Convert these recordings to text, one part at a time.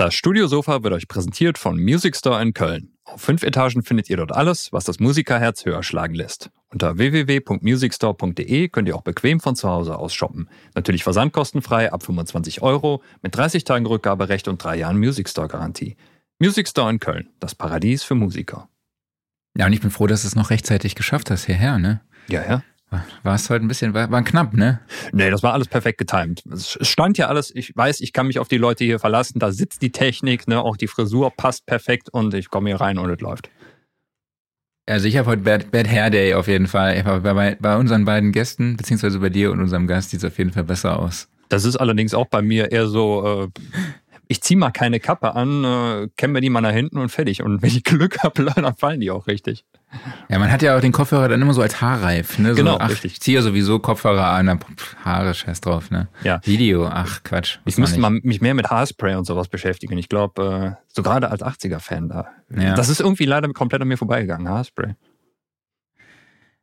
Das Studiosofa wird euch präsentiert von Music Store in Köln. Auf fünf Etagen findet ihr dort alles, was das Musikerherz höher schlagen lässt. Unter www.musicstore.de könnt ihr auch bequem von zu Hause aus shoppen. Natürlich versandkostenfrei ab 25 Euro mit 30 Tagen Rückgaberecht und drei Jahren Music Store Garantie. Music Store in Köln, das Paradies für Musiker. Ja, und ich bin froh, dass du es noch rechtzeitig geschafft hast hierher, ne? Ja, ja. War es heute ein bisschen, war, war knapp, ne? Nee, das war alles perfekt getimt. Es stand ja alles, ich weiß, ich kann mich auf die Leute hier verlassen, da sitzt die Technik, ne, auch die Frisur passt perfekt und ich komme hier rein und es läuft. Also ich habe heute Bad, Bad Hair Day auf jeden Fall. Bei, bei unseren beiden Gästen, beziehungsweise bei dir und unserem Gast, sieht es auf jeden Fall besser aus. Das ist allerdings auch bei mir eher so, äh, ich ziehe mal keine Kappe an, äh, kämme mir die mal nach hinten und fertig. Und wenn ich Glück habe, dann fallen die auch richtig. Ja, man hat ja auch den Kopfhörer dann immer so als Haarreif, ne? So, Genau, ach, richtig. Ich ziehe ja sowieso Kopfhörer an, dann Haare, scheiß drauf, ne? Ja. Video, ach Quatsch. Ich müsste mal mich mehr mit Haarspray und sowas beschäftigen. Ich glaube, äh, so gerade als 80er-Fan da. Ja. Das ist irgendwie leider komplett an mir vorbeigegangen, Haarspray.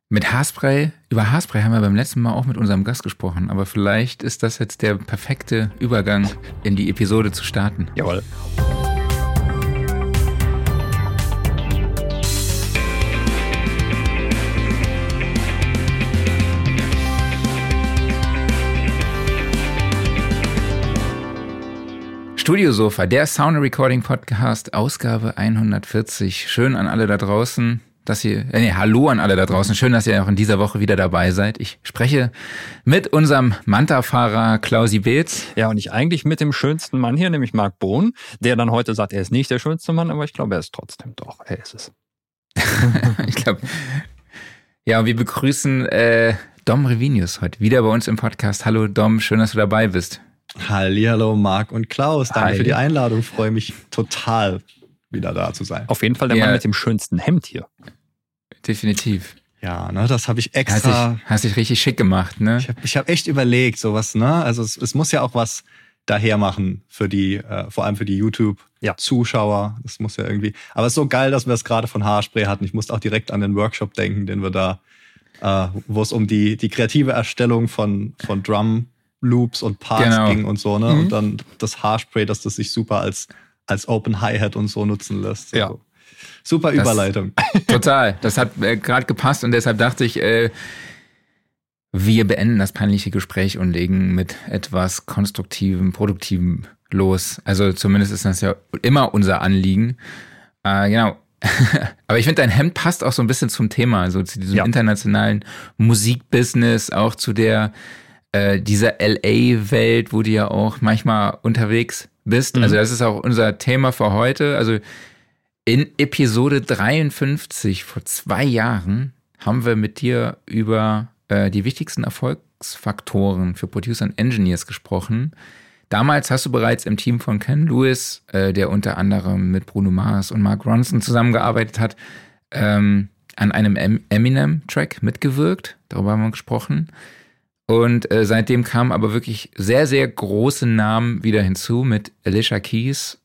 Mit Haarspray, über Haarspray haben wir beim letzten Mal auch mit unserem Gast gesprochen, aber vielleicht ist das jetzt der perfekte Übergang in die Episode zu starten. Jawohl. Studiosofa, der Sound Recording Podcast, Ausgabe 140. Schön an alle da draußen, dass ihr, äh, nee, hallo an alle da draußen. Schön, dass ihr auch in dieser Woche wieder dabei seid. Ich spreche mit unserem Manta-Fahrer Klausi Beetz. Ja, und ich eigentlich mit dem schönsten Mann hier, nämlich Marc Bohn, der dann heute sagt, er ist nicht der schönste Mann, aber ich glaube, er ist trotzdem doch. Er ist es. ich glaube. Ja, und wir begrüßen äh, Dom Revinius heute wieder bei uns im Podcast. Hallo Dom, schön, dass du dabei bist. Hallihallo, Marc und Klaus. Danke Hi. für die Einladung. Freue mich total, wieder da zu sein. Auf jeden Fall der Ja. Mann mit dem schönsten Hemd hier. Definitiv. Ja, ne, das habe ich Hast extra. dich, hast dich richtig schick gemacht, ne? Ich habe ich hab echt überlegt, sowas, ne? Also es, es muss ja auch was daher machen für die, äh, vor allem für die Ja. YouTube-Zuschauer. Das muss ja irgendwie. Aber es ist so geil, dass wir es gerade von Haarspray hatten. Ich musste auch direkt an den Workshop denken, den wir da, äh, wo es um die, die kreative Erstellung von, von Drum Loops und Parts Genau. ging und so, ne? Mhm. Und dann das Haarspray, dass das sich super als, als Open Hi-Hat und so nutzen lässt. Ja. Also, super Das- Überleitung. Total. Das hat äh, gerade gepasst und deshalb dachte ich, äh, wir beenden das peinliche Gespräch und legen mit etwas Konstruktivem, Produktivem los. Also zumindest ist das ja immer unser Anliegen. Äh, genau. Aber ich finde, dein Hemd passt auch so ein bisschen zum Thema, also zu diesem Ja. internationalen Musikbusiness, auch zu der äh, dieser LA-Welt, wo du ja auch manchmal unterwegs bist. Mhm. Also das ist auch unser Thema für heute. Also in Episode 53 vor zwei Jahren haben wir mit dir über äh, die wichtigsten Erfolgsfaktoren für Producer und Engineers gesprochen. Damals hast du bereits im Team von Ken Lewis, äh, der unter anderem mit Bruno Mars und Mark Ronson zusammengearbeitet hat, ähm, an einem Em- Eminem-Track mitgewirkt. Darüber haben wir gesprochen. Und äh, seitdem kamen aber wirklich sehr, sehr große Namen wieder hinzu mit Alicia Keys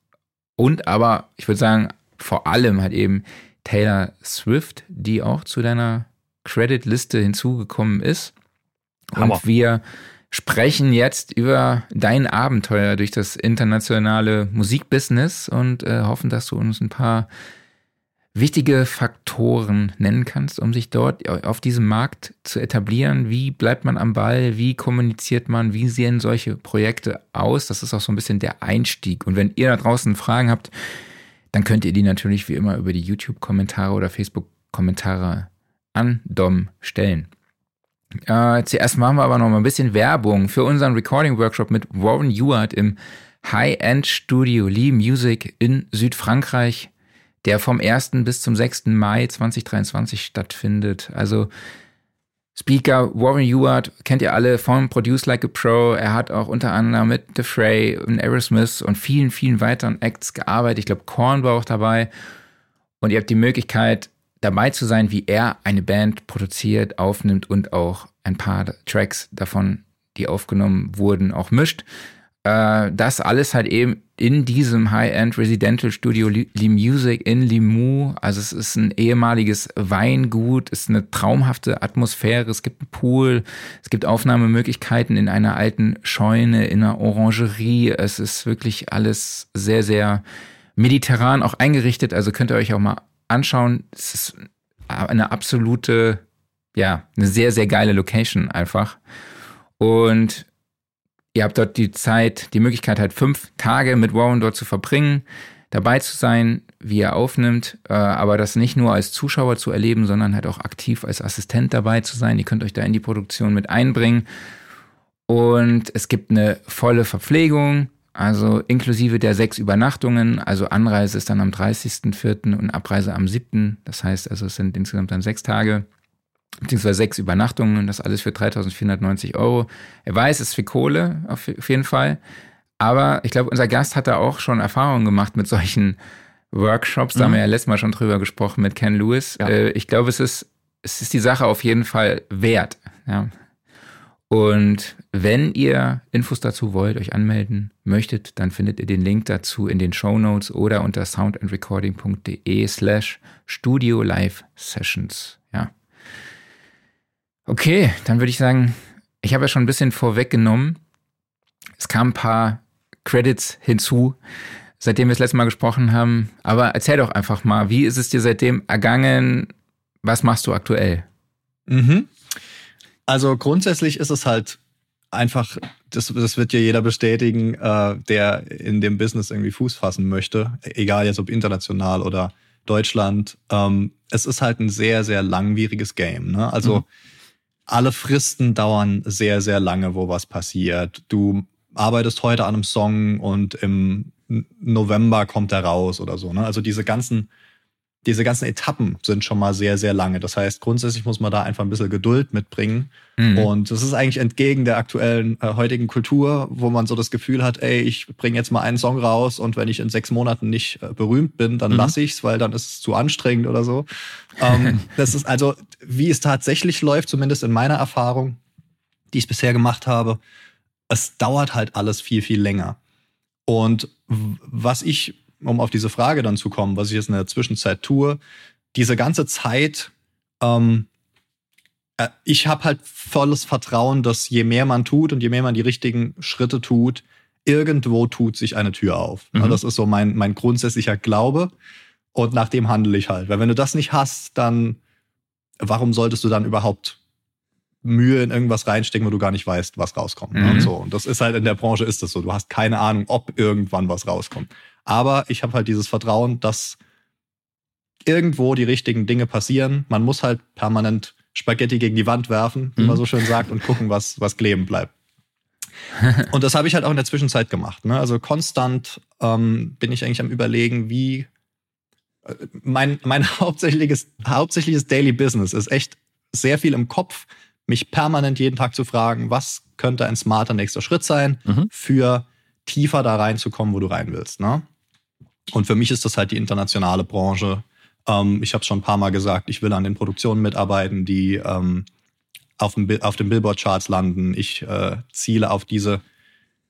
und aber, ich würde sagen, vor allem halt eben Taylor Swift, die auch zu deiner Credit-Liste hinzugekommen ist. Hammer. Und wir sprechen jetzt über dein Abenteuer durch das internationale Musikbusiness und äh, hoffen, dass du uns ein paar wichtige Faktoren nennen kannst, um sich dort auf diesem Markt zu etablieren. Wie bleibt man am Ball? Wie kommuniziert man? Wie sehen solche Projekte aus? Das ist auch so ein bisschen der Einstieg. Und wenn ihr da draußen Fragen habt, dann könnt ihr die natürlich wie immer über die YouTube-Kommentare oder Facebook-Kommentare an Dom stellen. Äh, zuerst machen wir aber noch mal ein bisschen Werbung für unseren Recording-Workshop mit Warren Ewart im High-End-Studio Lee Music in Südfrankreich, der vom 1. bis zum 6. Mai 2023 stattfindet. Also Speaker Warren Ewart kennt ihr alle von Produce Like a Pro. Er hat auch unter anderem mit The Fray und Aerosmith und vielen, vielen weiteren Acts gearbeitet. Ich glaube, Korn war auch dabei. Und ihr habt die Möglichkeit, dabei zu sein, wie er eine Band produziert, aufnimmt und auch ein paar Tracks davon, die aufgenommen wurden, auch mischt. Äh, das alles halt eben in diesem High-End Residential Studio Lee Music in Limoux. Also es ist ein ehemaliges Weingut, es ist eine traumhafte Atmosphäre, es gibt einen Pool, es gibt Aufnahmemöglichkeiten in einer alten Scheune, in einer Orangerie. Es ist wirklich alles sehr, sehr mediterran auch eingerichtet. Also könnt ihr euch auch mal anschauen. Es ist eine absolute, ja, eine sehr, sehr geile Location einfach. Und Ihr habt dort die Zeit, die Möglichkeit halt fünf Tage mit Warren dort zu verbringen, dabei zu sein, wie er aufnimmt, äh, aber das nicht nur als Zuschauer zu erleben, sondern halt auch aktiv als Assistent dabei zu sein. Ihr könnt euch da in die Produktion mit einbringen. Und es gibt eine volle Verpflegung, also inklusive der sechs Übernachtungen. Also Anreise ist dann am 30.04. und Abreise am 7. Das heißt also, es sind insgesamt dann sechs Tage beziehungsweise sechs Übernachtungen und das alles für 3490 Euro. Er weiß, es ist für Kohle auf jeden Fall. Aber ich glaube, unser Gast hat da auch schon Erfahrungen gemacht mit solchen Workshops. Da mhm. haben wir ja letztes Mal schon drüber gesprochen mit Ken Lewis. Ja. Äh, ich glaube, es ist, es ist die Sache auf jeden Fall wert. Ja. Und wenn ihr Infos dazu wollt, euch anmelden möchtet, dann findet ihr den Link dazu in den Show Notes oder unter soundandrecording.de slash studio live sessions. Okay, dann würde ich sagen, ich habe ja schon ein bisschen vorweggenommen. Es kamen ein paar Credits hinzu, seitdem wir das letzte Mal gesprochen haben. Aber erzähl doch einfach mal, wie ist es dir seitdem ergangen? Was machst du aktuell? Mhm. Also grundsätzlich ist es halt einfach, das, das wird ja jeder bestätigen, äh, der in dem Business irgendwie Fuß fassen möchte, egal jetzt ob international oder Deutschland. Ähm, es ist halt ein sehr, sehr langwieriges Game. Ne? Also mhm alle Fristen dauern sehr, sehr lange, wo was passiert. Du arbeitest heute an einem Song und im November kommt er raus oder so. Ne? Also diese ganzen, diese ganzen Etappen sind schon mal sehr, sehr lange. Das heißt, grundsätzlich muss man da einfach ein bisschen Geduld mitbringen. Mhm. Und das ist eigentlich entgegen der aktuellen äh, heutigen Kultur, wo man so das Gefühl hat, ey, ich bringe jetzt mal einen Song raus und wenn ich in sechs Monaten nicht äh, berühmt bin, dann mhm. lasse ich's, weil dann ist es zu anstrengend oder so. ähm, das ist also, wie es tatsächlich läuft, zumindest in meiner Erfahrung, die ich bisher gemacht habe, es dauert halt alles viel, viel länger. Und was ich, um auf diese Frage dann zu kommen, was ich jetzt in der Zwischenzeit tue, diese ganze Zeit, ähm, äh, ich habe halt volles Vertrauen, dass je mehr man tut und je mehr man die richtigen Schritte tut, irgendwo tut sich eine Tür auf. Mhm. Das ist so mein, mein grundsätzlicher Glaube. Und nach dem handle ich halt. Weil wenn du das nicht hast, dann warum solltest du dann überhaupt Mühe in irgendwas reinstecken, wo du gar nicht weißt, was rauskommt. Ne? Mhm. So. Und das ist halt in der Branche ist das so. Du hast keine Ahnung, ob irgendwann was rauskommt. Aber ich habe halt dieses Vertrauen, dass irgendwo die richtigen Dinge passieren. Man muss halt permanent Spaghetti gegen die Wand werfen, wie mhm. man so schön sagt, und gucken, was, was kleben bleibt. und das habe ich halt auch in der Zwischenzeit gemacht. Ne? Also konstant ähm, bin ich eigentlich am überlegen, wie äh, mein, mein hauptsächliches, hauptsächliches Daily Business ist echt sehr viel im Kopf, mich permanent jeden Tag zu fragen, was könnte ein smarter nächster Schritt sein, mhm. für tiefer da reinzukommen, wo du rein willst. Ne? Und für mich ist das halt die internationale Branche. Ähm, ich habe es schon ein paar Mal gesagt, ich will an den Produktionen mitarbeiten, die ähm, auf, dem, auf den Billboard-Charts landen. Ich äh, ziele auf diese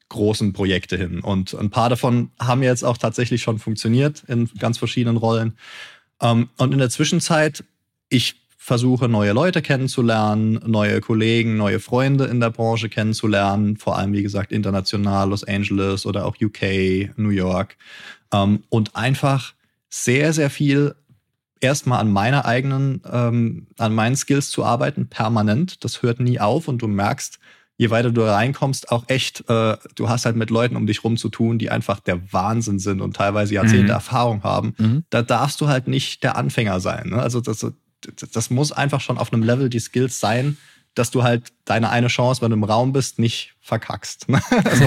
großen Projekte hin. Und ein paar davon haben jetzt auch tatsächlich schon funktioniert in ganz verschiedenen Rollen. Ähm, und in der Zwischenzeit, ich versuche neue Leute kennenzulernen, neue Kollegen, neue Freunde in der Branche kennenzulernen, vor allem wie gesagt international, Los Angeles oder auch UK, New York ähm, und einfach sehr, sehr viel erstmal an meiner eigenen, ähm, an meinen Skills zu arbeiten, permanent. Das hört nie auf und du merkst, je weiter du reinkommst, auch echt, äh, du hast halt mit Leuten um dich rum zu tun, die einfach der Wahnsinn sind und teilweise Jahrzehnte mhm. Erfahrung haben. Mhm. Da darfst du halt nicht der Anfänger sein. Ne? Also das, das muss einfach schon auf einem Level die Skills sein, dass du halt deine eine Chance, wenn du im Raum bist, nicht verkackst. also,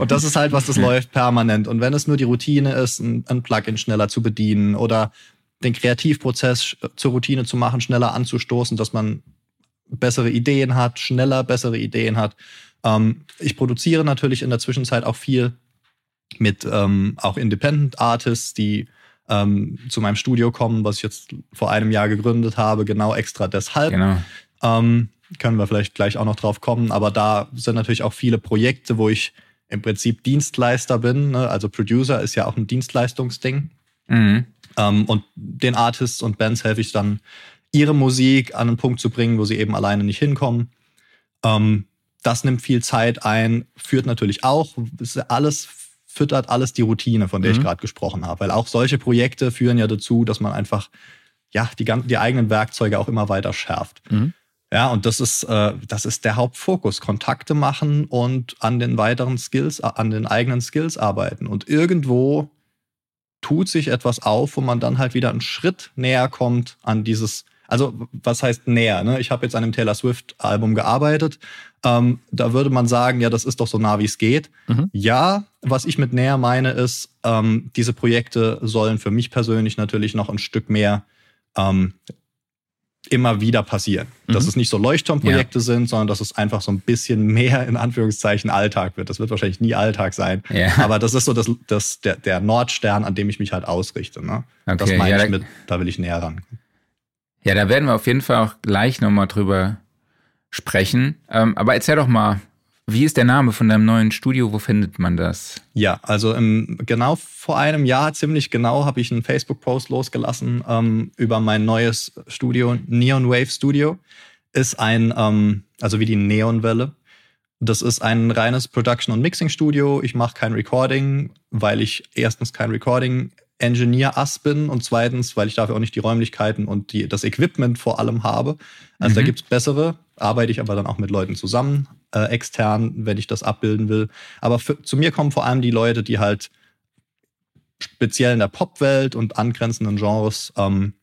und das ist halt, was das läuft permanent. Und wenn es nur die Routine ist, ein, ein Plugin schneller zu bedienen oder den Kreativprozess zur Routine zu machen, schneller anzustoßen, dass man bessere Ideen hat, schneller bessere Ideen hat. Ähm, ich produziere natürlich in der Zwischenzeit auch viel mit ähm, auch Independent Artists, die ähm, zu meinem Studio kommen, was ich jetzt vor einem Jahr gegründet habe, genau extra deshalb. Genau. Ähm, können wir vielleicht gleich auch noch drauf kommen, aber da sind natürlich auch viele Projekte, wo ich im Prinzip Dienstleister bin. Ne? Also Producer ist ja auch ein Dienstleistungsding. Mhm. Ähm, und den Artists und Bands helfe ich dann, ihre Musik an einen Punkt zu bringen, wo sie eben alleine nicht hinkommen. Ähm, das nimmt viel Zeit ein, führt natürlich auch, alles füttert alles die Routine, von der mhm. ich gerade gesprochen habe. Weil auch solche Projekte führen ja dazu, dass man einfach ja die, ganzen, die eigenen Werkzeuge auch immer weiter schärft. Mhm. Ja, und das ist, äh, das ist der Hauptfokus. Kontakte machen und an den weiteren Skills, an den eigenen Skills arbeiten. Und irgendwo tut sich etwas auf, wo man dann halt wieder einen Schritt näher kommt an dieses, also was heißt näher? Ne? Ich habe jetzt an einem Taylor Swift-Album gearbeitet. Ähm, da würde man sagen, ja, das ist doch so nah, wie es geht. Mhm. Ja, was ich mit näher meine, ist, ähm, diese Projekte sollen für mich persönlich natürlich noch ein Stück mehr ähm, immer wieder passieren. Mhm. Dass es nicht so Leuchtturmprojekte ja. sind, sondern dass es einfach so ein bisschen mehr in Anführungszeichen Alltag wird. Das wird wahrscheinlich nie Alltag sein. Ja. Aber das ist so das, das, der, der Nordstern, an dem ich mich halt ausrichte. Ne? Okay. Das meine ja, ich mit, da will ich näher ran. Ja, da werden wir auf jeden Fall auch gleich nochmal drüber sprechen. Ähm, aber erzähl doch mal, wie ist der Name von deinem neuen Studio? Wo findet man das? Ja, also im, genau vor einem Jahr, ziemlich genau, habe ich einen Facebook-Post losgelassen ähm, über mein neues Studio, Neon Wave Studio. Ist ein, ähm, also wie die Neonwelle. Das ist ein reines Production- und Mixing-Studio. Ich mache kein Recording, weil ich erstens kein Recording Engineer-Ass bin und zweitens, weil ich dafür auch nicht die Räumlichkeiten und die, das Equipment vor allem habe. Also mhm. da gibt es bessere, arbeite ich aber dann auch mit Leuten zusammen, äh, extern, wenn ich das abbilden will. Aber für, zu mir kommen vor allem die Leute, die halt speziell in der Popwelt und angrenzenden Genres ähm,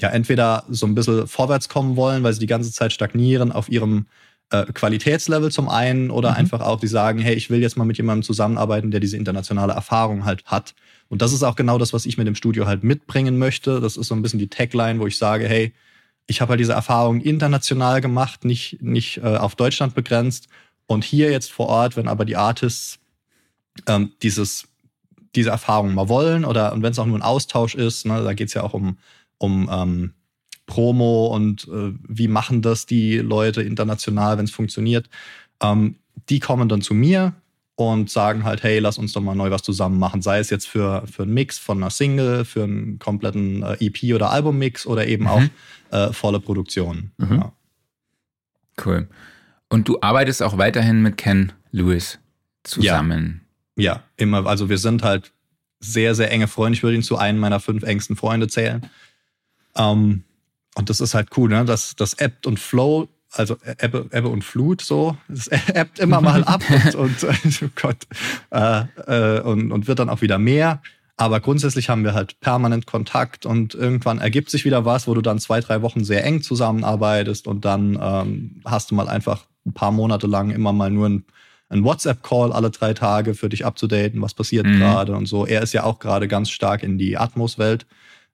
ja entweder so ein bisschen vorwärts kommen wollen, weil sie die ganze Zeit stagnieren auf ihrem äh, Qualitätslevel zum einen oder mhm. einfach auch, die sagen, hey, ich will jetzt mal mit jemandem zusammenarbeiten, der diese internationale Erfahrung halt hat. Und das ist auch genau das, was ich mit dem Studio halt mitbringen möchte. Das ist so ein bisschen die Tagline, wo ich sage, hey, ich habe halt diese Erfahrung international gemacht, nicht, nicht äh, auf Deutschland begrenzt. Und hier jetzt vor Ort, wenn aber die Artists ähm, dieses, diese Erfahrung mal wollen oder und wenn es auch nur ein Austausch ist, ne, da geht es ja auch um, um ähm, Promo und äh, wie machen das die Leute international, wenn es funktioniert, ähm, die kommen dann zu mir, und sagen halt, hey, lass uns doch mal neu was zusammen machen. Sei es jetzt für, für einen Mix von einer Single, für einen kompletten äh, EP- oder Albummix oder eben mhm. auch äh, volle Produktion. Mhm. Ja. Cool. Und du arbeitest auch weiterhin mit Ken Lewis zusammen. Ja, ja immer. Also wir sind halt sehr, sehr enge Freunde. Ich würde ihn zu einem meiner fünf engsten Freunde zählen. Ähm, und das ist halt cool, ne? Das, das ebbt und flow also Ebbe, Ebbe und Flut so. Es ebbt immer mal ab und, und, oh Gott, äh, äh, und, und wird dann auch wieder mehr. Aber grundsätzlich haben wir halt permanent Kontakt und irgendwann ergibt sich wieder was, wo du dann zwei, drei Wochen sehr eng zusammenarbeitest und dann ähm, hast du mal einfach ein paar Monate lang immer mal nur ein, ein WhatsApp-Call alle drei Tage für dich abzudaten, was passiert mhm. gerade und so. Er ist ja auch gerade ganz stark in die Atmos-Welt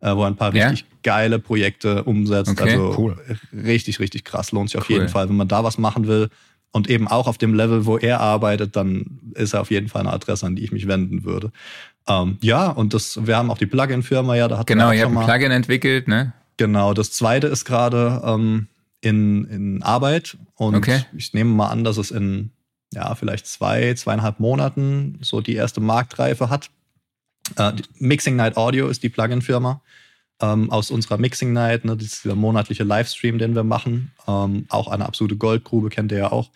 äh, wo er ein paar ja? richtig geile Projekte umsetzt. Okay, also cool. richtig, richtig krass. Lohnt sich auf cool. jeden Fall. Wenn man da was machen will und eben auch auf dem Level, wo er arbeitet, dann ist er auf jeden Fall eine Adresse, an die ich mich wenden würde. Ähm, ja, und das, wir haben auch die Plugin-Firma, ja, da hat Genau, ihr habt ein Plugin entwickelt, ne? Genau, das zweite ist gerade ähm, in, in Arbeit und okay. ich nehme mal an, dass es in ja, vielleicht zwei, zweieinhalb Monaten so die erste Marktreife hat. Äh, Mixing Night Audio ist die Plugin-Firma ähm, aus unserer Mixing Night. Ne, das ist dieser monatliche Livestream, den wir machen. Ähm, auch eine absolute Goldgrube, kennt ihr ja auch.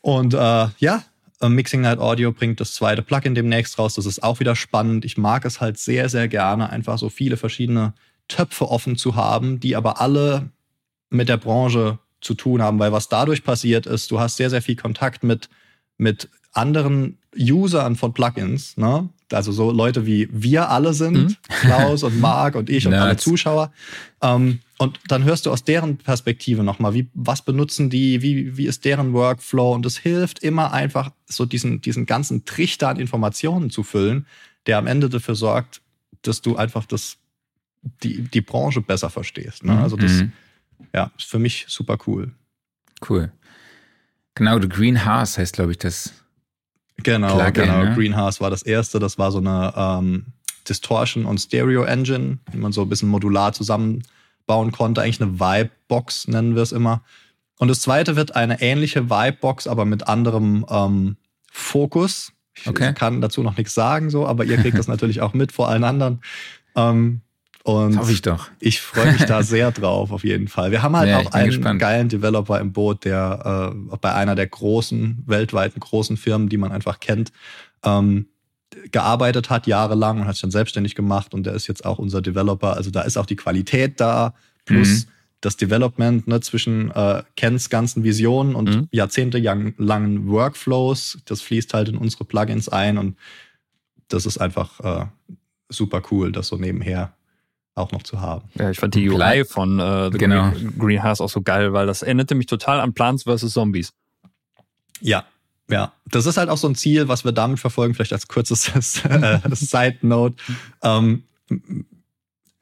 Und äh, ja, äh, Mixing Night Audio bringt das zweite Plugin demnächst raus. Das ist auch wieder spannend. Ich mag es halt sehr, sehr gerne, einfach so viele verschiedene Töpfe offen zu haben, die aber alle mit der Branche zu tun haben, weil was dadurch passiert ist, du hast sehr, sehr viel Kontakt mit, mit anderen Usern von Plugins, ne? also so Leute wie wir alle sind, mhm. Klaus und Marc und ich und Nerds. alle Zuschauer. Ähm, und dann hörst du aus deren Perspektive nochmal, wie, was benutzen die, wie, wie ist deren Workflow? Und es hilft immer einfach, so diesen, diesen ganzen Trichter an Informationen zu füllen, der am Ende dafür sorgt, dass du einfach das, die, die Branche besser verstehst. Ne? Also das, mhm. ja, ist für mich super cool. Cool. Genau, The Green Hearts heißt, glaube ich, das Genau, Plugin, genau. Ne? Greenhouse war das erste. Das war so eine ähm, Distortion- und Stereo-Engine, die man so ein bisschen modular zusammenbauen konnte. Eigentlich eine Vibe-Box nennen wir es immer. Und das zweite wird eine ähnliche Vibe-Box, aber mit anderem ähm, Fokus. Ich Okay. kann dazu noch nichts sagen, so, aber ihr kriegt das natürlich auch mit vor allen anderen. Ähm, und hoffe ich doch. ich freue mich da sehr drauf, auf jeden Fall. Wir haben halt Ja, auch einen gespannt. geilen Developer im Boot, der äh, bei einer der großen, weltweiten großen Firmen, die man einfach kennt, ähm, gearbeitet hat, jahrelang und hat sich dann selbstständig gemacht und der ist jetzt auch unser Developer. Also da ist auch die Qualität da, plus Mhm. das Development ne, zwischen äh, Kens ganzen Visionen und Mhm. jahrzehntelangen Workflows. Das fließt halt in unsere Plugins ein und das ist einfach äh, super cool, das so nebenher auch noch zu haben. Ja, ich fand die UI von äh, The Genau. Green, Greenhouse auch so geil, weil das erinnerte mich total an Plants vs. Zombies. Ja, ja. Das ist halt auch so ein Ziel, was wir damit verfolgen, vielleicht als kurzes äh, Side Note. Ähm,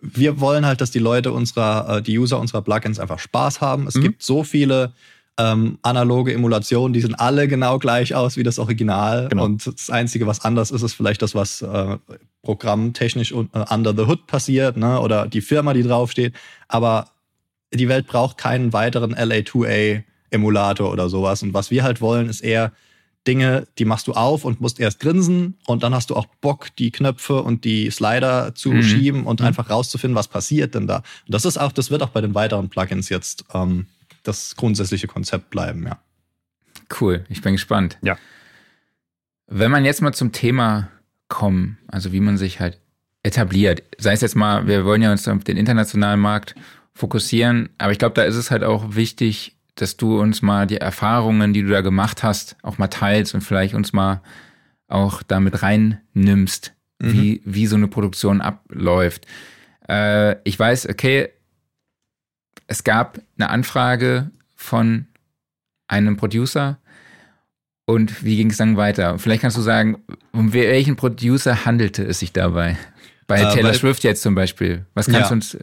wir wollen halt, dass die Leute unserer, äh, die User unserer Plugins einfach Spaß haben. Es Mhm. gibt so viele ähm, analoge Emulationen, die sehen alle genau gleich aus wie das Original. Genau. Und das Einzige, was anders ist, ist vielleicht das, was äh, programmtechnisch un- äh, under the hood passiert, ne? Oder die Firma, die draufsteht. Aber die Welt braucht keinen weiteren LA2A-Emulator oder sowas. Und was wir halt wollen, ist eher Dinge, die machst du auf und musst erst grinsen und dann hast du auch Bock, die Knöpfe und die Slider zu Mhm. schieben und Mhm. einfach rauszufinden, was passiert denn da. Und das ist auch, das wird auch bei den weiteren Plugins jetzt ähm, das grundsätzliche Konzept bleiben, ja. Cool, ich bin gespannt. Ja. Wenn man jetzt mal zum Thema kommen, also wie man sich halt etabliert, sei es jetzt mal, wir wollen ja uns auf den internationalen Markt fokussieren, aber ich glaube, da ist es halt auch wichtig, dass du uns mal die Erfahrungen, die du da gemacht hast, auch mal teilst und vielleicht uns mal auch damit reinnimmst, Mhm. wie, wie so eine Produktion abläuft. Äh, ich weiß, okay, es gab eine Anfrage von einem Producer und wie ging es dann weiter? Vielleicht kannst du sagen, um welchen Producer handelte es sich dabei? Bei Äh, Taylor bei- Swift jetzt zum Beispiel. Was kannst Ja. du uns.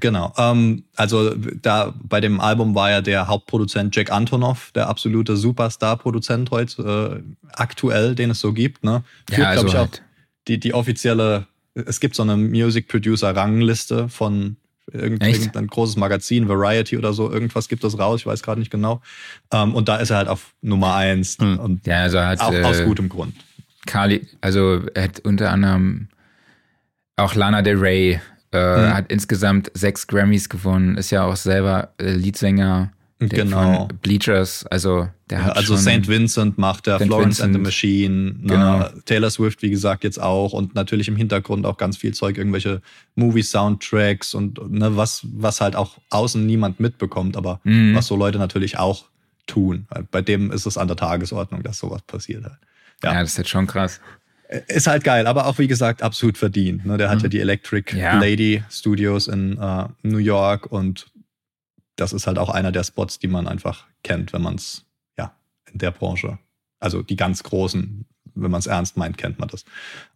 Genau. Ähm, also da bei dem Album war ja der Hauptproduzent Jack Antonoff, der absolute Superstar-Produzent heute äh, aktuell, den es so gibt. Ne? Führt, Ja, also glaub ich, halt. auch die, die offizielle, es gibt so eine Music Producer-Rangliste von irgend, irgendein großes Magazin, Variety oder so, irgendwas gibt das raus, ich weiß gerade nicht genau. Ähm, und da ist er halt auf Nummer eins Hm. und Ja, also hat auch aus äh, gutem Grund. Carly, also er hat unter anderem auch Lana Del Rey, äh, Mhm. hat insgesamt sechs Grammys gewonnen, ist ja auch selber äh, Leadsänger Genau. Bleachers, also der Ja, hat also St. Vincent macht der St. Florence and the Vincent. Machine, ne? Genau. Taylor Swift, wie gesagt, jetzt auch und natürlich im Hintergrund auch ganz viel Zeug, irgendwelche Movie-Soundtracks und ne, was, was halt auch außen niemand mitbekommt, aber Mhm. was so Leute natürlich auch tun. Bei dem ist es an der Tagesordnung, dass sowas passiert halt. ja. ja. das ist jetzt schon krass. Ist halt geil, aber auch wie gesagt absolut verdient. Ne? Der hat Mhm. ja die Electric Ja. Lady Studios in äh, New York und das ist halt auch einer der Spots, die man einfach kennt, wenn man es ja in der Branche, also die ganz großen, wenn man es ernst meint, kennt man das.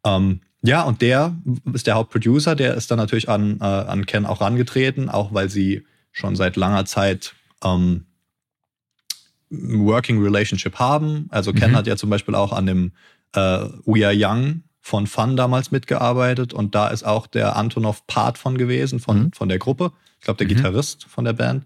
Ähm, ja, und der ist der Hauptproducer, der ist dann natürlich an, äh, an Ken auch rangetreten, auch weil sie schon seit langer Zeit ähm, Working Relationship haben. Also Ken Mhm. hat ja zum Beispiel auch an dem äh, We Are Young von Fun damals mitgearbeitet und da ist auch der Antonov Part von gewesen, von, Mhm. von der Gruppe. Ich glaube, der Mhm. Gitarrist von der Band.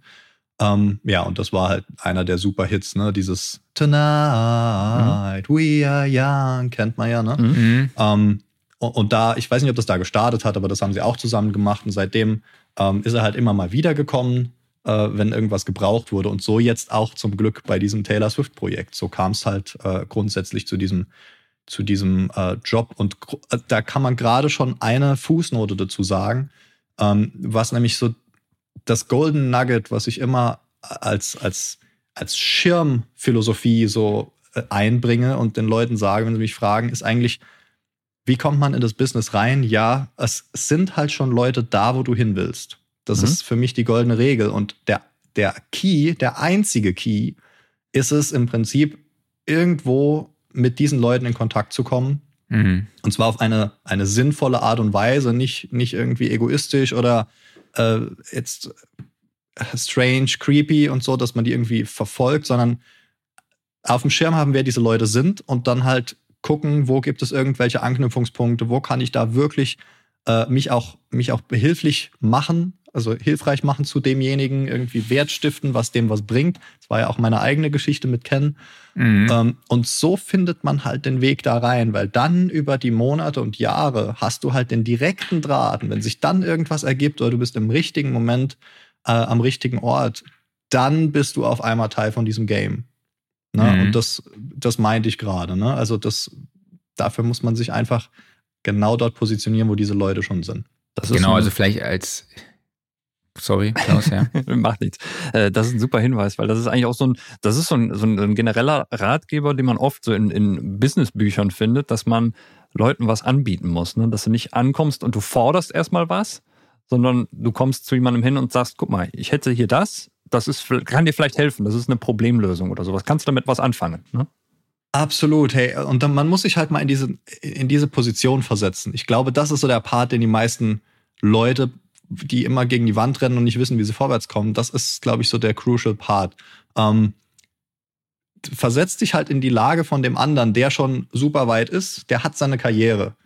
Ähm, ja, und das war halt einer der Superhits, ne? Dieses Tonight, we are young, kennt man ja, ne? Mhm. Mhm. Ähm, und, und da, ich weiß nicht, ob das da gestartet hat, aber das haben sie auch zusammen gemacht. Und seitdem ähm, ist er halt immer mal wiedergekommen, äh, wenn irgendwas gebraucht wurde. Und so jetzt auch zum Glück bei diesem Taylor Swift-Projekt. So kam es halt äh, grundsätzlich zu diesem, zu diesem äh, Job. Und äh, da kann man gerade schon eine Fußnote dazu sagen, ähm, was nämlich so das Golden Nugget, was ich immer als, als, als Schirmphilosophie so äh, einbringe und den Leuten sage, wenn sie mich fragen, ist eigentlich, wie kommt man in das Business rein? Ja, es sind halt schon Leute da, wo du hin willst. Das Mhm. ist für mich die goldene Regel. Und der, der Key, der einzige Key, ist es im Prinzip, irgendwo mit diesen Leuten in Kontakt zu kommen. Mhm. Und zwar auf eine, eine sinnvolle Art und Weise, nicht, nicht irgendwie egoistisch oder äh, jetzt äh, strange, creepy und so, dass man die irgendwie verfolgt, sondern auf dem Schirm haben, wer diese Leute sind und dann halt gucken, wo gibt es irgendwelche Anknüpfungspunkte, wo kann ich da wirklich äh, mich, auch, mich auch behilflich machen, also hilfreich machen zu demjenigen, irgendwie Wert stiften, was dem was bringt. Das war ja auch meine eigene Geschichte mit Ken. Mhm. Ähm, und so findet man halt den Weg da rein, weil dann über die Monate und Jahre hast du halt den direkten Draht. Und wenn sich dann irgendwas ergibt oder du bist im richtigen Moment äh, am richtigen Ort, dann bist du auf einmal Teil von diesem Game. Ne? Mhm. Und das, das meinte ich gerade. Ne? Also das, dafür muss man sich einfach genau dort positionieren, wo diese Leute schon sind. genau, also vielleicht als Sorry, Klaus, ja. Macht nichts. Äh, das ist ein super Hinweis, weil das ist eigentlich auch so ein, das ist so ein, so ein genereller Ratgeber, den man oft so in, in Businessbüchern findet, dass man Leuten was anbieten muss. Ne? Dass du nicht ankommst und du forderst erstmal was, sondern du kommst zu jemandem hin und sagst, guck mal, ich hätte hier das, das ist, kann dir vielleicht helfen, das ist eine Problemlösung oder sowas. Kannst du damit was anfangen? Ne? Absolut, hey, und dann, man muss sich halt mal in diese, in diese Position versetzen. Ich glaube, das ist so der Part, den die meisten Leute, die immer gegen die Wand rennen und nicht wissen, wie sie vorwärts kommen, das ist, glaube ich, so der crucial Part. Ähm, versetz dich halt in die Lage von dem anderen, der schon super weit ist, der hat seine Karriere.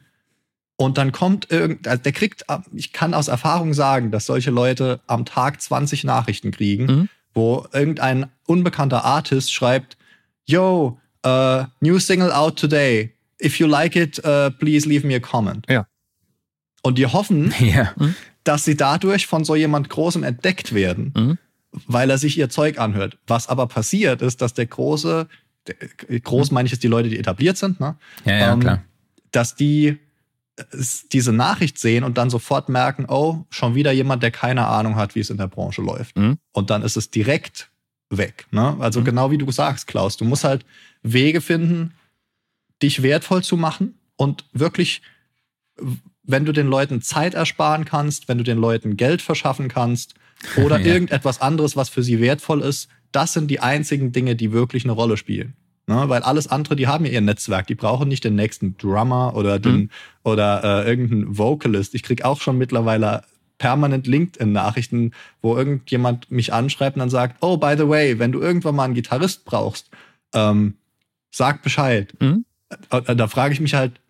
Und dann kommt irgend, also der kriegt, ich kann aus Erfahrung sagen, dass solche Leute am Tag 20 Nachrichten kriegen, mhm. wo irgendein unbekannter Artist schreibt, Yo, uh, new single out today. If you like it, uh, please leave me a comment. Ja. Und die hoffen, ja. Dass sie dadurch von so jemand Großem entdeckt werden, mhm. weil er sich ihr Zeug anhört. Was aber passiert ist, dass der große, der, groß mhm. meine ich jetzt die Leute, die etabliert sind, ne? Ja, ja, ähm, klar. Dass die diese Nachricht sehen und dann sofort merken, oh, schon wieder jemand, der keine Ahnung hat, wie es in der Branche läuft. Mhm. Und dann ist es direkt weg. Ne? Also mhm. genau wie du sagst, Klaus, du musst halt Wege finden, dich wertvoll zu machen und wirklich, wenn du den Leuten Zeit ersparen kannst, wenn du den Leuten Geld verschaffen kannst oder ja. irgendetwas anderes, was für sie wertvoll ist, das sind die einzigen Dinge, die wirklich eine Rolle spielen. Ne? Weil alles andere, die haben ja ihr Netzwerk. Die brauchen nicht den nächsten Drummer oder den mhm. oder äh, irgendeinen Vocalist. Ich krieg auch schon mittlerweile permanent LinkedIn-Nachrichten, wo irgendjemand mich anschreibt und dann sagt, oh, by the way, wenn du irgendwann mal einen Gitarrist brauchst, ähm, sag Bescheid. Mhm. Da, da frage ich mich halt,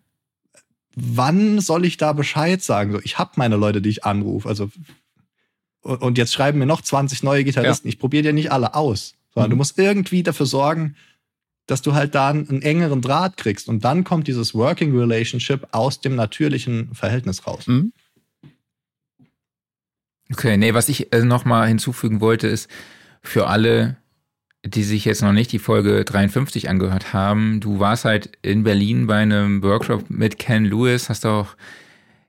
wann soll ich da Bescheid sagen? So, ich habe meine Leute, die ich anrufe. Also und jetzt schreiben mir noch 20 neue Gitarristen. Ja. Ich probiere dir nicht alle aus, sondern mhm. du musst irgendwie dafür sorgen, dass du halt da einen engeren Draht kriegst. Und dann kommt dieses Working Relationship aus dem natürlichen Verhältnis raus. Mhm. Okay, nee, was ich äh, nochmal hinzufügen wollte, ist für alle, die sich jetzt noch nicht die Folge 53 angehört haben, du warst halt in Berlin bei einem Workshop mit Ken Lewis, hast auch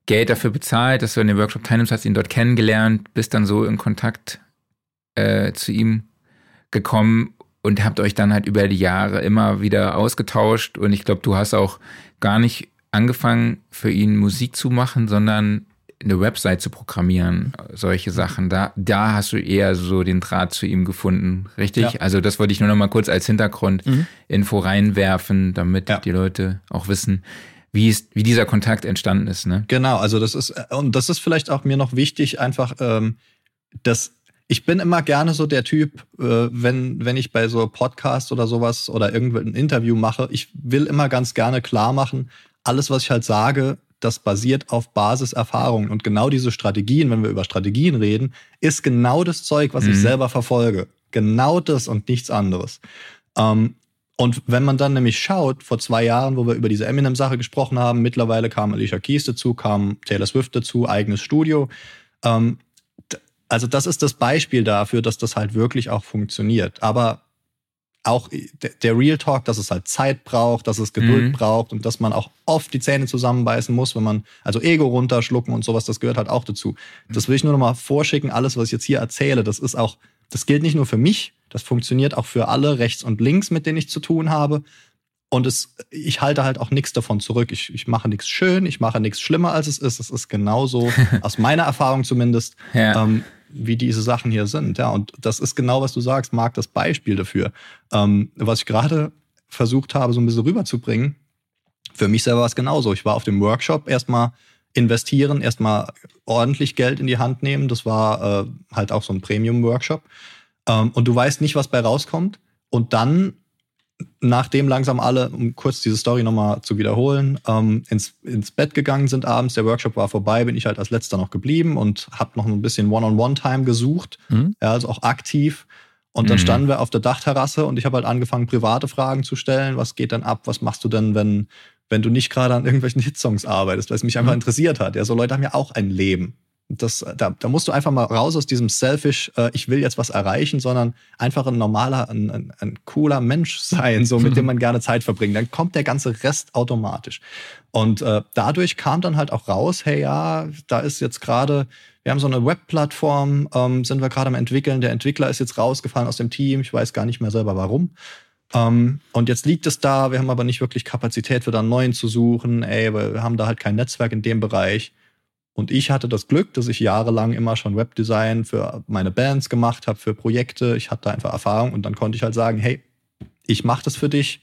Geld dafür bezahlt, dass du an dem Workshop teilnimmst, hast ihn dort kennengelernt, bist dann so in Kontakt äh, zu ihm gekommen und habt euch dann halt über die Jahre immer wieder ausgetauscht. Und ich glaube, du hast auch gar nicht angefangen, für ihn Musik zu machen, sondern eine Website zu programmieren, solche Sachen. Da, da hast du eher so den Draht zu ihm gefunden, richtig? Ja. Also das wollte ich nur noch mal kurz als Hintergrundinfo mhm. reinwerfen, damit ja. die Leute auch wissen, wie, ist, wie dieser Kontakt entstanden ist. Ne? Genau, also das ist, und das ist vielleicht auch mir noch wichtig, einfach, ähm, dass ich bin immer gerne so der Typ, äh, wenn, wenn ich bei so Podcasts oder sowas oder irgendein Interview mache, ich will immer ganz gerne klar machen, alles, was ich halt sage, das basiert auf Basiserfahrungen. Und genau diese Strategien, wenn wir über Strategien reden, ist genau das Zeug, was mhm. ich selber verfolge. Genau das und nichts anderes. Ähm, und wenn man dann nämlich schaut, vor zwei Jahren, wo wir über diese Eminem-Sache gesprochen haben, mittlerweile kam Alicia Keys dazu, kam Taylor Swift dazu, eigenes Studio. Ähm, also das ist das Beispiel dafür, dass das halt wirklich auch funktioniert. Aber auch der Real Talk, dass es halt Zeit braucht, dass es Geduld mhm. braucht und dass man auch oft die Zähne zusammenbeißen muss, wenn man, also Ego runterschlucken und sowas, das gehört halt auch dazu. Das will ich nur noch mal vorschicken. Alles, was ich jetzt hier erzähle, das ist auch, das gilt nicht nur für mich, das funktioniert auch für alle rechts und links, mit denen ich zu tun habe. Und es, ich halte halt auch nichts davon zurück. Ich, ich mache nichts schön, ich mache nichts schlimmer, als es ist. Es ist genauso, aus meiner Erfahrung zumindest. Ja. Ähm, wie diese Sachen hier sind. Ja, und das ist genau, was du sagst, Marc, das Beispiel dafür. Ähm, was ich gerade versucht habe, so ein bisschen rüberzubringen, für mich selber war es genauso. Ich war auf dem Workshop erstmal investieren, erstmal ordentlich Geld in die Hand nehmen. Das war äh, halt auch so ein Premium-Workshop. Ähm, und du weißt nicht, was bei rauskommt. Und dann nachdem langsam alle, um kurz diese Story nochmal zu wiederholen, ähm, ins, ins Bett gegangen sind abends, der Workshop war vorbei, bin ich halt als letzter noch geblieben und habe noch ein bisschen One-on-One-Time gesucht, mhm. ja, also auch aktiv. Und dann mhm. standen wir auf der Dachterrasse und ich habe halt angefangen, private Fragen zu stellen. Was geht dann ab? Was machst du denn, wenn, wenn du nicht gerade an irgendwelchen Hitsongs arbeitest, weil es mich einfach mhm. interessiert hat? Ja, so Leute haben ja auch ein Leben. Das, da, da musst du einfach mal raus aus diesem selfish, äh, ich will jetzt was erreichen, sondern einfach ein normaler, ein, ein, ein cooler Mensch sein, so mit dem man gerne Zeit verbringt. Dann kommt der ganze Rest automatisch. Und äh, dadurch kam dann halt auch raus, hey ja, da ist jetzt gerade, wir haben so eine Webplattform, ähm, sind wir gerade am entwickeln. Der Entwickler ist jetzt rausgefallen aus dem Team. Ich weiß gar nicht mehr selber warum. Um, und jetzt liegt es da, wir haben aber nicht wirklich Kapazität für da einen neuen zu suchen. Ey, wir haben da halt kein Netzwerk in dem Bereich. Und ich hatte das Glück, dass ich jahrelang immer schon Webdesign für meine Bands gemacht habe, für Projekte. Ich hatte einfach Erfahrung und dann konnte ich halt sagen, hey, ich mache das für dich.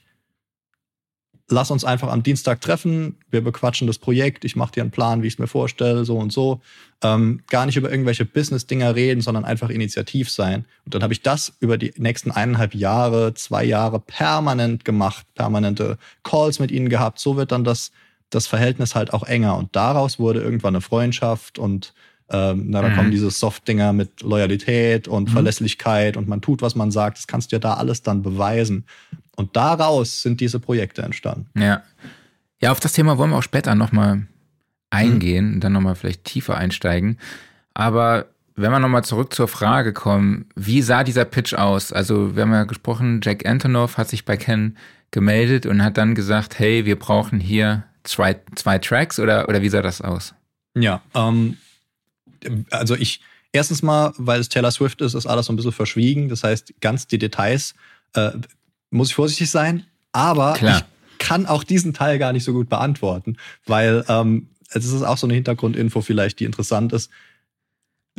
Lass uns einfach am Dienstag treffen. Wir bequatschen das Projekt. Ich mache dir einen Plan, wie ich es mir vorstelle, so und so. Ähm, gar nicht über irgendwelche Business-Dinger reden, sondern einfach initiativ sein. Und dann habe ich das über die nächsten eineinhalb Jahre, zwei Jahre permanent gemacht, permanente Calls mit ihnen gehabt. So wird dann das das Verhältnis halt auch enger. Und daraus wurde irgendwann eine Freundschaft und ähm, na, da mhm. kommen diese Soft-Dinger mit Loyalität und mhm. Verlässlichkeit und man tut, was man sagt. Das kannst du ja da alles dann beweisen. Und daraus sind diese Projekte entstanden. Ja. Ja, auf das Thema wollen wir auch später nochmal eingehen mhm. und dann nochmal vielleicht tiefer einsteigen. Aber wenn wir nochmal zurück zur Frage kommen, wie sah dieser Pitch aus? Also, wir haben ja gesprochen, Jack Antonoff hat sich bei Ken gemeldet und hat dann gesagt, hey, wir brauchen hier zwei, zwei Tracks oder, oder wie sah das aus? Ja, ähm, also ich, erstens mal, weil es Taylor Swift ist, ist alles so ein bisschen verschwiegen. Das heißt, ganz die Details äh, muss ich vorsichtig sein, aber Klar. ich kann auch diesen Teil gar nicht so gut beantworten, weil ähm, es ist auch so eine Hintergrundinfo vielleicht, die interessant ist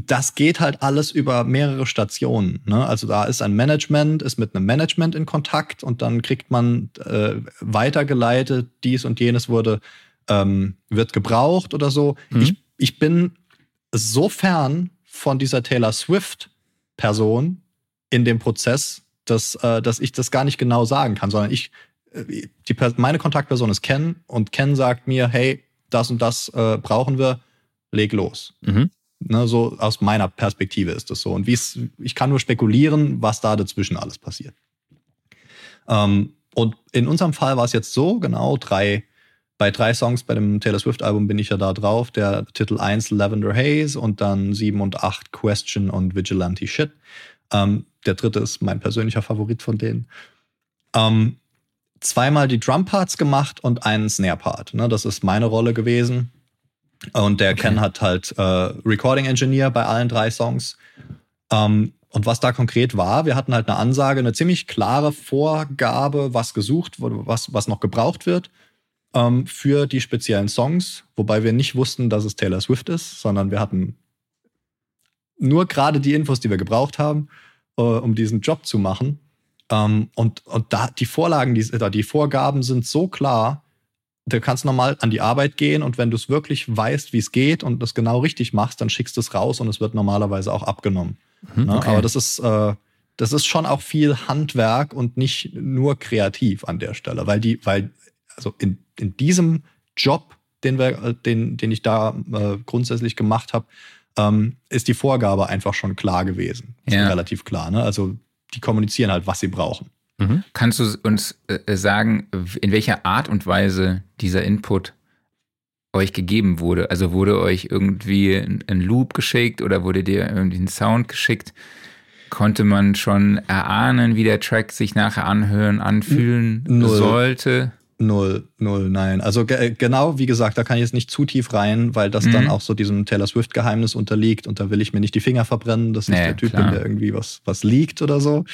das geht halt alles über mehrere Stationen. Ne? Also da ist ein Management, ist mit einem Management in Kontakt und dann kriegt man äh, weitergeleitet, dies und jenes wurde, ähm, wird gebraucht oder so. Mhm. Ich, ich bin so fern von dieser Taylor Swift-Person in dem Prozess, dass, äh, dass ich das gar nicht genau sagen kann, sondern ich, äh, die, meine Kontaktperson ist Ken und Ken sagt mir, hey, das und das äh, brauchen wir, leg los. Mhm. Ne, so aus meiner Perspektive ist das so. Und ich kann nur spekulieren, was da dazwischen alles passiert. Ähm, und in unserem Fall war es jetzt so, genau, drei, bei drei Songs bei dem Taylor Swift-Album bin ich ja da drauf. Der Titel 1 Lavender Haze und dann 7 und 8 Question und Vigilante Shit. Ähm, der dritte ist mein persönlicher Favorit von denen. Ähm, zweimal die Drum-Parts gemacht und einen Snare-Part. Ne, das ist meine Rolle gewesen. Und der okay. Ken hat halt äh, Recording Engineer bei allen drei Songs. Ähm, und was da konkret war, wir hatten halt eine Ansage, eine ziemlich klare Vorgabe, was gesucht wurde, was, was noch gebraucht wird ähm, für die speziellen Songs, wobei wir nicht wussten, dass es Taylor Swift ist, sondern wir hatten nur gerade die Infos, die wir gebraucht haben, äh, um diesen Job zu machen. Ähm, und und da die Vorlagen, die, die Vorgaben sind so klar, du kannst normal an die Arbeit gehen und wenn du es wirklich weißt, wie es geht und das genau richtig machst, dann schickst du es raus und es wird normalerweise auch abgenommen. Mhm, ne? okay. Aber das ist, äh, das ist schon auch viel Handwerk und nicht nur kreativ an der Stelle, weil die, weil, also in, in diesem Job, den wir, äh, den, den ich da äh, grundsätzlich gemacht habe, ähm, ist die Vorgabe einfach schon klar gewesen. Ja. Relativ klar. Ne? Also die kommunizieren halt, was sie brauchen. Mhm. Kannst du uns äh, sagen, in welcher Art und Weise dieser Input euch gegeben wurde? Also wurde euch irgendwie ein Loop geschickt oder wurde dir irgendwie ein Sound geschickt? Konnte man schon erahnen, wie der Track sich nachher anhören, anfühlen null. sollte? Null, null, nein. Also ge genau, wie gesagt, da kann ich jetzt nicht zu tief rein, weil das mhm. dann auch so diesem Taylor Swift-Geheimnis unterliegt und da will ich mir nicht die Finger verbrennen, dass ich nee, der Typ klar. bin, der irgendwie was, was liegt oder so.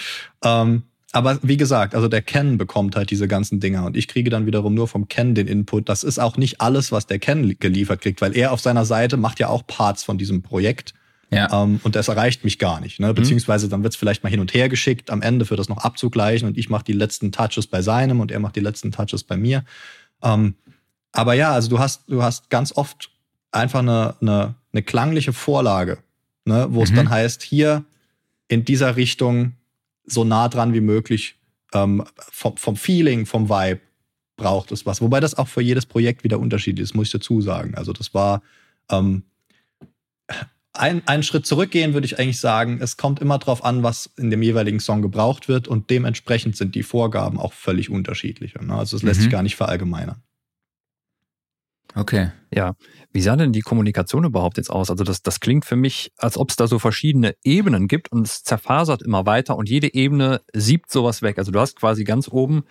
Ähm, aber wie gesagt, also der Ken bekommt halt diese ganzen Dinger und ich kriege dann wiederum nur vom Ken den Input. Das ist auch nicht alles, was der Ken geliefert kriegt, weil er auf seiner Seite macht ja auch Parts von diesem Projekt. Ja. Ähm, und das erreicht mich gar nicht. Ne? Mhm. Beziehungsweise dann wird es vielleicht mal hin und her geschickt, am Ende für das noch abzugleichen und ich mache die letzten Touches bei seinem und er macht die letzten Touches bei mir. Ähm, aber ja, also du hast, du hast ganz oft einfach eine, eine, eine klangliche Vorlage, ne? wo mhm. es dann heißt, hier in dieser Richtung so nah dran wie möglich ähm, vom, vom Feeling, vom Vibe braucht es was. Wobei das auch für jedes Projekt wieder unterschiedlich ist, muss ich dazu sagen. Also das war ähm, ein, einen Schritt zurückgehen, würde ich eigentlich sagen, es kommt immer darauf an, was in dem jeweiligen Song gebraucht wird und dementsprechend sind die Vorgaben auch völlig unterschiedlich. Ne? Also es lässt mhm. sich gar nicht verallgemeinern. Okay. Ja. Wie sah denn die Kommunikation überhaupt jetzt aus? Also das, das klingt für mich, als ob es da so verschiedene Ebenen gibt und es zerfasert immer weiter und jede Ebene siebt sowas weg. Also du hast quasi ganz oben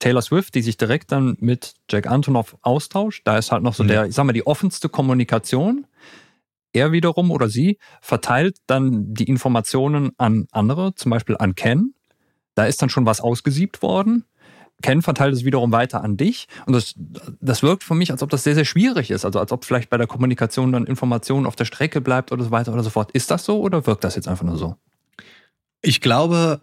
Taylor Swift, die sich direkt dann mit Jack Antonoff austauscht. Da ist halt noch so mhm. der, ich sag mal, die offenste Kommunikation. Er wiederum oder sie verteilt dann die Informationen an andere, zum Beispiel an Ken. Da ist dann schon was ausgesiebt worden. Ken verteilt es wiederum weiter an dich. Und das, das wirkt für mich, als ob das sehr, sehr schwierig ist. Also als ob vielleicht bei der Kommunikation dann Informationen auf der Strecke bleibt oder so weiter oder so fort. Ist das so oder wirkt das jetzt einfach nur so? Ich glaube,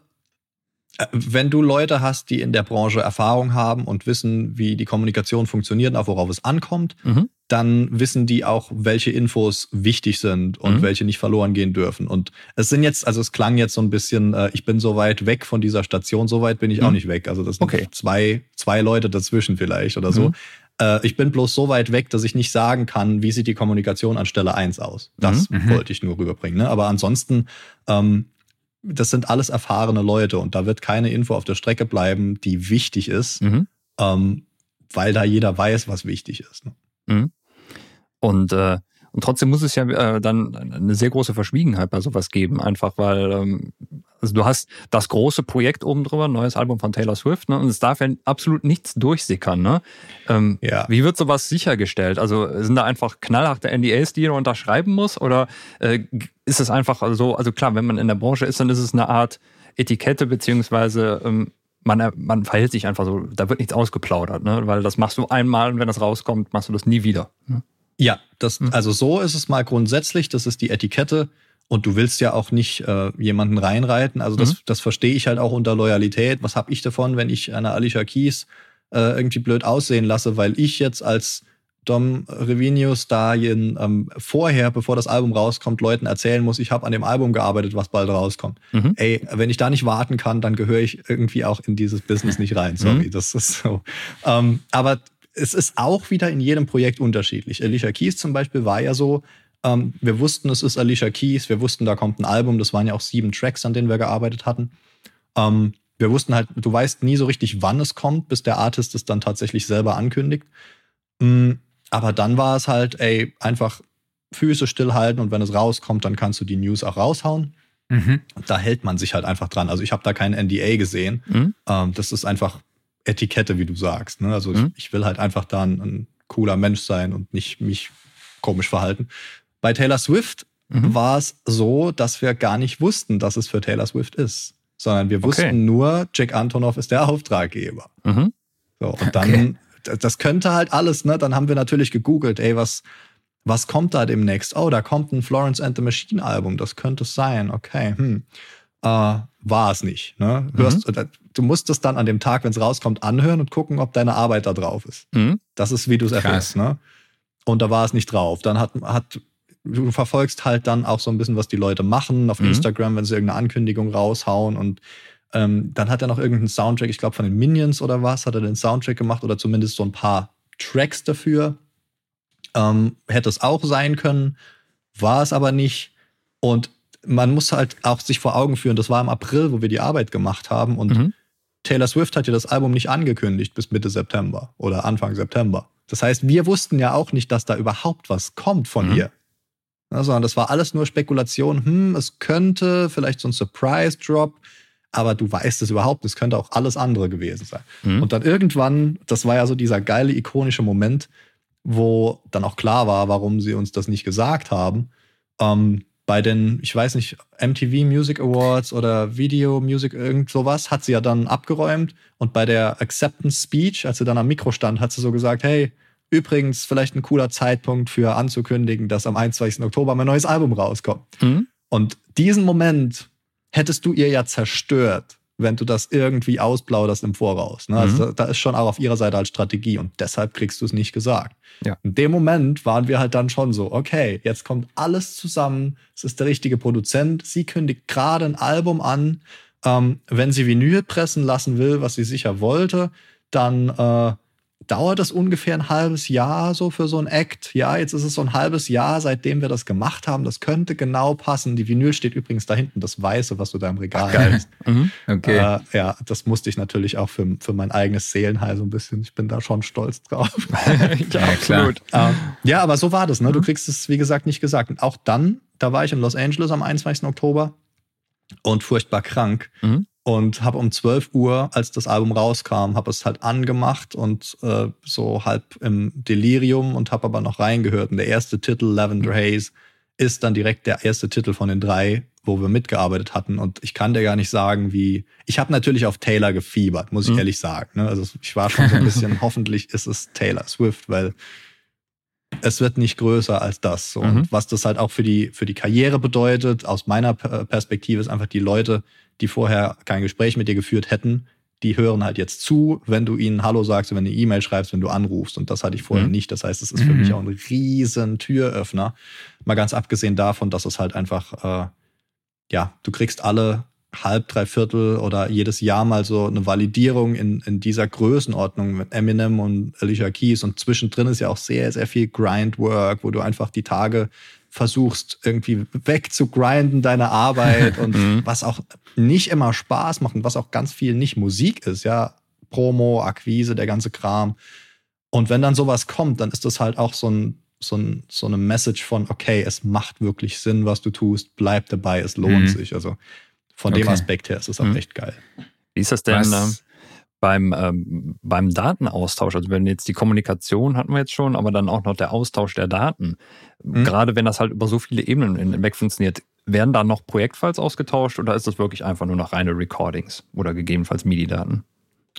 wenn du Leute hast, die in der Branche Erfahrung haben und wissen, wie die Kommunikation funktioniert, auch worauf es ankommt, mhm. dann wissen die auch, welche Infos wichtig sind und mhm. welche nicht verloren gehen dürfen. Und es sind jetzt, also es klang jetzt so ein bisschen, äh, ich bin so weit weg von dieser Station, so weit bin ich mhm. auch nicht weg. Also das sind okay. zwei, zwei Leute dazwischen vielleicht oder so. Mhm. Äh, ich bin bloß so weit weg, dass ich nicht sagen kann, wie sieht die Kommunikation an Stelle 1 aus. Das mhm. wollte ich nur rüberbringen. Ne? Aber ansonsten ähm, das sind alles erfahrene Leute und da wird keine Info auf der Strecke bleiben, die wichtig ist, mhm. ähm, weil da jeder weiß, was wichtig ist. Ne? Mhm. Und äh, und trotzdem muss es ja äh, dann eine sehr große Verschwiegenheit bei sowas geben, einfach weil ähm, also du hast das große Projekt oben drüber, neues Album von Taylor Swift, ne? Und es darf ja absolut nichts durchsickern, ne? Ähm, ja. Wie wird sowas sichergestellt? Also sind da einfach knallharte NDAs, die jeder unterschreiben muss? Oder äh, ist es einfach so, also klar, wenn man in der Branche ist, dann ist es eine Art Etikette, beziehungsweise ähm, man, man verhält sich einfach so, da wird nichts ausgeplaudert, ne? Weil das machst du einmal und wenn das rauskommt, machst du das nie wieder. Ne? Ja, das, hm. also so ist es mal grundsätzlich, das ist die Etikette. Und du willst ja auch nicht äh, jemanden reinreiten. Also das, mhm. das verstehe ich halt auch unter Loyalität. Was habe ich davon, wenn ich eine Alicia Keys äh, irgendwie blöd aussehen lasse, weil ich jetzt als Dom Revinius da ähm, vorher, bevor das Album rauskommt, Leuten erzählen muss, ich habe an dem Album gearbeitet, was bald rauskommt. Mhm. Ey, wenn ich da nicht warten kann, dann gehöre ich irgendwie auch in dieses Business nicht rein. Sorry, mhm. das ist so. Ähm, aber es ist auch wieder in jedem Projekt unterschiedlich. Alicia Keys zum Beispiel war ja so, ähm, wir wussten, es ist Alicia Keys, wir wussten, da kommt ein Album, das waren ja auch sieben Tracks, an denen wir gearbeitet hatten. Ähm, wir wussten halt, du weißt nie so richtig, wann es kommt, bis der Artist es dann tatsächlich selber ankündigt. Mhm, aber dann war es halt, ey, einfach Füße stillhalten und wenn es rauskommt, dann kannst du die News auch raushauen. Mhm. Da hält man sich halt einfach dran. Also ich habe da keinen NDA gesehen. Mhm. Ähm, das ist einfach Etikette, wie du sagst. Ne? Also mhm. ich, ich, will halt einfach da ein, ein, cooler Mensch sein und nicht mich komisch verhalten. Bei Taylor Swift mhm. war es so, dass wir gar nicht wussten, dass es für Taylor Swift ist, sondern wir wussten okay. nur, Jack Antonoff ist der Auftraggeber. Mhm. So, und dann, okay. das könnte halt alles, ne? Dann haben wir natürlich gegoogelt, ey, was, was kommt da demnächst? Oh, da kommt ein Florence and the Machine Album, das könnte es sein, okay, hm. Äh, war es nicht. Ne? Hörst, mhm. Du musst es dann an dem Tag, wenn es rauskommt, anhören und gucken, ob deine Arbeit da drauf ist. Mhm. Das ist, wie du es erfährst. Ne? Und da war es nicht drauf. Dann hat, hat, du verfolgst halt dann auch so ein bisschen, was die Leute machen auf mhm. Instagram, wenn sie irgendeine Ankündigung raushauen und ähm, dann hat er noch irgendeinen Soundtrack, ich glaube von den Minions oder was, hat er den Soundtrack gemacht oder zumindest so ein paar Tracks dafür. Ähm, hätte es auch sein können, war es aber nicht. Und man muss halt auch sich vor Augen führen, das war im April, wo wir die Arbeit gemacht haben und mhm. Taylor Swift hat ja das Album nicht angekündigt bis Mitte September oder Anfang September. Das heißt, wir wussten ja auch nicht, dass da überhaupt was kommt von mhm. ihr. Ja, sondern das war alles nur Spekulation. Hm, es könnte vielleicht so ein Surprise-Drop, aber du weißt es überhaupt, es könnte auch alles andere gewesen sein. Mhm. Und dann irgendwann, das war ja so dieser geile, ikonische Moment, wo dann auch klar war, warum sie uns das nicht gesagt haben. Ähm, bei den, ich weiß nicht, MTV Music Awards oder Video Music, irgend sowas, hat sie ja dann abgeräumt. Und bei der Acceptance Speech, als sie dann am Mikro stand, hat sie so gesagt, hey, übrigens, vielleicht ein cooler Zeitpunkt für anzukündigen, dass am 21. Oktober mein neues Album rauskommt. Mhm. Und diesen Moment hättest du ihr ja zerstört, wenn du das irgendwie ausplauderst im Voraus. Ne? Also mhm. Da, da ist schon auch auf ihrer Seite als Strategie und deshalb kriegst du es nicht gesagt. Ja. In dem Moment waren wir halt dann schon so, okay, jetzt kommt alles zusammen, es ist der richtige Produzent, sie kündigt gerade ein Album an Ähm, wenn sie Vinyl pressen lassen will, was sie sicher wollte, dann äh, dauert es ungefähr ein halbes Jahr so für so ein Act. Ja, jetzt ist es so ein halbes Jahr, seitdem wir das gemacht haben. Das könnte genau passen. Die Vinyl steht übrigens da hinten, das Weiße, was du da im Regal hast. mhm. Okay. Äh, ja, das musste ich natürlich auch für, für mein eigenes Seelenheil so ein bisschen. Ich bin da schon stolz drauf. ja, absolut. Ähm, ja, aber so war das. Ne? Du mhm. kriegst es, wie gesagt, nicht gesagt. Und auch dann, da war ich in Los Angeles am 21. Oktober und furchtbar krank. Mhm und habe um 12 Uhr, als das Album rauskam, habe es halt angemacht und äh, so halb im Delirium und habe aber noch reingehört. Und der erste Titel, Lavender Haze, ist dann direkt der erste Titel von den drei, wo wir mitgearbeitet hatten. Und ich kann dir gar nicht sagen, wie. Ich habe natürlich auf Taylor gefiebert, muss ich mhm. ehrlich sagen. Ne? Also ich war schon so ein bisschen, hoffentlich ist es Taylor Swift, weil es wird nicht größer als das. So. Mhm. Und was das halt auch für die, für die Karriere bedeutet, aus meiner Perspektive, ist einfach die Leute, die vorher kein Gespräch mit dir geführt hätten, die hören halt jetzt zu, wenn du ihnen Hallo sagst, wenn du eine E-Mail schreibst, wenn du anrufst. Und das hatte ich vorher mhm. nicht. Das heißt, es ist für mhm. mich auch ein riesen Türöffner. Mal ganz abgesehen davon, dass es halt einfach, äh, ja, du kriegst alle halb, drei Viertel oder jedes Jahr mal so eine Validierung in, in dieser Größenordnung mit Eminem und Alicia Keys. Und zwischendrin ist ja auch sehr, sehr viel Grindwork, wo du einfach die Tage versuchst, irgendwie wegzugrinden, deine Arbeit und mhm. was auch nicht immer Spaß macht und was auch ganz viel nicht Musik ist, ja. Promo, Akquise, der ganze Kram. Und wenn dann sowas kommt, dann ist das halt auch so ein, so, ein, so eine Message von, okay, es macht wirklich Sinn, was du tust, bleib dabei, es lohnt mhm. sich. Also von okay. dem Aspekt her ist es auch mhm. echt geil. Wie ist das denn? Was, beim, ähm, beim Datenaustausch, also wenn jetzt die Kommunikation hatten wir jetzt schon, aber dann auch noch der Austausch der Daten, mhm. gerade wenn das halt über so viele Ebenen hinweg funktioniert, werden da noch Projektfiles ausgetauscht oder ist das wirklich einfach nur noch reine Recordings oder gegebenenfalls MIDI-Daten?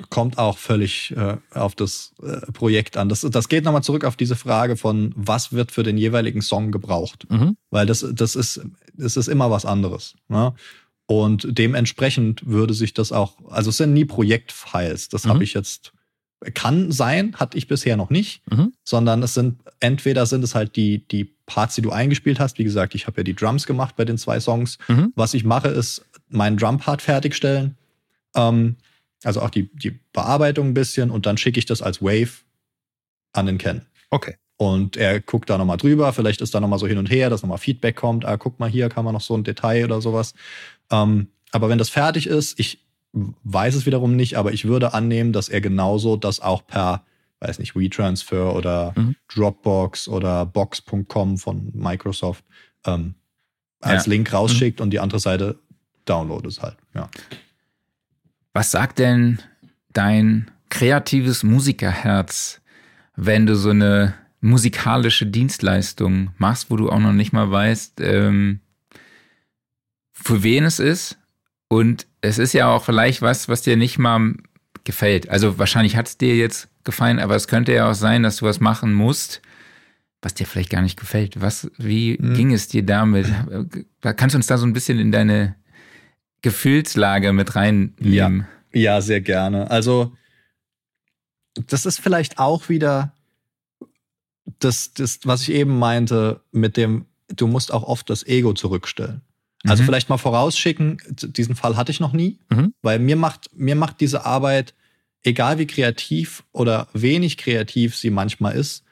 Kommt auch völlig äh, auf das äh, Projekt an. Das, das geht nochmal zurück auf diese Frage von, was wird für den jeweiligen Song gebraucht? Mhm. Weil das, das, ist, das ist immer was anderes. Ne? Und dementsprechend würde sich das auch, also es sind nie Projektfiles. Das mhm. habe ich jetzt, kann sein, hatte ich bisher noch nicht, mhm. sondern es sind, entweder sind es halt die, die Parts, die du eingespielt hast. Wie gesagt, ich habe ja die Drums gemacht bei den zwei Songs. Mhm. Was ich mache, ist meinen Drum-Part fertigstellen. Ähm, also auch die, die Bearbeitung ein bisschen und dann schicke ich das als Wave an den Ken. Okay. Und er guckt da nochmal drüber, vielleicht ist da nochmal so hin und her, dass nochmal Feedback kommt, ah, guck mal hier, kann man noch so ein Detail oder sowas. Ähm, aber wenn das fertig ist, ich weiß es wiederum nicht, aber ich würde annehmen, dass er genauso das auch per, weiß nicht, WeTransfer oder mhm. Dropbox oder Box.com von Microsoft ähm, als ja. Link rausschickt mhm. und die andere Seite downloadet halt. Ja. Was sagt denn dein kreatives Musikerherz, wenn du so eine musikalische Dienstleistung machst, wo du auch noch nicht mal weißt, ähm, für wen es ist. Und es ist ja auch vielleicht was, was dir nicht mal gefällt. Also wahrscheinlich hat es dir jetzt gefallen, aber es könnte ja auch sein, dass du was machen musst, was dir vielleicht gar nicht gefällt. Was, wie hm. ging es dir damit? Kannst du uns da so ein bisschen in deine Gefühlslage mit reinnehmen? Ja, ja sehr gerne. Also das ist vielleicht auch wieder das, das, was ich eben meinte, mit dem, du musst auch oft das Ego zurückstellen. Also mhm. vielleicht mal vorausschicken, diesen Fall hatte ich noch nie, mhm. weil mir macht, mir macht diese Arbeit, egal wie kreativ oder wenig kreativ sie manchmal ist,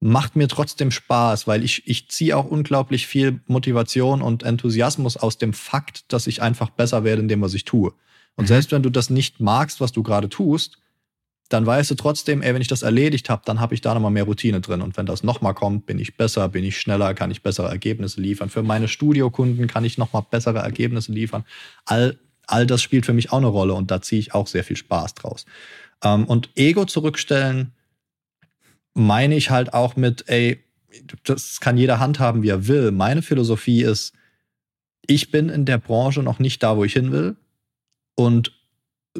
macht mir trotzdem Spaß, weil ich, ich ziehe auch unglaublich viel Motivation und Enthusiasmus aus dem Fakt, dass ich einfach besser werde in dem, was ich tue. Und mhm. selbst wenn du das nicht magst, was du gerade tust, dann weißt du trotzdem, ey, wenn ich das erledigt habe, dann habe ich da nochmal mehr Routine drin. Und wenn das nochmal kommt, bin ich besser, bin ich schneller, kann ich bessere Ergebnisse liefern. Für meine Studiokunden kann ich nochmal bessere Ergebnisse liefern. All, all das spielt für mich auch eine Rolle und da ziehe ich auch sehr viel Spaß draus. Ähm, und Ego zurückstellen meine ich halt auch mit, ey, das kann jeder handhaben, wie er will. Meine Philosophie ist, ich bin in der Branche noch nicht da, wo ich hin will. Und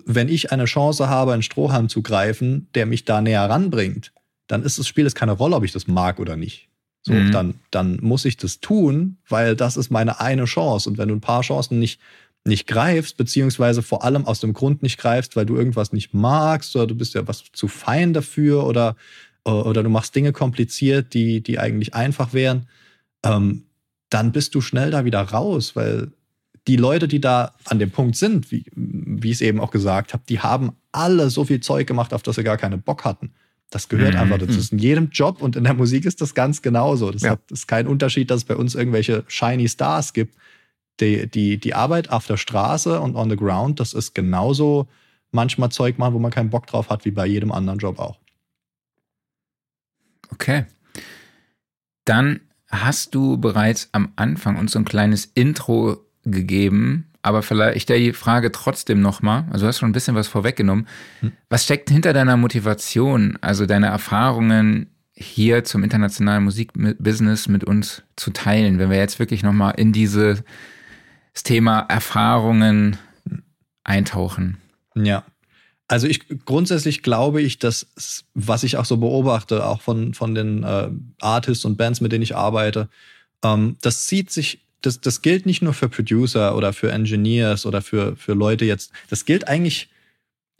wenn ich eine Chance habe, einen Strohhalm zu greifen, der mich da näher ranbringt, dann ist das Spiel es keine Rolle, ob ich das mag oder nicht. So, mhm. dann, dann muss ich das tun, weil das ist meine eine Chance. Und wenn du ein paar Chancen nicht, nicht greifst, beziehungsweise vor allem aus dem Grund nicht greifst, weil du irgendwas nicht magst oder du bist ja was zu fein dafür oder, oder du machst Dinge kompliziert, die, die eigentlich einfach wären, ähm, dann bist du schnell da wieder raus, weil die Leute, die da an dem Punkt sind, wie, wie ich es eben auch gesagt habe, die haben alle so viel Zeug gemacht, auf das sie gar keinen Bock hatten. Das gehört mhm. einfach dazu. Das ist in jedem Job und in der Musik ist das ganz genauso. Das ja. ist kein Unterschied, dass es bei uns irgendwelche shiny Stars gibt. Die, die, die Arbeit auf der Straße und on the ground, das ist genauso manchmal Zeug machen, wo man keinen Bock drauf hat, wie bei jedem anderen Job auch. Okay. Dann hast du bereits am Anfang uns so ein kleines Intro gegeben, aber vielleicht ich stelle die Frage trotzdem nochmal, also du hast schon ein bisschen was vorweggenommen. Hm. Was steckt hinter deiner Motivation, also deine Erfahrungen hier zum internationalen Musikbusiness mit uns zu teilen, wenn wir jetzt wirklich nochmal in dieses Thema Erfahrungen eintauchen? Ja. Also ich grundsätzlich glaube ich, dass was ich auch so beobachte, auch von, von den äh, Artists und Bands, mit denen ich arbeite, ähm, das zieht sich, das, das gilt nicht nur für Producer oder für Engineers oder für, für Leute jetzt, das gilt eigentlich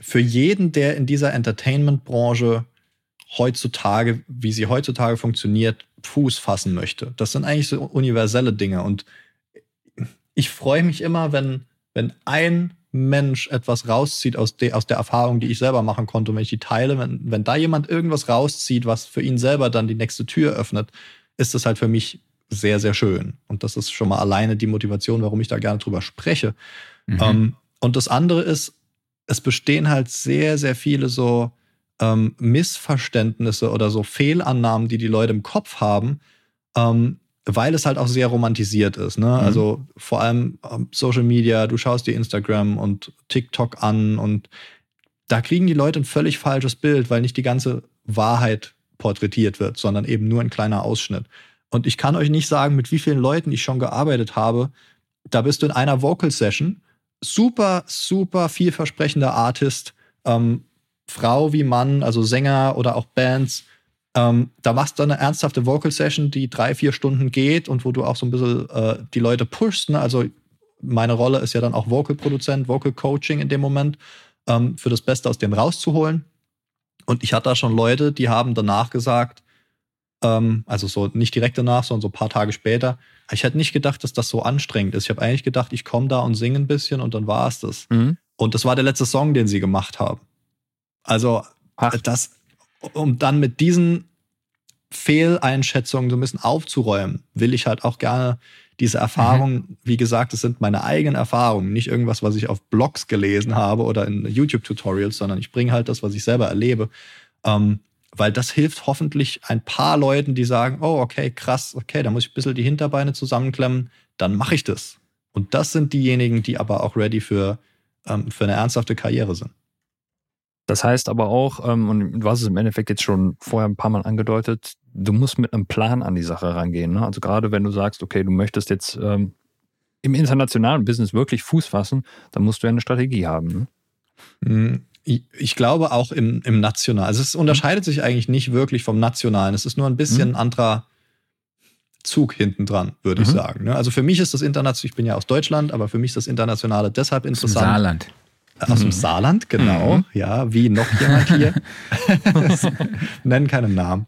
für jeden, der in dieser Entertainment-Branche heutzutage, wie sie heutzutage funktioniert, Fuß fassen möchte. Das sind eigentlich so universelle Dinge. Und ich freue mich immer, wenn, wenn ein Mensch etwas rauszieht aus, de, aus der Erfahrung, die ich selber machen konnte, wenn ich die teile, wenn, wenn da jemand irgendwas rauszieht, was für ihn selber dann die nächste Tür öffnet, ist das halt für mich sehr, sehr schön. Und das ist schon mal alleine die Motivation, warum ich da gerne drüber spreche. Mhm. Ähm, und das andere ist, es bestehen halt sehr, sehr viele so ähm, Missverständnisse oder so Fehlannahmen, die die Leute im Kopf haben, ähm, weil es halt auch sehr romantisiert ist. Ne? Mhm. Also vor allem ähm, Social Media, du schaust dir Instagram und TikTok an und da kriegen die Leute ein völlig falsches Bild, weil nicht die ganze Wahrheit porträtiert wird, sondern eben nur ein kleiner Ausschnitt. Und ich kann euch nicht sagen, mit wie vielen Leuten ich schon gearbeitet habe. Da bist du in einer Vocal Session, super, super vielversprechender Artist, ähm, Frau wie Mann, also Sänger oder auch Bands ähm, da machst du eine ernsthafte Vocal Session, die drei, vier Stunden geht und wo du auch so ein bisschen äh, die Leute pushst. Ne? Also meine Rolle ist ja dann auch Vocal-Produzent, Vocal Coaching in dem Moment, ähm, für das Beste aus dem rauszuholen. Und ich hatte da schon Leute, die haben danach gesagt, ähm, also so nicht direkt danach, sondern so ein paar Tage später, ich hätte nicht gedacht, dass das so anstrengend ist. Ich habe eigentlich gedacht, ich komme da und singe ein bisschen und dann war es das. Mhm. Und das war der letzte Song, den sie gemacht haben. Also Ach. das um dann mit diesen Fehleinschätzungen so ein bisschen aufzuräumen, will ich halt auch gerne diese Erfahrungen, mhm. wie gesagt, das sind meine eigenen Erfahrungen, nicht irgendwas, was ich auf Blogs gelesen habe oder in YouTube-Tutorials, sondern ich bringe halt das, was ich selber erlebe. Ähm, weil das hilft hoffentlich ein paar Leuten, die sagen, oh, okay, krass, okay, da muss ich ein bisschen die Hinterbeine zusammenklemmen, dann mache ich das. Und das sind diejenigen, die aber auch ready für, ähm, für eine ernsthafte Karriere sind. Das heißt aber auch, ähm, und du hast es im Endeffekt jetzt schon vorher ein paar Mal angedeutet, du musst mit einem Plan an die Sache rangehen. Ne? Also gerade wenn du sagst, okay, du möchtest jetzt ähm, im internationalen Business wirklich Fuß fassen, dann musst du ja eine Strategie haben. Ne? Ich, glaube auch im, im Nationalen. Also es unterscheidet sich eigentlich nicht wirklich vom Nationalen. Es ist nur ein bisschen mhm. ein anderer Zug hinten dran, würde mhm. ich sagen. Ne? Also für mich ist das international, ich bin ja aus Deutschland, aber für mich ist das Internationale deshalb interessant. Saarland. Aus dem mhm. Saarland, genau. Mhm. Ja, wie noch jemand hier. Nennen keinen Namen.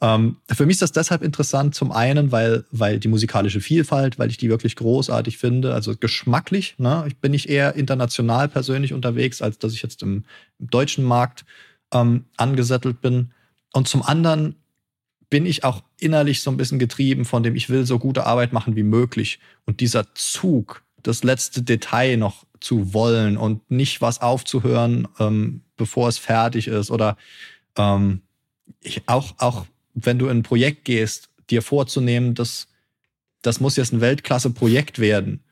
Ähm, für mich ist das deshalb interessant, zum einen, weil, weil die musikalische Vielfalt, weil ich die wirklich großartig finde, also geschmacklich. Ne? Ich bin nicht eher international persönlich unterwegs, als dass ich jetzt im, im deutschen Markt ähm, angesettelt bin. Und zum anderen bin ich auch innerlich so ein bisschen getrieben von dem, ich will so gute Arbeit machen wie möglich. Und dieser Zug, das letzte Detail noch zu wollen und nicht was aufzuhören, ähm, bevor es fertig ist. Oder ähm, ich, auch, auch wenn du in ein Projekt gehst, dir vorzunehmen, dass das muss jetzt ein Weltklasse-Projekt werden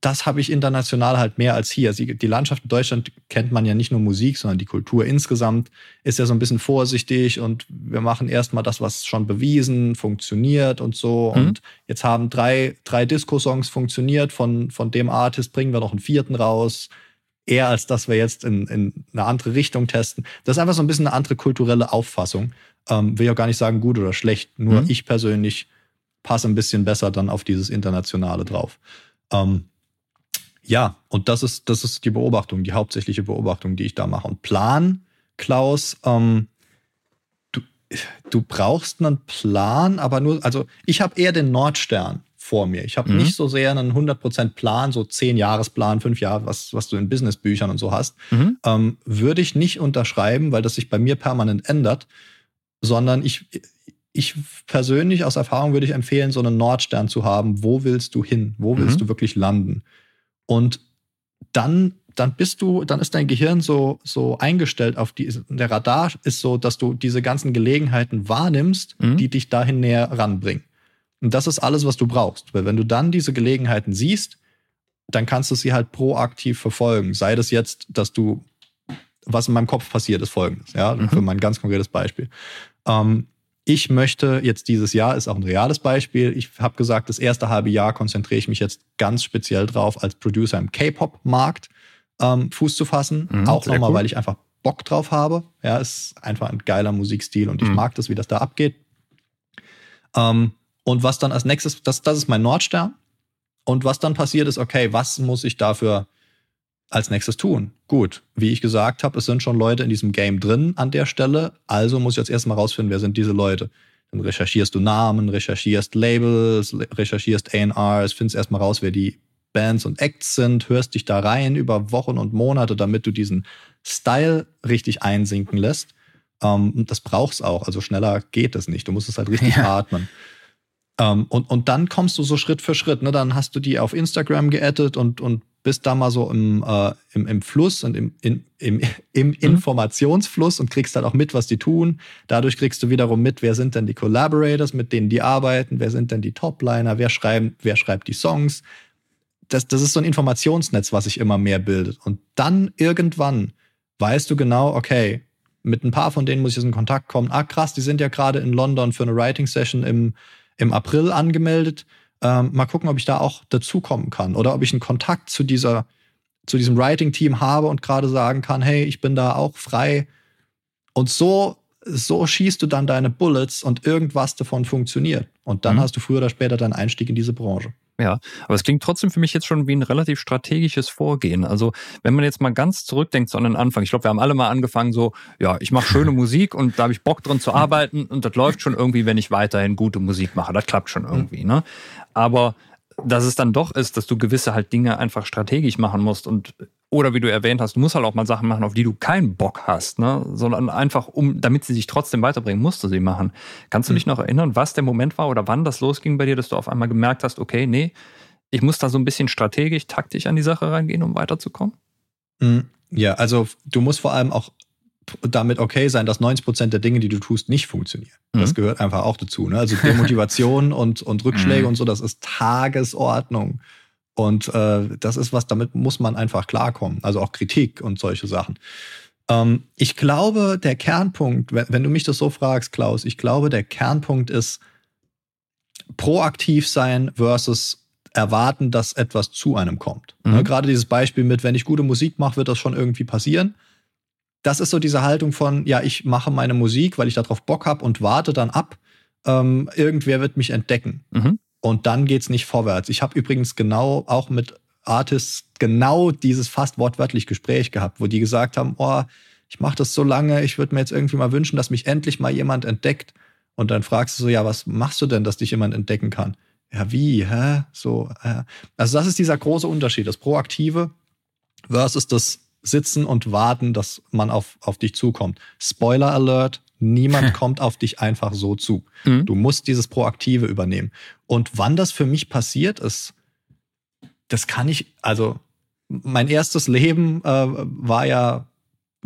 das habe ich international halt mehr als hier. Die Landschaft in Deutschland kennt man ja nicht nur Musik, sondern die Kultur insgesamt ist ja so ein bisschen vorsichtig und wir machen erstmal das, was schon bewiesen, funktioniert und so. Mhm. Und jetzt haben drei, drei Disco-Songs funktioniert, von, von dem Artist bringen wir noch einen vierten raus. Eher als dass wir jetzt in, in eine andere Richtung testen. Das ist einfach so ein bisschen eine andere kulturelle Auffassung. Ähm, will ich auch gar nicht sagen, gut oder schlecht. Nur mhm. ich persönlich passe ein bisschen besser dann auf dieses Internationale drauf. Ähm, ja, und das ist, das ist die Beobachtung, die hauptsächliche Beobachtung, die ich da mache. Und Plan, Klaus, ähm, du, du brauchst einen Plan, aber nur, also ich habe eher den Nordstern vor mir. Ich habe mhm. nicht so sehr einen 100% Plan, so 10-Jahres-Plan, 5 Jahre, was, was du in Businessbüchern und so hast. Mhm. Ähm, würde ich nicht unterschreiben, weil das sich bei mir permanent ändert, sondern ich, ich persönlich aus Erfahrung würde ich empfehlen, so einen Nordstern zu haben. Wo willst du hin? Wo willst mhm. du wirklich landen? Und dann, dann bist du, dann ist dein Gehirn so, so eingestellt auf die, der Radar ist so, dass du diese ganzen Gelegenheiten wahrnimmst, mhm. die dich dahin näher ranbringen. Und das ist alles, was du brauchst. Weil wenn du dann diese Gelegenheiten siehst, dann kannst du sie halt proaktiv verfolgen. Sei das jetzt, dass du, was in meinem Kopf passiert, ist folgendes, ja, mhm. für mein ganz konkretes Beispiel. Ähm, ich möchte jetzt dieses Jahr, ist auch ein reales Beispiel, ich habe gesagt, das erste halbe Jahr konzentriere ich mich jetzt ganz speziell drauf, als Producer im K-Pop-Markt ähm, Fuß zu fassen. Mhm, auch nochmal, cool. weil ich einfach Bock drauf habe. Ja, ist einfach ein geiler Musikstil und ich mhm. mag das, wie das da abgeht. Ähm, und was dann als nächstes, das, das ist mein Nordstern. Und was dann passiert ist, okay, was muss ich dafür als nächstes tun? Gut, wie ich gesagt habe, es sind schon Leute in diesem Game drin an der Stelle, also muss ich jetzt erstmal rausfinden, wer sind diese Leute. Dann recherchierst du Namen, recherchierst Labels, recherchierst ARs, findest erstmal raus, wer die Bands und Acts sind, hörst dich da rein über Wochen und Monate, damit du diesen Style richtig einsinken lässt. Ähm, das brauchst auch, also schneller geht es nicht. Du musst es halt richtig ja. atmen. Ähm, und, und dann kommst du so Schritt für Schritt. Ne? Dann hast du die auf Instagram geaddet und, und bist da mal so im, äh, im, im Fluss und im, in, im, im mhm. Informationsfluss und kriegst dann auch mit, was die tun. Dadurch kriegst du wiederum mit, wer sind denn die Collaborators, mit denen die arbeiten, wer sind denn die Topliner, wer schreibt, wer schreibt die Songs. Das, das ist so ein Informationsnetz, was sich immer mehr bildet. Und dann irgendwann weißt du genau, okay, mit ein paar von denen muss ich jetzt in Kontakt kommen. Ah, krass, die sind ja gerade in London für eine Writing Session im, im April angemeldet. Ähm, mal gucken, ob ich da auch dazukommen kann oder ob ich einen Kontakt zu dieser, zu diesem Writing-Team habe und gerade sagen kann, hey, ich bin da auch frei. Und so, so schießt du dann deine Bullets und irgendwas davon funktioniert. Und dann mhm. hast du früher oder später deinen Einstieg in diese Branche. Ja, aber es klingt trotzdem für mich jetzt schon wie ein relativ strategisches Vorgehen. Also wenn man jetzt mal ganz zurückdenkt so an den Anfang, ich glaube, wir haben alle mal angefangen so, ja, ich mache schöne Musik und da habe ich Bock drin zu arbeiten und das läuft schon irgendwie, wenn ich weiterhin gute Musik mache. Das klappt schon irgendwie. Ne? Aber dass es dann doch ist, dass du gewisse halt Dinge einfach strategisch machen musst und oder wie du erwähnt hast, du musst halt auch mal Sachen machen, auf die du keinen Bock hast, ne? sondern einfach, um, damit sie sich trotzdem weiterbringen, musst du sie machen. Kannst du dich noch erinnern, was der Moment war oder wann das losging bei dir, dass du auf einmal gemerkt hast, okay, nee, ich muss da so ein bisschen strategisch, taktisch an die Sache reingehen, um weiterzukommen? Hm, ja, also du musst vor allem auch damit okay sein, dass 90 Prozent der Dinge, die du tust, nicht funktionieren. Mhm. Das gehört einfach auch dazu. Ne? Also Demotivation und, und Rückschläge mhm. und so, das ist Tagesordnung. Und äh, das ist was, damit muss man einfach klarkommen. Also auch Kritik und solche Sachen. Ähm, ich glaube, der Kernpunkt, wenn, wenn, du mich das so fragst, Klaus, ich glaube, der Kernpunkt ist proaktiv sein versus erwarten, dass etwas zu einem kommt. Ne, mhm. Ne, Gerade dieses Beispiel mit, wenn ich gute Musik mache, wird das schon irgendwie passieren. Das ist so diese Haltung von, ja, ich mache meine Musik, weil ich darauf Bock habe und warte dann ab. Ähm, irgendwer wird mich entdecken. Mhm. Und dann geht's nicht vorwärts. Ich habe übrigens genau auch mit Artists genau dieses fast wortwörtlich Gespräch gehabt, wo die gesagt haben, oh, ich mache das so lange, ich würde mir jetzt irgendwie mal wünschen, dass mich endlich mal jemand entdeckt. Und dann fragst du so, ja, was machst du denn, dass dich jemand entdecken kann? Ja, wie, hä? So, äh. also das ist dieser große Unterschied, das Proaktive versus das Sitzen und Warten, dass man auf, auf dich zukommt. Spoiler Alert, Niemand kommt auf dich einfach so zu. Mhm. Du musst dieses Proaktive übernehmen. Und wann das für mich passiert ist, das kann ich, also mein erstes Leben äh, war ja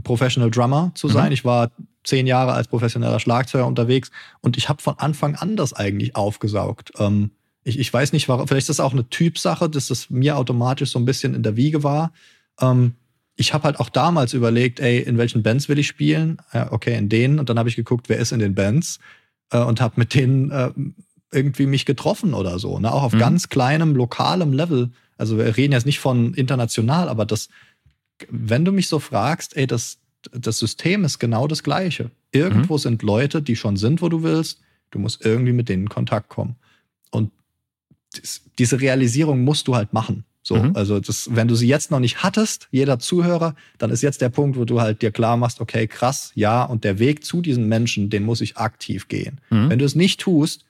Professional Drummer zu sein. Mhm. Ich war zehn Jahre als professioneller Schlagzeuger unterwegs und ich habe von Anfang an das eigentlich aufgesaugt. Ähm, ich, ich weiß nicht, warum, vielleicht ist das auch eine Typsache, dass das mir automatisch so ein bisschen in der Wiege war. Ähm, ich habe halt auch damals überlegt, ey, in welchen Bands will ich spielen? Ja, okay, in denen. Und dann habe ich geguckt, wer ist in den Bands äh, und habe mit denen äh, irgendwie mich getroffen oder so. Ne? Auch auf mhm. ganz kleinem, lokalem Level. Also wir reden jetzt nicht von international, aber das, wenn du mich so fragst, ey, das, das System ist genau das gleiche. Irgendwo mhm. sind Leute, die schon sind, wo du willst. Du musst irgendwie mit denen in Kontakt kommen. Und diese Realisierung musst du halt machen. So, mhm. also das, wenn du sie jetzt noch nicht hattest, jeder Zuhörer, dann ist jetzt der Punkt, wo du halt dir klar machst, okay, krass, ja, und der Weg zu diesen Menschen, den muss ich aktiv gehen. Mhm. Wenn du es nicht tust,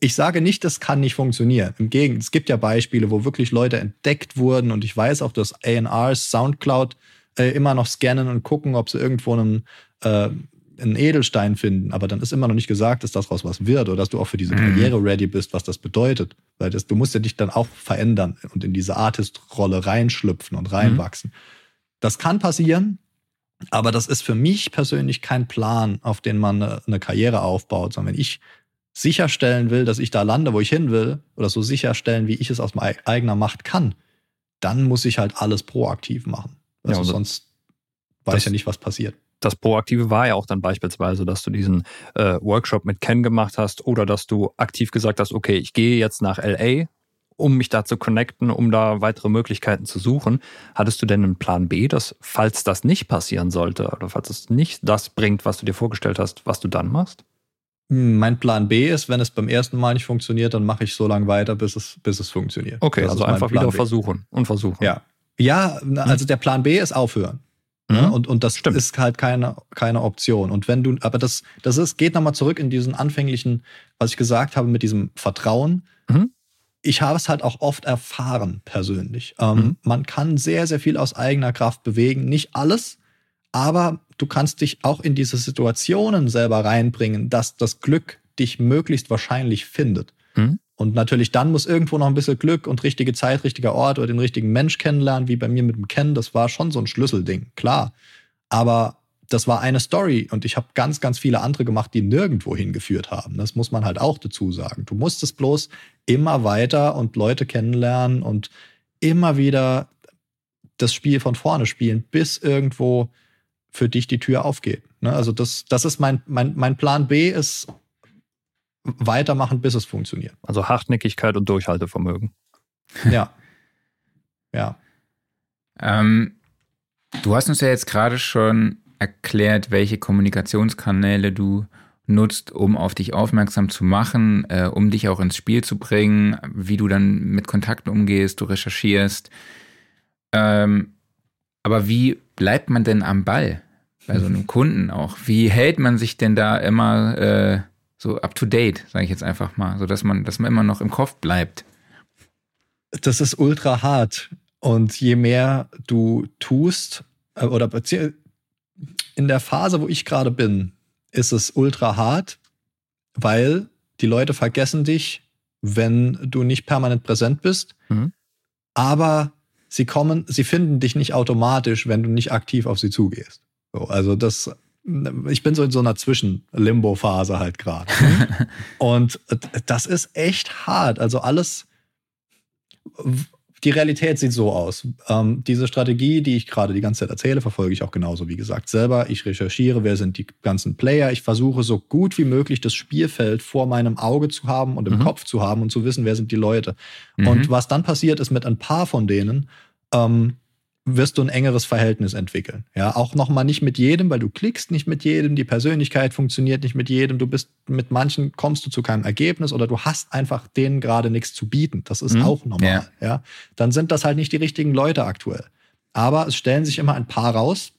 ich sage nicht, das kann nicht funktionieren. Im Gegenteil, es gibt ja Beispiele, wo wirklich Leute entdeckt wurden und ich weiß auch, dass A&Rs Soundcloud äh, immer noch scannen und gucken, ob sie irgendwo einen, äh, einen Edelstein finden. Aber dann ist immer noch nicht gesagt, dass daraus was wird oder dass du auch für diese Mhm. Karriere ready bist, was das bedeutet. Weil das, du musst ja dich dann auch verändern und in diese Artist-Rolle reinschlüpfen und reinwachsen. Das kann passieren, aber das ist für mich persönlich kein Plan, auf den man eine, eine Karriere aufbaut, sondern wenn ich sicherstellen will, dass ich da lande, wo ich hin will, oder so sicherstellen, wie ich es aus meiner eigener Macht kann, dann muss ich halt alles proaktiv machen. Ja, Also also sonst weiß ich ja nicht, was passiert. Das Proaktive war ja auch dann beispielsweise, dass du diesen äh, Workshop mit Ken gemacht hast oder dass du aktiv gesagt hast, okay, ich gehe jetzt nach LA, um mich da zu connecten, um da weitere Möglichkeiten zu suchen. Hattest du denn einen Plan B, dass falls das nicht passieren sollte oder falls es nicht das bringt, was du dir vorgestellt hast, was du dann machst? Hm, Mein Plan B ist, wenn es beim ersten Mal nicht funktioniert, dann mache ich so lange weiter, bis es, bis es funktioniert. Okay, Das also einfach wieder B. versuchen und versuchen. Ja. Ja, na, also der Plan B ist aufhören. Ne? Mhm. Und, und das Stimmt. ist halt keine, keine Option. Und wenn du, aber das, das ist, geht nochmal zurück in diesen anfänglichen, was ich gesagt habe, mit diesem Vertrauen. Mhm. Ich habe es halt auch oft erfahren, persönlich. Ähm, Mhm. Man kann sehr, sehr viel aus eigener Kraft bewegen. Nicht alles, aber du kannst dich auch in diese Situationen selber reinbringen, dass das Glück dich möglichst wahrscheinlich findet. Mhm. Und natürlich dann muss irgendwo noch ein bisschen Glück und richtige Zeit, richtiger Ort oder den richtigen Mensch kennenlernen, wie bei mir mit dem Ken. Das war schon so ein Schlüsselding, klar. Aber das war eine Story und ich habe ganz, ganz viele andere gemacht, die nirgendwo hingeführt haben. Das muss man halt auch dazu sagen. Du musstest bloß immer weiter und Leute kennenlernen und immer wieder das Spiel von vorne spielen, bis irgendwo für dich die Tür aufgeht. Ne? Also das, das ist mein, mein, mein Plan B ist weitermachen, bis es funktioniert. Also Hartnäckigkeit und Durchhaltevermögen. Ja. Ja. Ähm, du hast uns ja jetzt gerade schon erklärt, welche Kommunikationskanäle du nutzt, um auf dich aufmerksam zu machen, äh, um dich auch ins Spiel zu bringen, wie du dann mit Kontakten umgehst, du recherchierst. Ähm, aber wie bleibt man denn am Ball bei so einem Kunden auch? Wie hält man sich denn da immer äh, so up to date, sage ich jetzt einfach mal, so dass man, dass man immer noch im Kopf bleibt? Das ist ultra hart. Und je mehr du tust, äh, oder in der Phase, wo ich gerade bin, ist es ultra hart, weil die Leute vergessen dich, wenn du nicht permanent präsent bist. Mhm. Aber sie kommen, sie finden dich nicht automatisch, wenn du nicht aktiv auf sie zugehst. So, also das, ich bin so in so einer Zwischen-Limbo-Phase halt gerade. Und das ist echt hart. Also alles, die Realität sieht so aus. Ähm, diese Strategie, die ich gerade die ganze Zeit erzähle, verfolge ich auch genauso, wie gesagt, selber. Ich recherchiere, wer sind die ganzen Player. Ich versuche so gut wie möglich das Spielfeld vor meinem Auge zu haben und im Mhm. Kopf zu haben und zu wissen, wer sind die Leute. Mhm. Und was dann passiert ist mit ein paar von denen, ähm, wirst du ein engeres Verhältnis entwickeln. Ja, auch nochmal nicht mit jedem, weil du klickst nicht mit jedem, die Persönlichkeit funktioniert nicht mit jedem, du bist mit manchen kommst du zu keinem Ergebnis oder du hast einfach denen gerade nichts zu bieten. Das ist Mhm. auch normal. Ja. dann sind das halt nicht die richtigen Leute aktuell. Aber es stellen sich immer ein paar raus.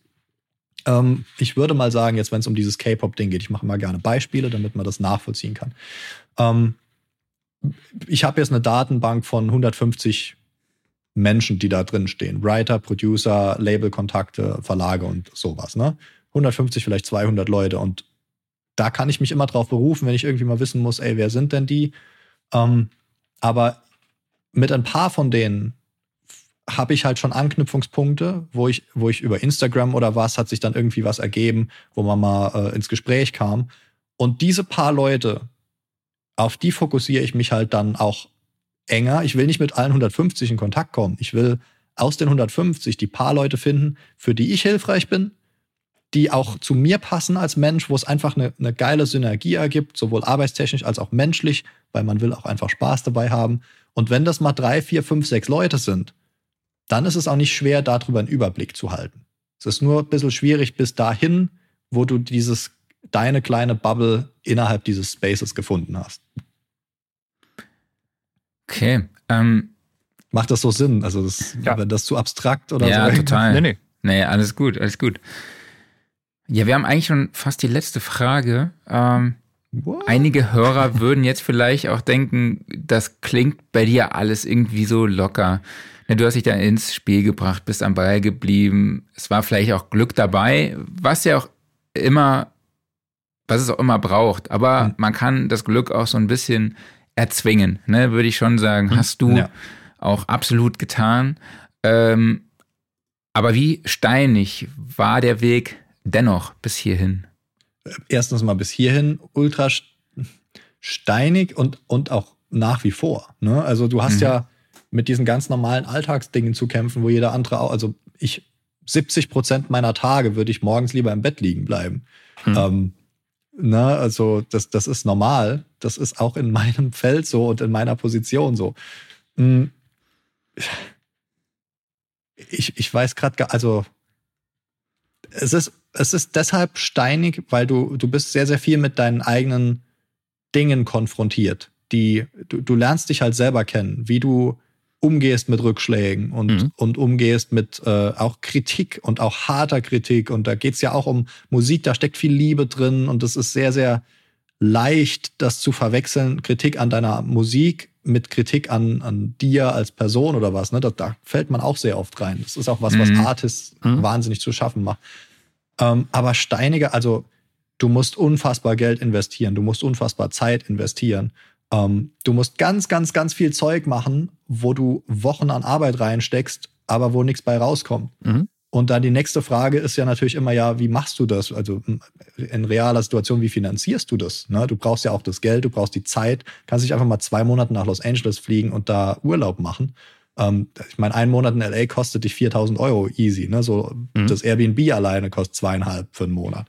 Ähm, ich würde mal sagen, jetzt wenn es um dieses K-Pop-Ding geht, ich mache mal gerne Beispiele, damit man das nachvollziehen kann. Ähm, ich habe jetzt eine Datenbank von 150 Menschen, die da drin stehen. Writer, Producer, Labelkontakte, Verlage und sowas. Ne? 150, vielleicht 200 Leute. Und da kann ich mich immer drauf berufen, wenn ich irgendwie mal wissen muss, ey, wer sind denn die? Ähm, aber mit ein paar von denen habe ich halt schon Anknüpfungspunkte, wo ich, wo ich über Instagram oder was hat sich dann irgendwie was ergeben, wo man mal äh, ins Gespräch kam. Und diese paar Leute, auf die fokussiere ich mich halt dann auch enger. Ich will nicht mit allen 150 in Kontakt kommen. Ich will aus den 150 die paar Leute finden, für die ich hilfreich bin, die auch zu mir passen als Mensch, wo es einfach eine, eine geile Synergie ergibt, sowohl arbeitstechnisch als auch menschlich, weil man will auch einfach Spaß dabei haben. Und wenn das mal drei, vier, fünf, sechs Leute sind, dann ist es auch nicht schwer, darüber einen Überblick zu halten. Es ist nur ein bisschen schwierig bis dahin, wo du dieses deine kleine Bubble innerhalb dieses Spaces gefunden hast. Okay. Ähm, Macht das so Sinn? Also, das, Ja. wenn das zu abstrakt oder ja, so. total. Nee, nee. Nee, alles gut, alles gut. Ja, wir haben eigentlich schon fast die letzte Frage. Ähm, What? Einige Hörer würden jetzt vielleicht auch denken, das klingt bei dir alles irgendwie so locker. Du hast dich da ins Spiel gebracht, bist am Ball geblieben. Es war vielleicht auch Glück dabei, was ja auch immer, was es auch immer braucht. Aber mhm. man kann das Glück auch so ein bisschen erzwingen, ne, würde ich schon sagen. Mhm. Hast du ja. auch absolut getan. Ähm, aber wie steinig war der Weg dennoch bis hierhin? Erstens mal bis hierhin ultra steinig und, und auch nach wie vor. Ne? Also du hast mhm. ja mit diesen ganz normalen Alltagsdingen zu kämpfen, wo jeder andere auch, also ich 70 Prozent meiner Tage würde ich morgens lieber im Bett liegen bleiben. Mhm. Ähm, na, ne? also das, das ist normal. Das ist auch in meinem Feld so und in meiner Position so. Mhm ich, ich weiß gerade, also es ist, es ist deshalb steinig, weil du, du bist sehr, sehr viel mit deinen eigenen Dingen konfrontiert. Die, du, du lernst dich halt selber kennen, wie du umgehst mit Rückschlägen und, mhm. und umgehst mit äh, auch Kritik und auch harter Kritik. Und da geht's ja auch um Musik, da steckt viel Liebe drin und es ist sehr, sehr leicht, das zu verwechseln, Kritik an deiner Musik mit Kritik an, an dir als Person oder was. Ne? Da, da fällt man auch sehr oft rein. Das ist auch was, mhm. was Artists mhm. wahnsinnig zu schaffen macht. Ähm, aber Steinige, also du musst unfassbar Geld investieren, du musst unfassbar Zeit investieren. Ähm, du musst ganz, ganz, ganz viel Zeug machen, wo du Wochen an Arbeit reinsteckst, aber wo nichts bei rauskommt. Mhm. Und dann die nächste Frage ist ja natürlich immer, ja, wie machst du das? Also in realer Situation, wie finanzierst du das? Ne? Du brauchst ja auch das Geld, du brauchst die Zeit, kannst nicht einfach mal zwei Monate nach Los Angeles fliegen und da Urlaub machen. Ähm, ich meine, ein Monat in LA kostet dich 4000 Euro easy. Ne? So mhm. das Airbnb alleine kostet zweieinhalb für einen Monat.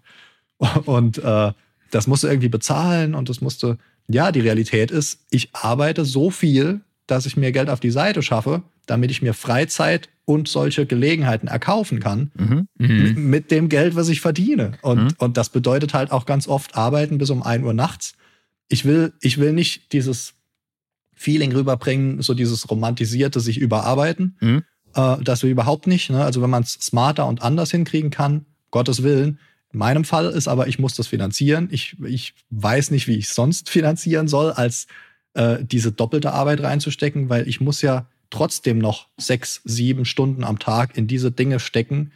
Und äh, das musst du irgendwie bezahlen und das musste, ja, die Realität ist, ich arbeite so viel, dass ich mir Geld auf die Seite schaffe, damit ich mir Freizeit und solche Gelegenheiten erkaufen kann mhm. mit, mhm. mit, dem Geld, was ich verdiene. Und, mhm. und das bedeutet halt auch ganz oft arbeiten bis um ein Uhr nachts. Ich will, ich will nicht dieses Feeling rüberbringen, so dieses romantisierte sich überarbeiten. Mhm. Äh, das will überhaupt nicht. Ne? Also wenn man es smarter und anders hinkriegen kann, Gottes Willen. In meinem Fall ist aber, ich muss das finanzieren. Ich, ich weiß nicht, wie ich sonst finanzieren soll, als äh, diese doppelte Arbeit reinzustecken, weil ich muss ja trotzdem noch sechs, sieben Stunden am Tag in diese Dinge stecken,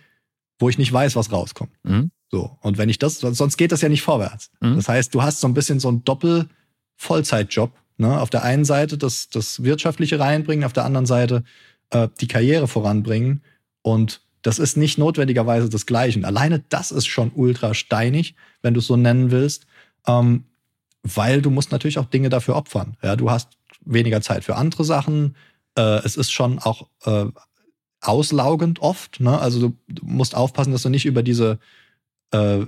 wo ich nicht weiß, was rauskommt. Mhm. So. Und wenn ich das, sonst geht das ja nicht vorwärts. Mhm. Das heißt, du hast so ein bisschen so einen Doppel-Vollzeitjob. Ne? Auf der einen Seite das, das Wirtschaftliche reinbringen, auf der anderen Seite äh, die Karriere voranbringen. Und das ist nicht notwendigerweise das Gleiche. Alleine das ist schon ultra steinig, wenn du es so nennen willst. Ähm, weil du musst natürlich auch Dinge dafür opfern. Ja, du hast weniger Zeit für andere Sachen, äh, es ist schon auch äh, auslaugend oft. Ne? Also du, du, musst aufpassen, dass du nicht über diese äh,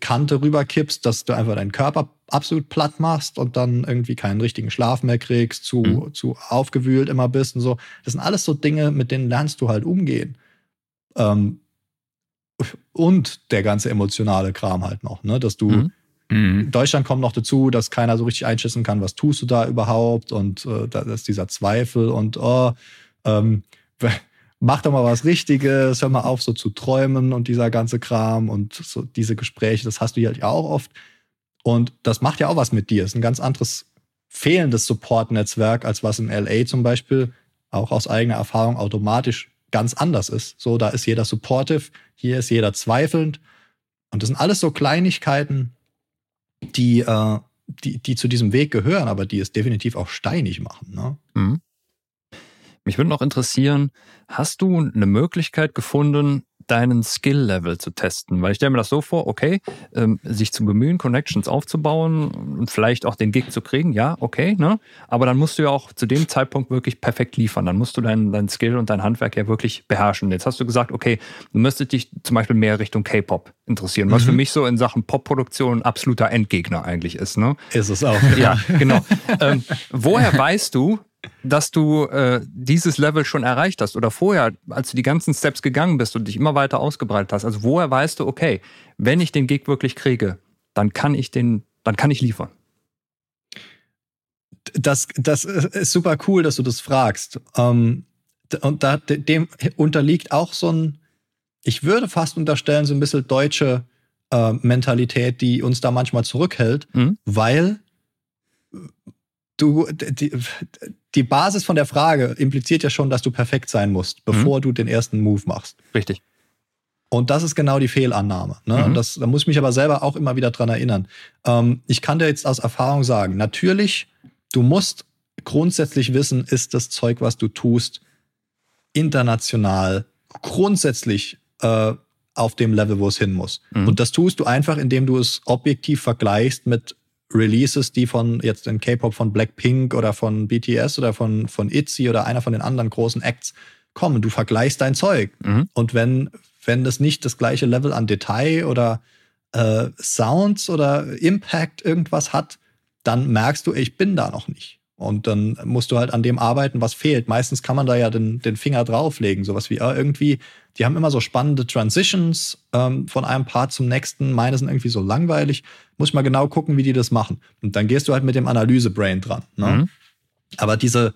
Kante rüberkippst, dass du einfach deinen Körper absolut platt machst und dann irgendwie keinen richtigen Schlaf mehr kriegst, zu, mhm. zu aufgewühlt immer bist und so. Das sind alles so Dinge, mit denen lernst du halt umgehen. Ähm, und der ganze emotionale Kram halt noch, ne? Dass du mhm. Mhm. Deutschland kommt noch dazu, dass keiner so richtig einschätzen kann, was tust du da überhaupt und äh, da ist dieser Zweifel und oh, ähm, mach doch mal was Richtiges, hör mal auf, so zu träumen und dieser ganze Kram und so diese Gespräche, das hast du halt ja auch oft. Und das macht ja auch was mit dir. Es ist ein ganz anderes fehlendes Support-Netzwerk, als was in LA zum Beispiel auch aus eigener Erfahrung automatisch ganz anders ist. So, da ist jeder supportive, hier ist jeder zweifelnd. Und das sind alles so Kleinigkeiten, die, äh, die, die zu diesem Weg gehören, aber die es definitiv auch steinig machen. Ne? Mhm. Mich würde noch interessieren, hast du eine Möglichkeit gefunden, deinen Skill-Level zu testen. Weil ich stelle mir das so vor, okay, ähm, sich zu bemühen, Connections aufzubauen und vielleicht auch den Gig zu kriegen, ja, okay, ne? Aber dann musst du ja auch zu dem Zeitpunkt wirklich perfekt liefern. Dann musst du dein, dein Skill und dein Handwerk ja wirklich beherrschen. Jetzt hast du gesagt, okay, du müsstest dich zum Beispiel mehr Richtung K-Pop interessieren, was mhm. für mich so in Sachen Pop-Produktion ein absoluter Endgegner eigentlich ist, ne? Ist es auch. Ja, genau. ähm, woher weißt du, dass du äh, dieses Level schon erreicht hast oder vorher, als du die ganzen Steps gegangen bist und dich immer weiter ausgebreitet hast. Also woher weißt du, okay, wenn ich den Gig wirklich kriege, dann kann ich den, dann kann ich liefern. Das, das ist super cool, dass du das fragst. Ähm, und da, dem unterliegt auch so ein, ich würde fast unterstellen, so ein bisschen deutsche äh, Mentalität, die uns da manchmal zurückhält, Mhm. weil du die, die Basis von der Frage impliziert ja schon, dass du perfekt sein musst, bevor du den ersten Move machst. Richtig. Und das ist genau die Fehlannahme. Ne? Mhm. Und das, da muss ich mich aber selber auch immer wieder dran erinnern. Ähm, ich kann dir jetzt aus Erfahrung sagen, natürlich, du musst grundsätzlich wissen, ist das Zeug, was du tust, international grundsätzlich äh, auf dem Level, wo es hin muss. Mhm. Und das tust du einfach, indem du es objektiv vergleichst mit Releases, die von jetzt in K-Pop von Blackpink oder von BTS oder von, von ITZY oder einer von den anderen großen Acts kommen. Du vergleichst dein Zeug. Mhm. Und wenn, wenn das nicht das gleiche Level an Detail oder äh, Sounds oder Impact irgendwas hat, dann merkst du, ich bin da noch nicht. Und dann musst du halt an dem arbeiten, was fehlt. Meistens kann man da ja den, den Finger drauflegen. Sowas wie äh, irgendwie, die haben immer so spannende Transitions ähm, von einem Part zum nächsten. Meine sind irgendwie so langweilig. Muss mal genau gucken, wie die das machen. Und dann gehst du halt mit dem Analyse-Brain dran. Ne? Mhm. Aber diese,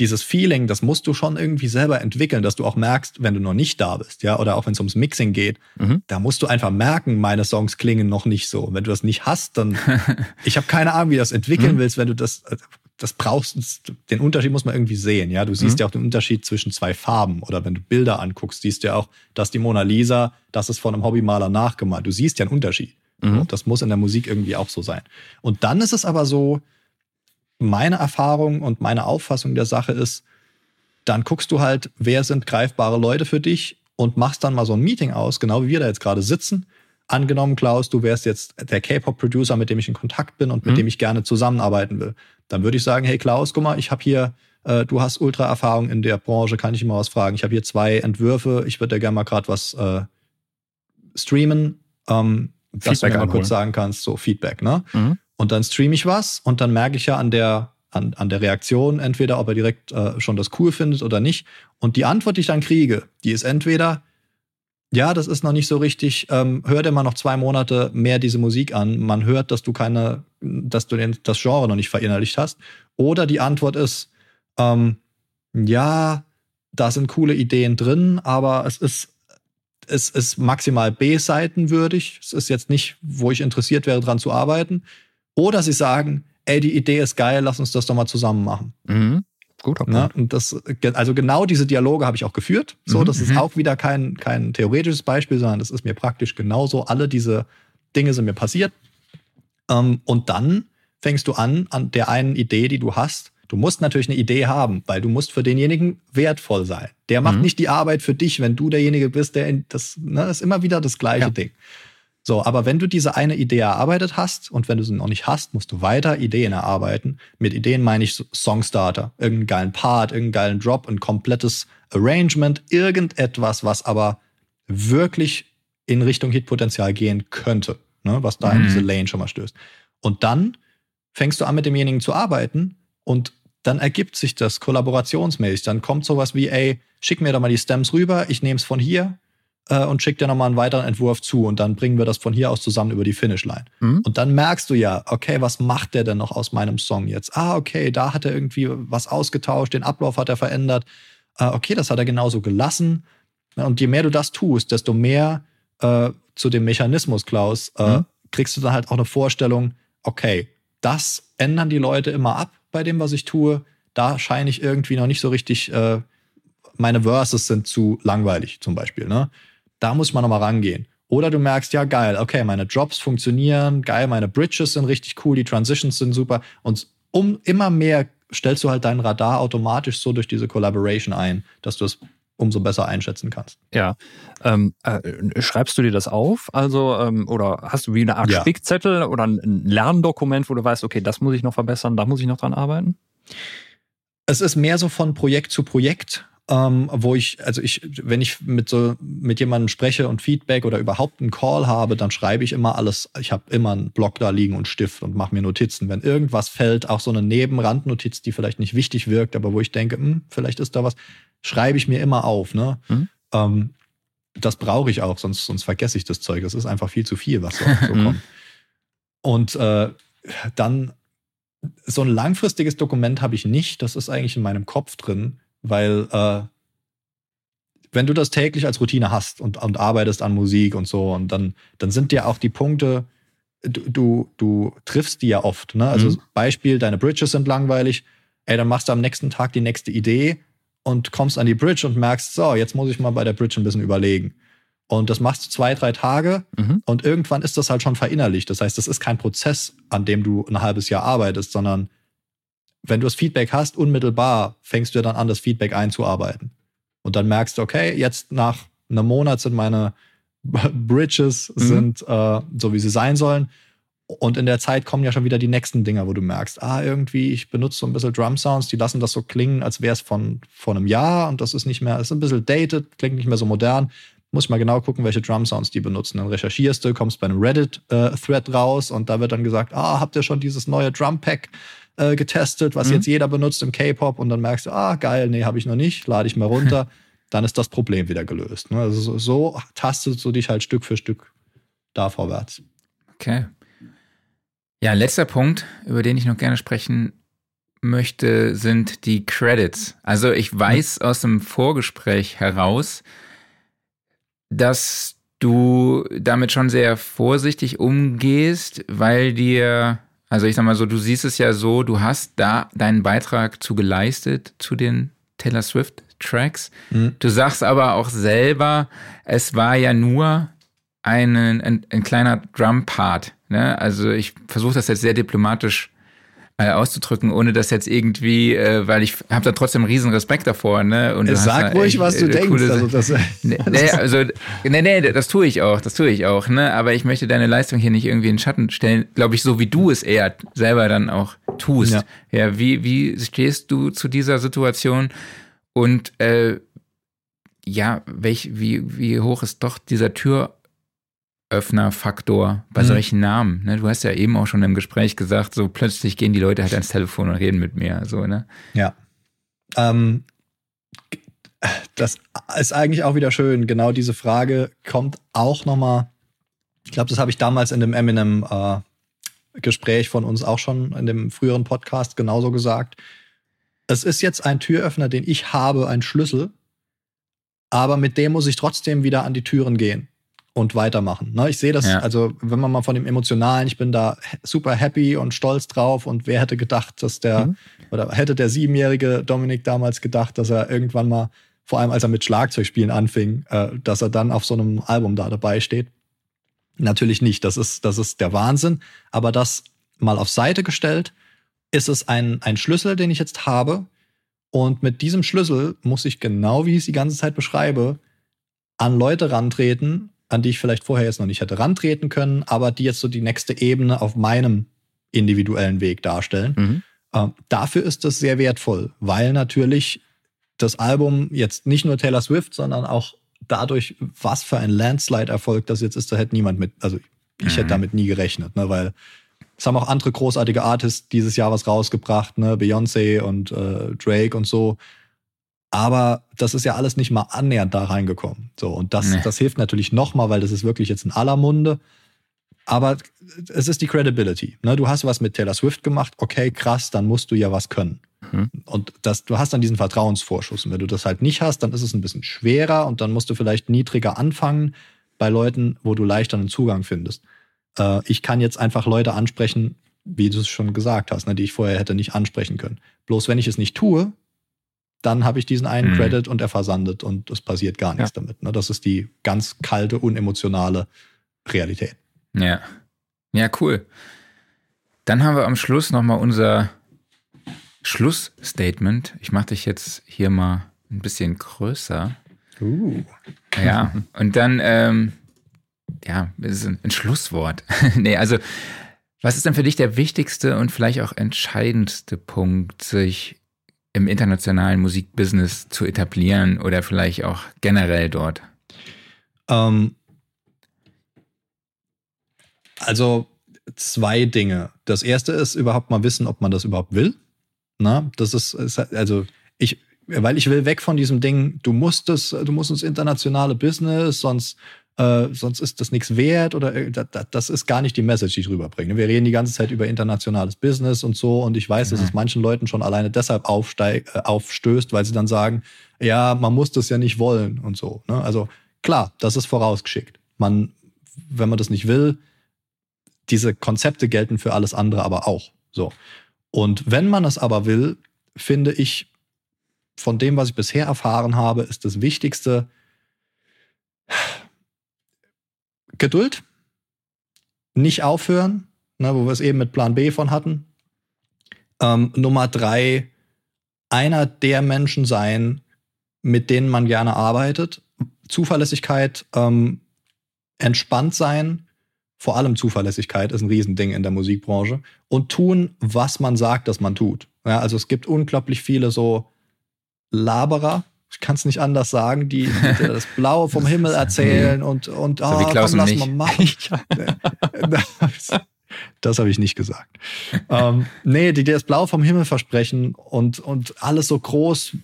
dieses Feeling, das musst du schon irgendwie selber entwickeln, dass du auch merkst, wenn du noch nicht da bist, ja, oder auch wenn es ums Mixing geht, Mhm. da musst du einfach merken, meine Songs klingen noch nicht so. Wenn du das nicht hast, dann, ich habe keine Ahnung, wie du das entwickeln Mhm. willst, wenn du das, das brauchst, den Unterschied muss man irgendwie sehen, ja. Du siehst Mhm. ja auch den Unterschied zwischen zwei Farben oder wenn du Bilder anguckst, siehst du ja auch, dass die Mona Lisa, das ist von einem Hobbymaler nachgemalt. Du siehst ja einen Unterschied. Mhm. Das muss in der Musik irgendwie auch so sein. Und dann ist es aber so, meine Erfahrung und meine Auffassung der Sache ist, dann guckst du halt, wer sind greifbare Leute für dich und machst dann mal so ein Meeting aus, genau wie wir da jetzt gerade sitzen. Angenommen, Klaus, du wärst jetzt der K-Pop-Producer, mit dem ich in Kontakt bin und mit Mhm. dem ich gerne zusammenarbeiten will. Dann würde ich sagen, hey Klaus, guck mal, ich habe hier, äh, du hast Ultra-Erfahrung in der Branche, kann ich immer was fragen. Ich habe hier zwei Entwürfe, ich würde dir gerne mal gerade was äh, streamen, ähm, dass du mir mal kurz sagen kannst, so Feedback, ne? Mhm. Und dann streame ich was und dann merke ich ja an der, an, an der Reaktion entweder, ob er direkt äh, schon das cool findet oder nicht. Und die Antwort, die ich dann kriege, die ist entweder, ja, das ist noch nicht so richtig, ähm, hör dir mal noch zwei Monate mehr diese Musik an. Man hört, dass du keine, dass du den, das Genre noch nicht verinnerlicht hast. Oder die Antwort ist, ähm, ja, da sind coole Ideen drin, aber es ist es ist maximal B-Seitenwürdig. Es ist jetzt nicht, wo ich interessiert wäre, dran zu arbeiten. Oder sie sagen, ey, die Idee ist geil, lass uns das doch mal zusammen machen. Mhm. Guter Punkt. Ne? Und das, also genau diese Dialoge habe ich auch geführt. So, Mhm, das ist mhm. auch wieder kein, kein theoretisches Beispiel, sondern das ist mir praktisch genauso. Alle diese Dinge sind mir passiert. Ähm, und dann fängst du an, an der einen Idee, die du hast. Du musst natürlich eine Idee haben, weil du musst für denjenigen wertvoll sein. Der macht Mhm. nicht die Arbeit für dich, wenn du derjenige bist, der in, das ne, ist immer wieder das gleiche Ja. Ding. So, aber wenn du diese eine Idee erarbeitet hast und wenn du sie noch nicht hast, musst du weiter Ideen erarbeiten. Mit Ideen meine ich so Songstarter, irgendeinen geilen Part, irgendeinen geilen Drop, ein komplettes Arrangement, irgendetwas, was aber wirklich in Richtung Hitpotenzial gehen könnte, ne, was da in Mhm. diese Lane schon mal stößt. Und dann fängst du an, mit demjenigen zu arbeiten und dann ergibt sich das kollaborationsmäßig. Dann kommt sowas wie, ey, schick mir doch mal die Stems rüber, ich nehme es von hier äh, und schick dir nochmal einen weiteren Entwurf zu und dann bringen wir das von hier aus zusammen über die Finishline. Mhm. Und dann merkst du ja, okay, was macht der denn noch aus meinem Song jetzt? Ah, okay, da hat er irgendwie was ausgetauscht, den Ablauf hat er verändert. Ah, okay, das hat er genauso gelassen. Und je mehr du das tust, desto mehr äh, zu dem Mechanismus, Klaus, äh, Mhm. kriegst du dann halt auch eine Vorstellung, okay, das ändern die Leute immer ab bei dem, was ich tue. Da scheine ich irgendwie noch nicht so richtig, äh, meine Verses sind zu langweilig zum Beispiel. Ne? Da muss man nochmal rangehen. Oder du merkst, ja geil, okay, meine Drops funktionieren, geil, meine Bridges sind richtig cool, die Transitions sind super. Und um immer mehr stellst du halt dein Radar automatisch so durch diese Collaboration ein, dass du es umso besser einschätzen kannst. Ja. Ähm, äh, schreibst du dir das auf? Also, ähm, oder hast du wie eine Art Ja. Spickzettel oder ein- ein Lerndokument, wo du weißt, okay, das muss ich noch verbessern, da muss ich noch dran arbeiten? Es ist mehr so von Projekt zu Projekt, ähm, wo ich, also ich, wenn ich mit so mit jemandem spreche und Feedback oder überhaupt einen Call habe, dann schreibe ich immer alles. Ich habe immer einen Block da liegen und Stift und mache mir Notizen. Wenn irgendwas fällt, auch so eine Nebenrandnotiz, die vielleicht nicht wichtig wirkt, aber wo ich denke, hm, vielleicht ist da was, schreibe ich mir immer auf. Ne? Mhm. Ähm, das brauche ich auch, sonst, sonst vergesse ich das Zeug. Das ist einfach viel zu viel, was so, so kommt. Und äh, dann so ein langfristiges Dokument habe ich nicht. Das ist eigentlich in meinem Kopf drin, weil äh, wenn du das täglich als Routine hast und, und arbeitest an Musik und so, und dann, dann sind dir auch die Punkte, du, du, du triffst die ja oft. Ne? Also mhm. Beispiel, deine Bridges sind langweilig, ey, dann machst du am nächsten Tag die nächste Idee und kommst an die Bridge und merkst, so, jetzt muss ich mal bei der Bridge ein bisschen überlegen. Und das machst du zwei, drei Tage mhm. und irgendwann ist das halt schon verinnerlicht. Das heißt, das ist kein Prozess, an dem du ein halbes Jahr arbeitest, sondern wenn du das Feedback hast, unmittelbar fängst du dann an, das Feedback einzuarbeiten. Und dann merkst du, okay, jetzt nach einem Monat sind meine Bridges mhm. sind äh, so, wie sie sein sollen. Und in der Zeit kommen ja schon wieder die nächsten Dinger, wo du merkst, ah, irgendwie, ich benutze so ein bisschen Drum Sounds, die lassen das so klingen, als wäre es von vor einem Jahr und das ist nicht mehr, ist ein bisschen dated, klingt nicht mehr so modern muss ich mal genau gucken, welche Drum Sounds die benutzen. Dann recherchierst du, kommst bei einem Reddit-Thread äh, raus und da wird dann gesagt, ah, habt ihr schon dieses neue Drum Pack äh, getestet, was mhm. jetzt jeder benutzt im K-Pop und dann merkst du, ah, geil, nee, habe ich noch nicht, lade ich mal runter. dann ist das Problem wieder gelöst. Ne? Also so, tastest du dich halt Stück für Stück da vorwärts. Okay. Ja, letzter Punkt, über den ich noch gerne sprechen möchte, sind die Credits. Also ich weiß mhm. aus dem Vorgespräch heraus, dass du damit schon sehr vorsichtig umgehst, weil dir, also ich sag mal so, du siehst es ja so, du hast da deinen Beitrag zu geleistet zu den Taylor Swift Tracks. Mhm. Du sagst aber auch selber, es war ja nur einen, ein, ein kleiner Drum-Part. Ne? Also ich versuche das jetzt sehr diplomatisch äh, auszudrücken, ohne das jetzt irgendwie, äh, weil ich habe da trotzdem riesen Respekt davor. Ne? Und Sag ruhig, was du äh, denkst. Also das, nee, nee, also, nee, nee, das tue ich auch, das tue ich auch. Ne? Aber ich möchte deine Leistung hier nicht irgendwie in Schatten stellen, glaube ich, so wie du es eher selber dann auch tust. Ja, ja wie, wie stehst du zu dieser Situation? Und äh, ja, welch, wie, wie hoch ist doch dieser Tür Öffnerfaktor bei mhm. solchen Namen. Ne? Du hast ja eben auch schon im Gespräch gesagt, so plötzlich gehen die Leute halt ans Telefon und reden mit mir. So, ne? Ja. Ähm, das ist eigentlich auch wieder schön. Genau diese Frage kommt auch nochmal. Ich glaube, das habe ich damals in dem Eminem äh, von uns auch schon in dem früheren Podcast genauso gesagt. Es ist jetzt ein Türöffner, den ich habe, ein Schlüssel, aber mit dem muss ich trotzdem wieder an die Türen gehen und weitermachen. Ne? Ich sehe das, ja. also wenn man mal von dem Emotionalen, ich bin da super happy und stolz drauf und wer hätte gedacht, dass der, mhm. oder hätte der siebenjährige Dominik damals gedacht, dass er irgendwann mal, vor allem als er mit Schlagzeugspielen anfing, äh, dass er dann auf so einem Album da dabei steht. Natürlich nicht, das ist, das ist der Wahnsinn, aber das mal auf Seite gestellt, ist es ein, ein Schlüssel, den ich jetzt habe. Und mit diesem Schlüssel muss ich genau, wie ich es die ganze Zeit beschreibe, an Leute rantreten an die ich vielleicht vorher jetzt noch nicht hätte rantreten können, aber die jetzt so die nächste Ebene auf meinem individuellen Weg darstellen. Mhm. Ähm, dafür ist das sehr wertvoll, weil natürlich das Album jetzt nicht nur Taylor Swift, sondern auch dadurch, was für ein Landslide-Erfolg das jetzt ist, da hätte niemand mit, also ich mhm. hätte damit nie gerechnet, ne, weil es haben auch andere großartige Artists dieses Jahr was rausgebracht, ne, Beyoncé und äh, Drake und so. Aber das ist ja alles nicht mal annähernd da reingekommen. So, und das, nee. das hilft natürlich nochmal, weil das ist wirklich jetzt in aller Munde. Aber es ist die Credibility. Ne? Du hast was mit Taylor Swift gemacht, okay, krass, dann musst du ja was können. Mhm. Und das, du hast dann diesen Vertrauensvorschuss. Und wenn du das halt nicht hast, dann ist es ein bisschen schwerer und dann musst du vielleicht niedriger anfangen bei Leuten, wo du leichter einen Zugang findest. Äh, ich kann jetzt einfach Leute ansprechen, wie du es schon gesagt hast, ne, die ich vorher hätte nicht ansprechen können. Bloß wenn ich es nicht tue, dann habe ich diesen einen mhm. Credit und er versandet und es passiert gar nichts ja. damit. Ne? Das ist die ganz kalte, unemotionale Realität. Ja. Ja, cool. Dann haben wir am Schluss nochmal unser Schlussstatement. Ich mache dich jetzt hier mal ein bisschen größer. Uh. Ja, und dann, ähm, ja, ist ein, ein Schlusswort. nee, also, was ist denn für dich der wichtigste und vielleicht auch entscheidendste Punkt, sich im internationalen Musikbusiness zu etablieren oder vielleicht auch generell dort? Ähm, also zwei Dinge. Das erste ist überhaupt mal wissen, ob man das überhaupt will. Na, das ist, ist also ich, weil ich will weg von diesem Ding, du musst es, du musst ins internationale Business, sonst äh, sonst ist das nichts wert oder äh, das ist gar nicht die Message, die ich rüberbringe. Wir reden die ganze Zeit über internationales Business und so und ich weiß, dass es manchen Leuten schon alleine deshalb aufsteig, äh, aufstößt, weil sie dann sagen, ja, man muss das ja nicht wollen und so. Ne? Also klar, das ist vorausgeschickt. Man, wenn man das nicht will, diese Konzepte gelten für alles andere aber auch. So. Und wenn man es aber will, finde ich, von dem, was ich bisher erfahren habe, ist das Wichtigste Geduld, nicht aufhören, ne, wo wir es eben mit Plan B von hatten. Ähm, Nummer drei, einer der Menschen sein, mit denen man gerne arbeitet. Zuverlässigkeit, ähm, entspannt sein, vor allem Zuverlässigkeit ist ein Riesending in der Musikbranche. Und tun, was man sagt, dass man tut. Ja, also es gibt unglaublich viele so Laberer, ich kann es nicht anders sagen, die, die das Blaue vom Himmel erzählen und, und oh, komm, lass mal machen. das habe ich nicht gesagt. ähm, nee, die dir das Blaue vom Himmel versprechen und, und alles so groß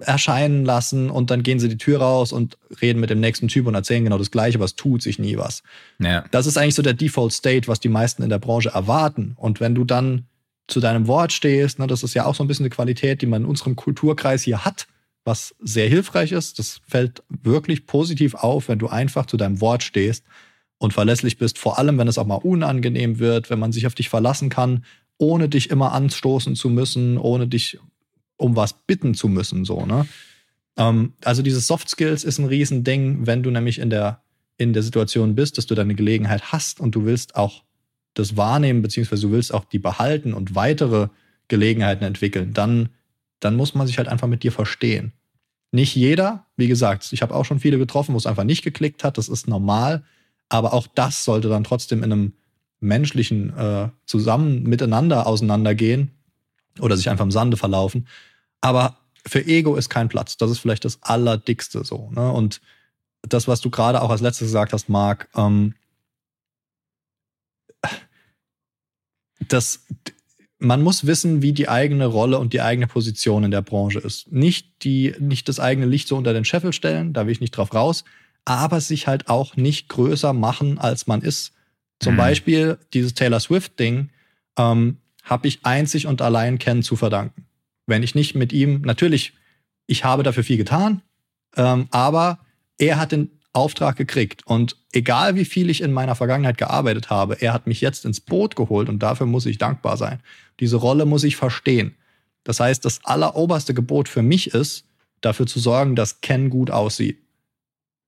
erscheinen lassen und dann gehen sie die Tür raus und reden mit dem nächsten Typ und erzählen genau das Gleiche, aber es tut sich nie was. Ja. Das ist eigentlich so der Default State, was die meisten in der Branche erwarten. Und wenn du dann zu deinem Wort stehst, ne, das ist ja auch so ein bisschen eine Qualität, die man in unserem Kulturkreis hier hat, was sehr hilfreich ist. Das fällt wirklich positiv auf, wenn du einfach zu deinem Wort stehst und verlässlich bist, vor allem wenn es auch mal unangenehm wird, wenn man sich auf dich verlassen kann, ohne dich immer anstoßen zu müssen, ohne dich um was bitten zu müssen, so, ne? Ähm, also diese Soft Skills ist ein Riesending, wenn du nämlich in der, in der Situation bist, dass du deine Gelegenheit hast und du willst auch das wahrnehmen, beziehungsweise du willst auch die behalten und weitere Gelegenheiten entwickeln, dann dann muss man sich halt einfach mit dir verstehen. Nicht jeder, wie gesagt, ich habe auch schon viele getroffen, wo es einfach nicht geklickt hat, das ist normal, aber auch das sollte dann trotzdem in einem menschlichen äh, Zusammen miteinander auseinandergehen oder sich einfach im Sande verlaufen. Aber für Ego ist kein Platz. Das ist vielleicht das Allerdickste so. Ne? Und das, was du gerade auch als letztes gesagt hast, Marc, ähm, das, man muss wissen, wie die eigene Rolle und die eigene Position in der Branche ist. Nicht, die, nicht das eigene Licht so unter den Scheffel stellen, da will ich nicht drauf raus, aber sich halt auch nicht größer machen, als man ist. Zum mhm. Beispiel dieses Taylor Swift-Ding ähm, habe ich einzig und allein Ken zu verdanken. Wenn ich nicht mit ihm, natürlich, ich habe dafür viel getan, ähm, aber er hat den Auftrag gekriegt. Und egal wie viel ich in meiner Vergangenheit gearbeitet habe, er hat mich jetzt ins Boot geholt und dafür muss ich dankbar sein. Diese Rolle muss ich verstehen. Das heißt, das alleroberste Gebot für mich ist, dafür zu sorgen, dass Ken gut aussieht.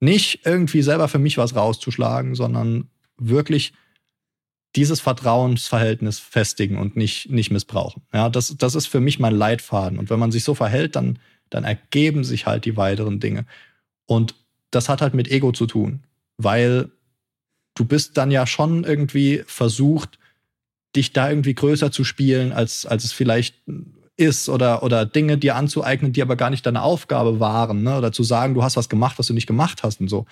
Nicht irgendwie selber für mich was rauszuschlagen, sondern wirklich dieses Vertrauensverhältnis festigen und nicht, nicht missbrauchen. Ja, das, das ist für mich mein Leitfaden. Und wenn man sich so verhält, dann, dann ergeben sich halt die weiteren Dinge. Und das hat halt mit Ego zu tun, weil du bist dann ja schon irgendwie versucht, dich da irgendwie größer zu spielen, als, als es vielleicht ist oder, oder Dinge dir anzueignen, die aber gar nicht deine Aufgabe waren, ne? oder zu sagen, du hast was gemacht, was du nicht gemacht hast und so.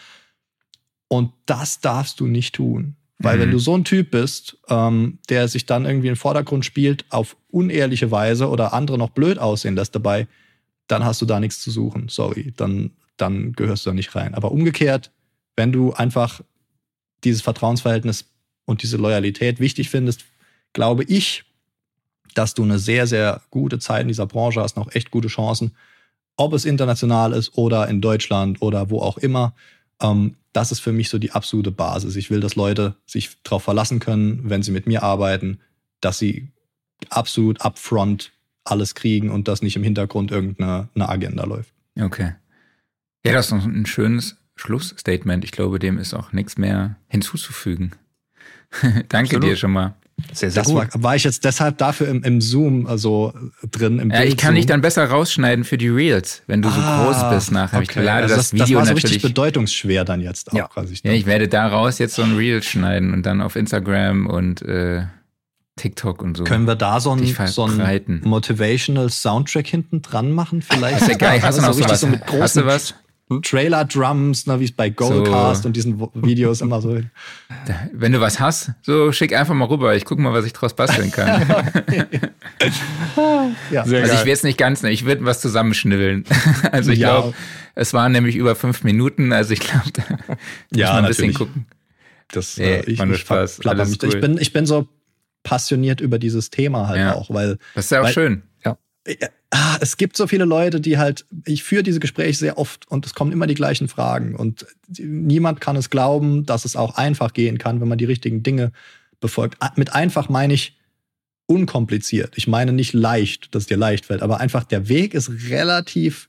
Und das darfst du nicht tun. Weil mhm. wenn du so ein Typ bist, ähm, der sich dann irgendwie im Vordergrund spielt auf unehrliche Weise oder andere noch blöd aussehen lässt dabei, dann hast du da nichts zu suchen. Sorry, dann dann gehörst du da nicht rein. Aber umgekehrt, wenn du einfach dieses Vertrauensverhältnis und diese Loyalität wichtig findest, glaube ich, dass du eine sehr, sehr gute Zeit in dieser Branche hast, noch echt gute Chancen. Ob es international ist oder in Deutschland oder wo auch immer, ähm, das ist für mich so die absolute Basis. Ich will, dass Leute sich darauf verlassen können, wenn sie mit mir arbeiten, dass sie absolut upfront alles kriegen und dass nicht im Hintergrund irgendeine Agenda läuft. Okay. Ja, das ist noch ein schönes Schlussstatement. Ich glaube, dem ist auch nichts mehr hinzuzufügen. Danke Absolut. dir schon mal. Sehr, sehr das gut. War, war, ich jetzt deshalb dafür im, im Zoom also drin im Ja, ich kann dich dann besser rausschneiden für die Reels, wenn du ah, so groß bist nachher. Okay. Ich lade also das, das, Video das war so richtig bedeutungsschwer dann jetzt auch ja. quasi. Ja, ich werde daraus jetzt so ein Reel schneiden und dann auf Instagram und äh, TikTok und so. Können wir da so ein, so ein Motivational Soundtrack hinten dran machen vielleicht? Das ist ja geil. Hast du noch so was? So mit großen, Hast du was? Trailer-Drums, ne, wie es bei Goldcast so. und diesen Videos immer so. Wenn du was hast, so schick einfach mal rüber. Ich guck mal, was ich draus basteln kann. ja. Also geil. ich will jetzt nicht ganz, ne, ich würde was zusammenschnibbeln. also ich ja. glaube, es waren nämlich über fünf Minuten, also ich glaube, da ja, muss man ein bisschen gucken. Das, nee, äh, ich, ich, Spaß. Cool. ich, bin, ich bin so passioniert über dieses Thema halt ja. auch, weil. Das ist ja auch weil, schön. Ja. Ah, es gibt so viele Leute, die halt, ich führe diese Gespräche sehr oft und es kommen immer die gleichen Fragen und niemand kann es glauben, dass es auch einfach gehen kann, wenn man die richtigen Dinge befolgt. Mit einfach meine ich unkompliziert. Ich meine nicht leicht, dass es dir leicht fällt, aber einfach der Weg ist relativ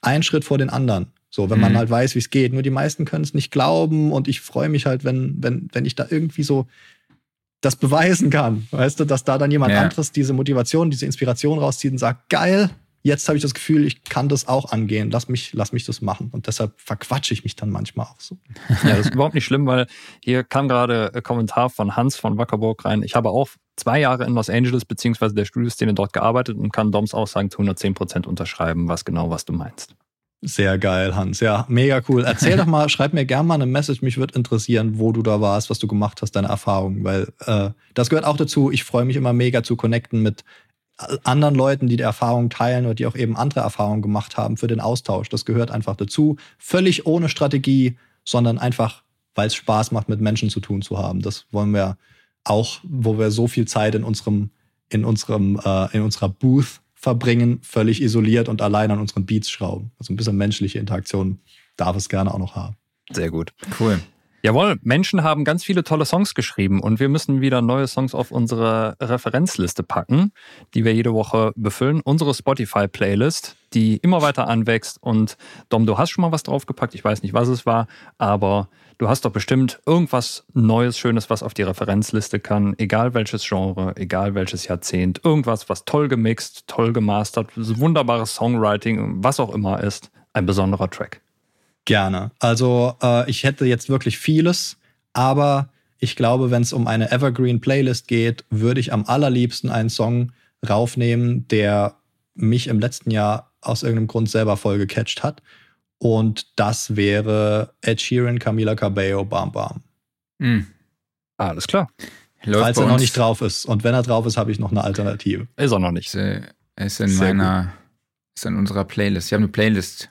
ein Schritt vor den anderen. So, wenn mhm. man halt weiß, wie es geht. Nur die meisten können es nicht glauben und ich freue mich halt, wenn, wenn, wenn ich da irgendwie so das beweisen kann. Weißt du, dass da dann jemand ja. anderes diese Motivation, diese Inspiration rauszieht und sagt, geil, jetzt habe ich das Gefühl, ich kann das auch angehen. Lass mich, lass mich das machen. Und deshalb verquatsche ich mich dann manchmal auch so. Ja, das ist überhaupt nicht schlimm, weil hier kam gerade ein Kommentar von Hans von Wackerburg rein. Ich habe auch zwei Jahre in Los Angeles beziehungsweise der Studioszene dort gearbeitet und kann Doms Aussagen zu 110 Prozent unterschreiben, was genau, was du meinst. Sehr geil, Hans. Ja, mega cool. Erzähl doch mal, schreib mir gerne mal eine Message. Mich würde interessieren, wo du da warst, was du gemacht hast, deine Erfahrungen, weil äh, das gehört auch dazu. Ich freue mich immer mega zu connecten mit anderen Leuten, die die Erfahrung teilen oder die auch eben andere Erfahrungen gemacht haben für den Austausch. Das gehört einfach dazu. Völlig ohne Strategie, sondern einfach, weil es Spaß macht, mit Menschen zu tun zu haben. Das wollen wir auch, wo wir so viel Zeit in unserem, in unserem, äh, in unserer Booth verbringen, völlig isoliert und allein an unseren Beats schrauben. Also ein bisschen menschliche Interaktion darf es gerne auch noch haben. Sehr gut. Cool. Jawohl, Menschen haben ganz viele tolle Songs geschrieben und wir müssen wieder neue Songs auf unsere Referenzliste packen, die wir jede Woche befüllen. Unsere Spotify-Playlist, die immer weiter anwächst. Und Dom, du hast schon mal was draufgepackt. Ich weiß nicht, was es war, aber du hast doch bestimmt irgendwas Neues, Schönes, was auf die Referenzliste kann. Egal welches Genre, egal welches Jahrzehnt. Irgendwas, was toll gemixt, toll gemastert, wunderbares Songwriting, was auch immer ist. Ein besonderer Track. Gerne. Also äh, ich hätte jetzt wirklich vieles, aber ich glaube, wenn es um eine Evergreen Playlist geht, würde ich am allerliebsten einen Song raufnehmen, der mich im letzten Jahr aus irgendeinem Grund selber voll gecatcht hat. Und das wäre Ed Sheeran, Camila Cabello, Bam Bam. Mhm. Alles klar. Läuft Falls er noch nicht drauf ist. Und wenn er drauf ist, habe ich noch eine Alternative. Ist er noch nicht. Ist, ist in Sehr meiner, gut. ist in unserer Playlist. Ich habe eine Playlist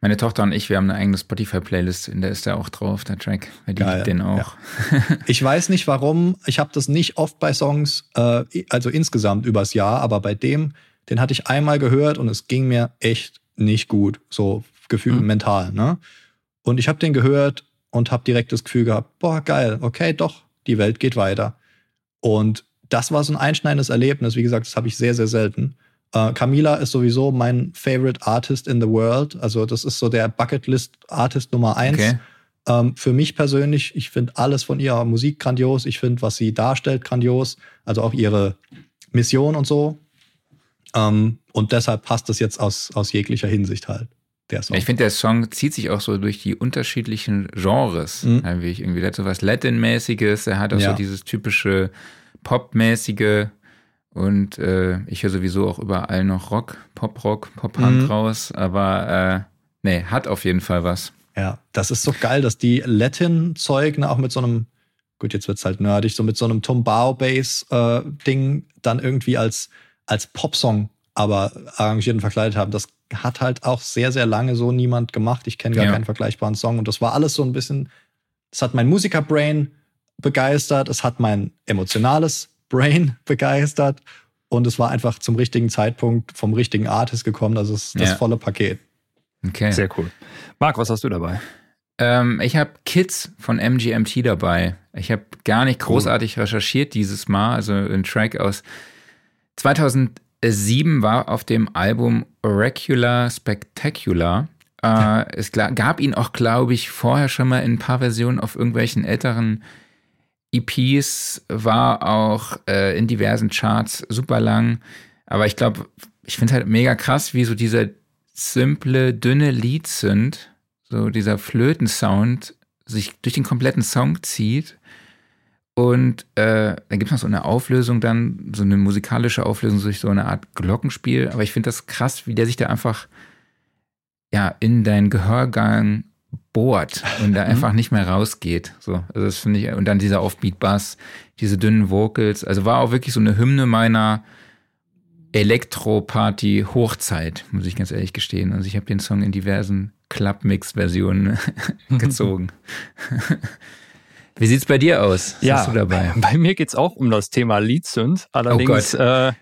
meine Tochter und ich, wir haben eine eigene Spotify-Playlist, in der ist der auch drauf, der Track. Weil die Geil, den auch. Ja. ich weiß nicht warum, ich habe das nicht oft bei Songs, äh, also insgesamt übers Jahr, aber bei dem, den hatte ich einmal gehört und es ging mir echt nicht gut, so gefühlt mhm. mental. Ne? Und ich habe den gehört und habe direkt das Gefühl gehabt, boah, geil, okay, doch, die Welt geht weiter. Und das war so ein einschneidendes Erlebnis. Wie gesagt, das habe ich sehr, sehr selten. Uh, Camila ist sowieso mein Favorite Artist in the World. Also das ist so der Bucketlist Artist Nummer eins. Okay. Ähm, für mich persönlich, ich finde alles von ihrer Musik grandios. Ich finde, was sie darstellt, grandios. Also auch ihre Mission und so. Ähm, und deshalb passt das jetzt aus, aus jeglicher Hinsicht halt. Der Song. Ich finde, der Song zieht sich auch so durch die unterschiedlichen Genres. Mhm. Irgendwie. Der hat so was Latin-mäßiges, er hat auch ja. so dieses typische Pop-mäßige und äh, ich höre sowieso auch überall noch Rock, Pop-Rock, Pop-Punk mhm. raus, aber äh, nee, hat auf jeden Fall was. Ja, das ist so geil, dass die Latin-Zeug ne, auch mit so einem, gut, jetzt wird's halt nerdig, so mit so einem Tombao-Bass-Ding äh, dann irgendwie als, als Popsong aber arrangiert und verkleidet haben. Das hat halt auch sehr, sehr lange so niemand gemacht. Ich kenne gar ja. keinen vergleichbaren Song. Und das war alles so ein bisschen, das hat mein Musiker-Brain begeistert, es hat mein emotionales Brain begeistert und es war einfach zum richtigen Zeitpunkt vom richtigen Artist gekommen. Das ist das ja. volle Paket. Okay. Sehr cool. Marc, was hast du dabei? Ähm, ich habe Kids von MGMT dabei. Ich habe gar nicht großartig cool. recherchiert dieses Mal. Also ein Track aus 2007 war auf dem Album Oracular Spectacular. Äh, es gab ihn auch, glaube ich, vorher schon mal in ein paar Versionen auf irgendwelchen älteren EPs, war auch äh, in diversen Charts super lang. Aber ich glaube, ich finde halt mega krass, wie so dieser simple, dünne Lied sind, so dieser Flötensound sich durch den kompletten Song zieht. Und äh, da gibt es noch so eine Auflösung dann, so eine musikalische Auflösung durch so eine Art Glockenspiel. Aber ich finde das krass, wie der sich da einfach ja, in deinen Gehörgang bohrt und da einfach nicht mehr rausgeht. So, also das finde ich, und dann dieser Offbeat-Bass, diese dünnen Vocals, also war auch wirklich so eine Hymne meiner Elektro-Party-Hochzeit, muss ich ganz ehrlich gestehen. Also ich habe den Song in diversen Club-Mix-Versionen gezogen. Wie sieht's bei dir aus? Was ja, hast du dabei? Bei mir geht's auch um das Thema Liedsynth. Allerdings, Oh äh,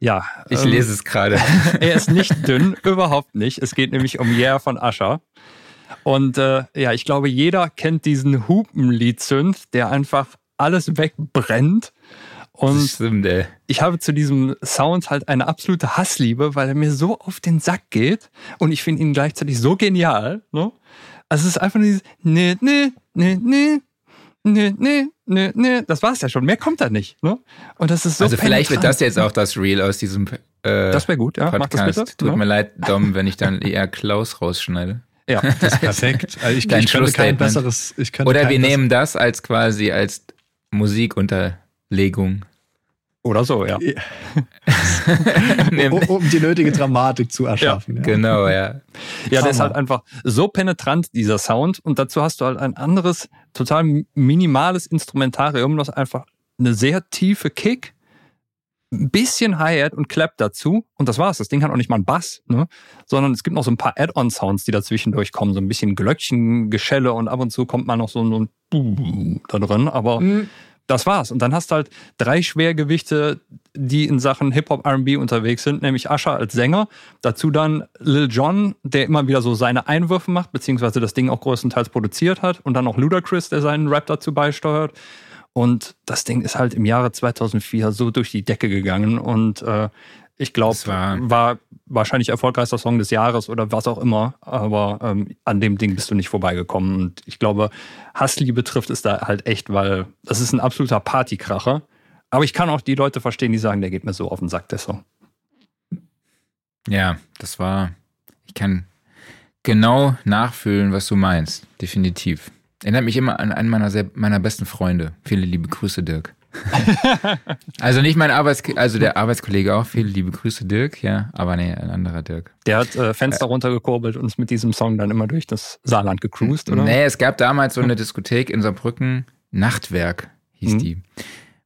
ja. Ich ähm, lese es gerade. er ist nicht dünn, überhaupt nicht. Es geht nämlich um Yeah von Ascher. Und äh, ja, ich glaube, jeder kennt diesen Hupen-Liedsynth, der einfach alles wegbrennt. Und stimmt, ey. ich habe zu diesem Sound halt eine absolute Hassliebe, weil er mir so auf den Sack geht und ich finde ihn gleichzeitig so genial. Ne? Also es ist einfach nur dieses ne, ne, ne, ne, ne, ne, ne, ne. Das war's ja schon. Mehr kommt da nicht. Ne? Und das ist so also vielleicht wird das jetzt auch das Reel aus diesem äh, Das wäre gut, ja. Mach das Podcast. bitte. Tut ne? mir leid, Dom, wenn ich dann eher Klaus rausschneide. Ja. Perfekt. Also ich, Dein ich könnte kein besseres. Ich könnte Oder wir nehmen das als quasi als Musikunterlegung. Oder so, ja. Um, um die nötige Dramatik zu erschaffen. Ja. Genau, ja. Ja, der ist halt einfach so penetrant, dieser Sound. Und dazu hast du halt ein anderes, total minimales Instrumentarium, das einfach eine sehr tiefe Kick, ein bisschen Hi-Hat und Clap dazu. Und das war's. Das Ding hat auch nicht mal einen Bass, ne? Sondern es gibt noch so ein paar Add-on-Sounds, die dazwischen durchkommen. So ein bisschen Glöckchen, Geschelle und ab und zu kommt mal noch so ein Buh da drin. Aber das war's. Und dann hast du halt drei Schwergewichte, die in Sachen Hip-Hop RB unterwegs sind, nämlich Usher als Sänger, dazu dann Lil Jon, der immer wieder so seine Einwürfe macht, beziehungsweise das Ding auch größtenteils produziert hat, und dann noch Ludacris, der seinen Rap dazu beisteuert. Und das Ding ist halt im Jahre 2004 so durch die Decke gegangen und äh, ich glaube, war- war, wahrscheinlich erfolgreichster Song des Jahres oder was auch immer, aber ähm, an dem Ding bist du nicht vorbeigekommen. Und ich glaube, Hassliebe trifft es da halt echt, weil das ist ein absoluter Partykracher. Aber ich kann auch die Leute verstehen, die sagen, der geht mir so auf den Sack, der Song. Ja, das war. Ich kann genau nachfühlen, was du meinst. Definitiv. Erinnert mich immer an einen meiner, meiner besten Freunde. Viele liebe Grüße, Dirk. also nicht mein Arbeits also der Arbeitskollege auch. Viele liebe Grüße, Dirk. Ja, aber nee, ein anderer Dirk. Der hat äh, Fenster runtergekurbelt und ist mit diesem Song dann immer durch das Saarland gecruised, oder? Nee, es gab damals so eine Diskothek in Saarbrücken, Nachtwerk hieß Mhm. die.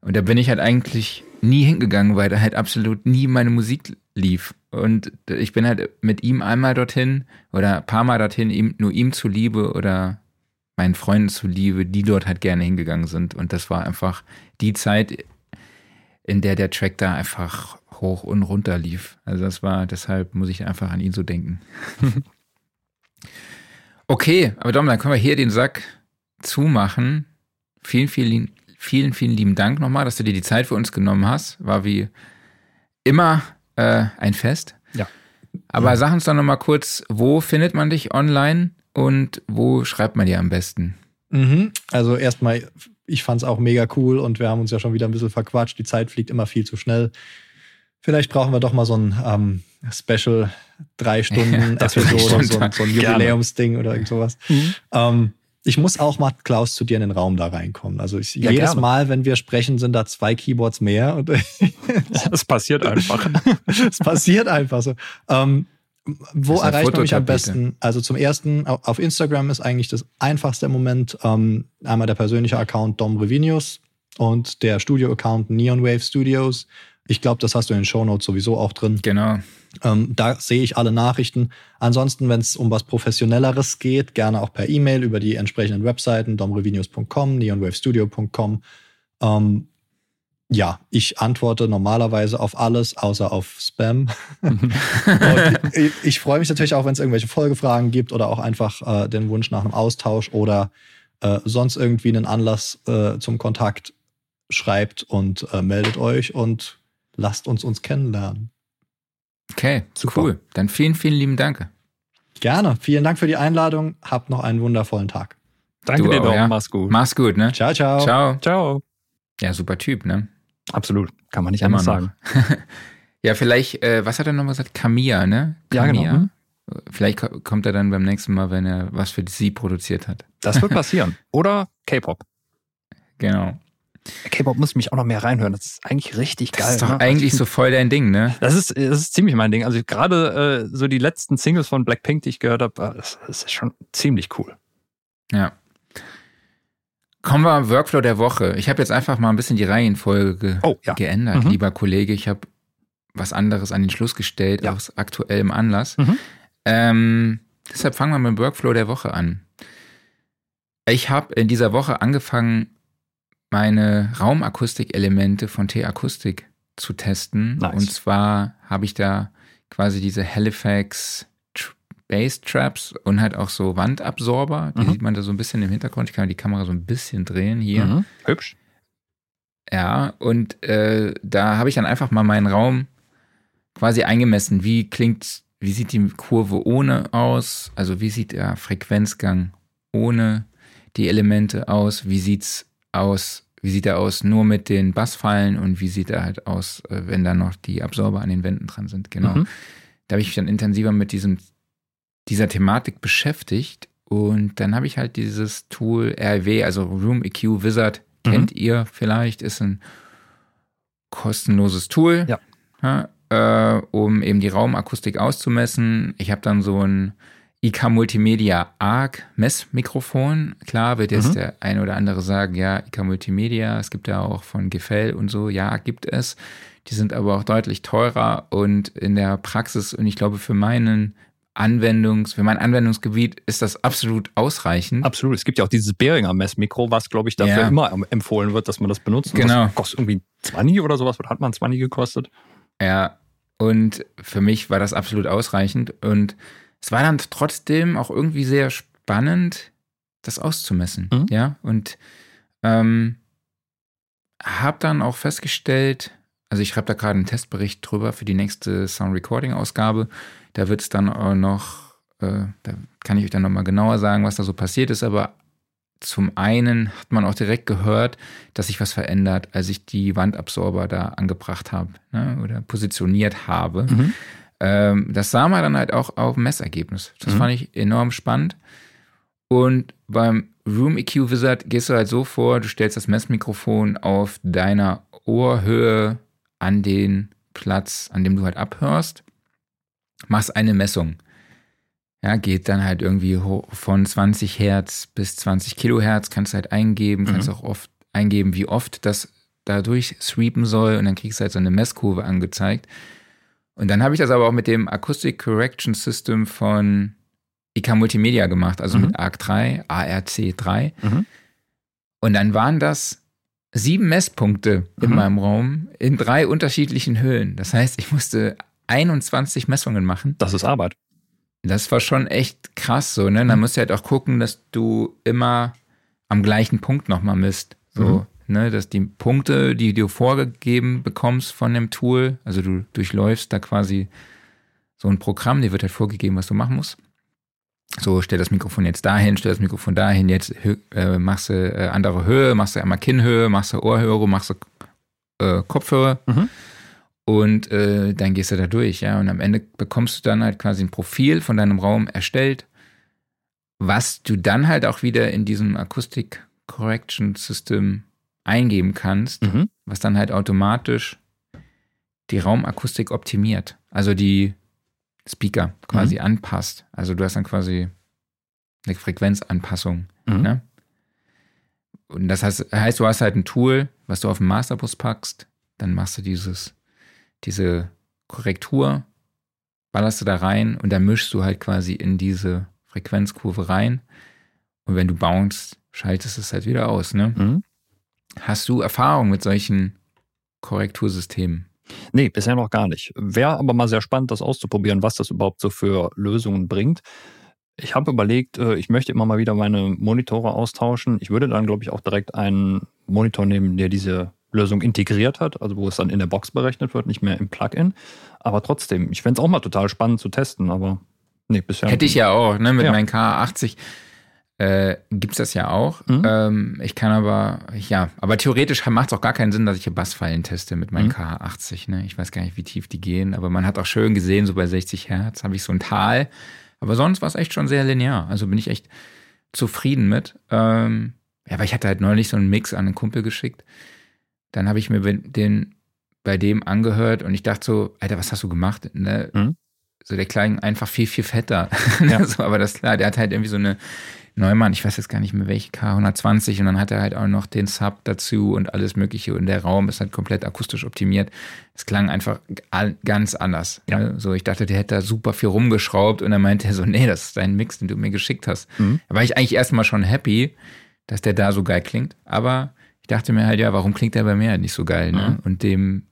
Und da bin ich halt eigentlich nie hingegangen, weil da halt absolut nie meine Musik lief. Und ich bin halt mit ihm einmal dorthin oder ein paar Mal dorthin, ihm, nur ihm zuliebe oder meinen Freunden zuliebe, die dort halt gerne hingegangen sind. Und das war einfach die Zeit, in der der Track da einfach hoch und runter lief. Also das war, deshalb muss ich einfach an ihn so denken. okay, aber Dom, dann können wir hier den Sack zumachen. Vielen, vielen, vielen, vielen lieben Dank nochmal, dass du dir die Zeit für uns genommen hast. War wie immer äh, ein Fest. Ja. Aber sag uns doch nochmal kurz, wo findet man dich online und wo schreibt man dir am besten? Mhm. Also erstmal, ich fand es auch mega cool und wir haben uns ja schon wieder ein bisschen verquatscht. Die Zeit fliegt immer viel zu schnell. Vielleicht brauchen wir doch mal so ein ähm, Special drei Stunden wär Episode, so, ein- so ein Gerne. Jubiläumsding oder irgend sowas. Mhm. Ähm, ich muss auch mal, Klaus, zu dir in den Raum da reinkommen. Also ich, Ja, jedes gerne. Mal, wenn wir sprechen, sind da zwei Keyboards mehr und Das passiert einfach. es passiert einfach so. Ähm, wo erreicht man mich am besten? Also zum ersten, au- auf Instagram ist eigentlich das einfachste im Moment. Ähm, einmal der persönliche Account Dom Revinius und der Studio-Account Neon Wave Studios. Ich glaube, das hast du in den Shownotes sowieso auch drin. Genau. Ähm, da sehe ich alle Nachrichten. Ansonsten, wenn es um was Professionelleres geht, gerne auch per E-Mail über die entsprechenden Webseiten domrevinius.com, neonwavestudio.com. Ähm, ja, ich antworte normalerweise auf alles, außer auf Spam. Und ich ich freue mich natürlich auch, wenn es irgendwelche Folgefragen gibt oder auch einfach äh, den Wunsch nach einem Austausch oder äh, sonst irgendwie einen Anlass äh, zum Kontakt schreibt und äh, meldet euch und lasst uns uns kennenlernen. Okay, Super. cool. Dann vielen, vielen lieben Dank. Gerne. Vielen Dank für die Einladung. Habt noch einen wundervollen Tag. Danke Du dir auch, doch, ja. mach's gut. Mach's gut, ne? Ciao, ciao. Ciao. Ciao. Ja, super Typ, ne? Absolut, kann man nicht Immer anders sagen. Ja, vielleicht, äh, was hat er nochmal gesagt? Camilla, ne? Ja, genau. Camilla. Vielleicht ko- kommt er dann beim nächsten Mal, wenn er was für sie produziert hat. Das wird passieren. Oder K-Pop. Genau. K-Pop muss mich auch noch mehr reinhören. Das ist eigentlich richtig geil. Das ist doch ne? eigentlich so voll dein Ding, ne? Das ist, das ist ziemlich mein Ding. Also gerade äh, so die letzten Singles von Blackpink, die ich gehört habe, äh, das, das ist schon ziemlich cool. Ja. Kommen wir am Workflow der Woche. Ich habe jetzt einfach mal ein bisschen die Reihenfolge ge Oh, ja. geändert, Mhm. lieber Kollege. Ich habe was anderes an den Schluss gestellt, Ja. aus aktuellem Anlass. Mhm. Ähm, deshalb fangen wir mit dem Workflow der Woche an. Ich habe in dieser Woche angefangen, meine Raumakustikelemente von T-Akustik zu testen. Nice. Und zwar habe ich da quasi diese Halifax Tr- Bass Traps und halt auch so Wandabsorber. Die Mhm. sieht man da so ein bisschen im Hintergrund. Ich kann die Kamera so ein bisschen drehen hier. Mhm. Hübsch. Ja, und äh, da habe ich dann einfach mal meinen Raum quasi eingemessen. Wie klingt, wie sieht die Kurve ohne aus? Also wie sieht der Frequenzgang ohne die Elemente aus? Wie sieht's aus? Wie sieht er aus nur mit den Bassfallen und wie sieht er halt aus, äh, wenn da noch die Absorber an den Wänden dran sind? Genau. Mhm. Da habe ich mich dann intensiver mit diesem, dieser Thematik beschäftigt und dann habe ich halt dieses Tool RW, also Room EQ Wizard, Mhm. kennt ihr vielleicht, ist ein kostenloses Tool, Ja. ja, äh, um eben die Raumakustik auszumessen. Ich habe dann so ein IK Multimedia ARC Messmikrofon. Klar wird jetzt Mhm. der eine oder andere sagen, ja, IK Multimedia, es gibt ja auch von Gefell und so, ja, gibt es. Die sind aber auch deutlich teurer und in der Praxis und ich glaube für meinen Anwendungs, für mein Anwendungsgebiet ist das absolut ausreichend. Absolut. Es gibt ja auch dieses Behringer Messmikro, was, glaube ich, dafür Ja. immer em- empfohlen wird, dass man das benutzt. Genau. Das kostet irgendwie 20 oder sowas. Was hat man 20 gekostet? Ja, und für mich war das absolut ausreichend. Und es war dann trotzdem auch irgendwie sehr spannend, das auszumessen. Mhm. Ja, und ähm, habe dann auch festgestellt, also ich schreibe da gerade einen Testbericht drüber für die nächste Sound Recording Ausgabe. Da wird es dann auch noch, äh, da kann ich euch dann nochmal genauer sagen, was da so passiert ist, aber zum einen hat man auch direkt gehört, dass sich was verändert, als ich die Wandabsorber da angebracht habe ne, oder positioniert habe. Mhm. Ähm, das sah man dann halt auch auf Messergebnis. Das Mhm. fand ich enorm spannend. Und beim Room EQ Wizard gehst du halt so vor, du stellst das Messmikrofon auf deiner Ohrhöhe an den Platz, an dem du halt abhörst, machst eine Messung. Ja, geht dann halt irgendwie von 20 Hertz bis 20 Kilohertz, kannst halt eingeben, kannst auch oft eingeben, wie oft das dadurch sweepen soll und dann kriegst du halt so eine Messkurve angezeigt. Und dann habe ich das aber auch mit dem Acoustic Correction System von IK Multimedia gemacht, also Mhm. mit ARC3, ARC3. Mhm. Und dann waren das sieben Messpunkte in Mhm. meinem Raum in drei unterschiedlichen Höhen. Das heißt, ich musste 21 Messungen machen. Das ist Arbeit. Das war schon echt krass so, ne? Mhm. Dann musst du halt auch gucken, dass du immer am gleichen Punkt nochmal misst. So, ne, dass die Punkte, die du vorgegeben bekommst von dem Tool, also du durchläufst da quasi so ein Programm, dir wird halt vorgegeben, was du machen musst. So, stell das Mikrofon jetzt dahin, stell das Mikrofon dahin, jetzt äh, machst du äh, andere Höhe, machst du einmal Kinnhöhe, machst du Ohrhöhe, machst du äh, Kopfhöhe Mhm. Und äh, dann gehst du da durch, ja. Und am Ende bekommst du dann halt quasi ein Profil von deinem Raum erstellt, was du dann halt auch wieder in diesem Acoustic Correction System eingeben kannst, Mhm. was dann halt automatisch die Raumakustik optimiert. Also die Speaker quasi anpasst. Also du hast dann quasi eine Frequenzanpassung. Mhm. Ne? Und das heißt, heißt, du hast halt ein Tool, was du auf den Masterbus packst, dann machst du dieses, diese Korrektur, ballerst du da rein und dann mischst du halt quasi in diese Frequenzkurve rein. Und wenn du bounce, schaltest es halt wieder aus. Ne? Mhm. Hast du Erfahrung mit solchen Korrektursystemen? Nee, bisher noch gar nicht. Wäre aber mal sehr spannend, das auszuprobieren, was das überhaupt so für Lösungen bringt. Ich habe überlegt, äh, ich möchte immer mal wieder meine Monitore austauschen. Ich würde dann, glaube ich, auch direkt einen Monitor nehmen, der diese Lösung integriert hat, also wo es dann in der Box berechnet wird, nicht mehr im Plugin. Aber trotzdem, ich fände es auch mal total spannend zu testen, aber nee, bisher. Hätte ich ja auch, ne? Mit Ja. meinem K80 äh, gibt es das ja auch. Mhm. Ähm, ich kann aber, ja, aber theoretisch macht es auch gar keinen Sinn, dass ich hier Bassfallen teste mit meinem Mhm. K80. Ne? Ich weiß gar nicht, wie tief die gehen, aber man hat auch schön gesehen, so bei 60 Hertz habe ich so ein Tal. Aber sonst war es echt schon sehr linear. Also bin ich echt zufrieden mit. Ähm, ja, aber ich hatte halt neulich so einen Mix an einen Kumpel geschickt. Dann habe ich mir den bei dem angehört und ich dachte so, Alter, was hast du gemacht? Ne? Mhm. So, der klang einfach viel, viel fetter. Ja. so, aber das klar, der hat halt irgendwie so eine Neumann, ich weiß jetzt gar nicht mehr welche K120 und dann hat er halt auch noch den Sub dazu und alles Mögliche und der Raum ist halt komplett akustisch optimiert. Es klang einfach ganz anders. Ja. Ne? So, ich dachte, der hätte da super viel rumgeschraubt und dann meinte er so, nee, das ist dein Mix, den du mir geschickt hast. Mhm. Da war ich eigentlich erstmal schon happy, dass der da so geil klingt, aber ich dachte mir halt, ja, warum klingt der bei mir halt nicht so geil, ne? Mhm. Und dem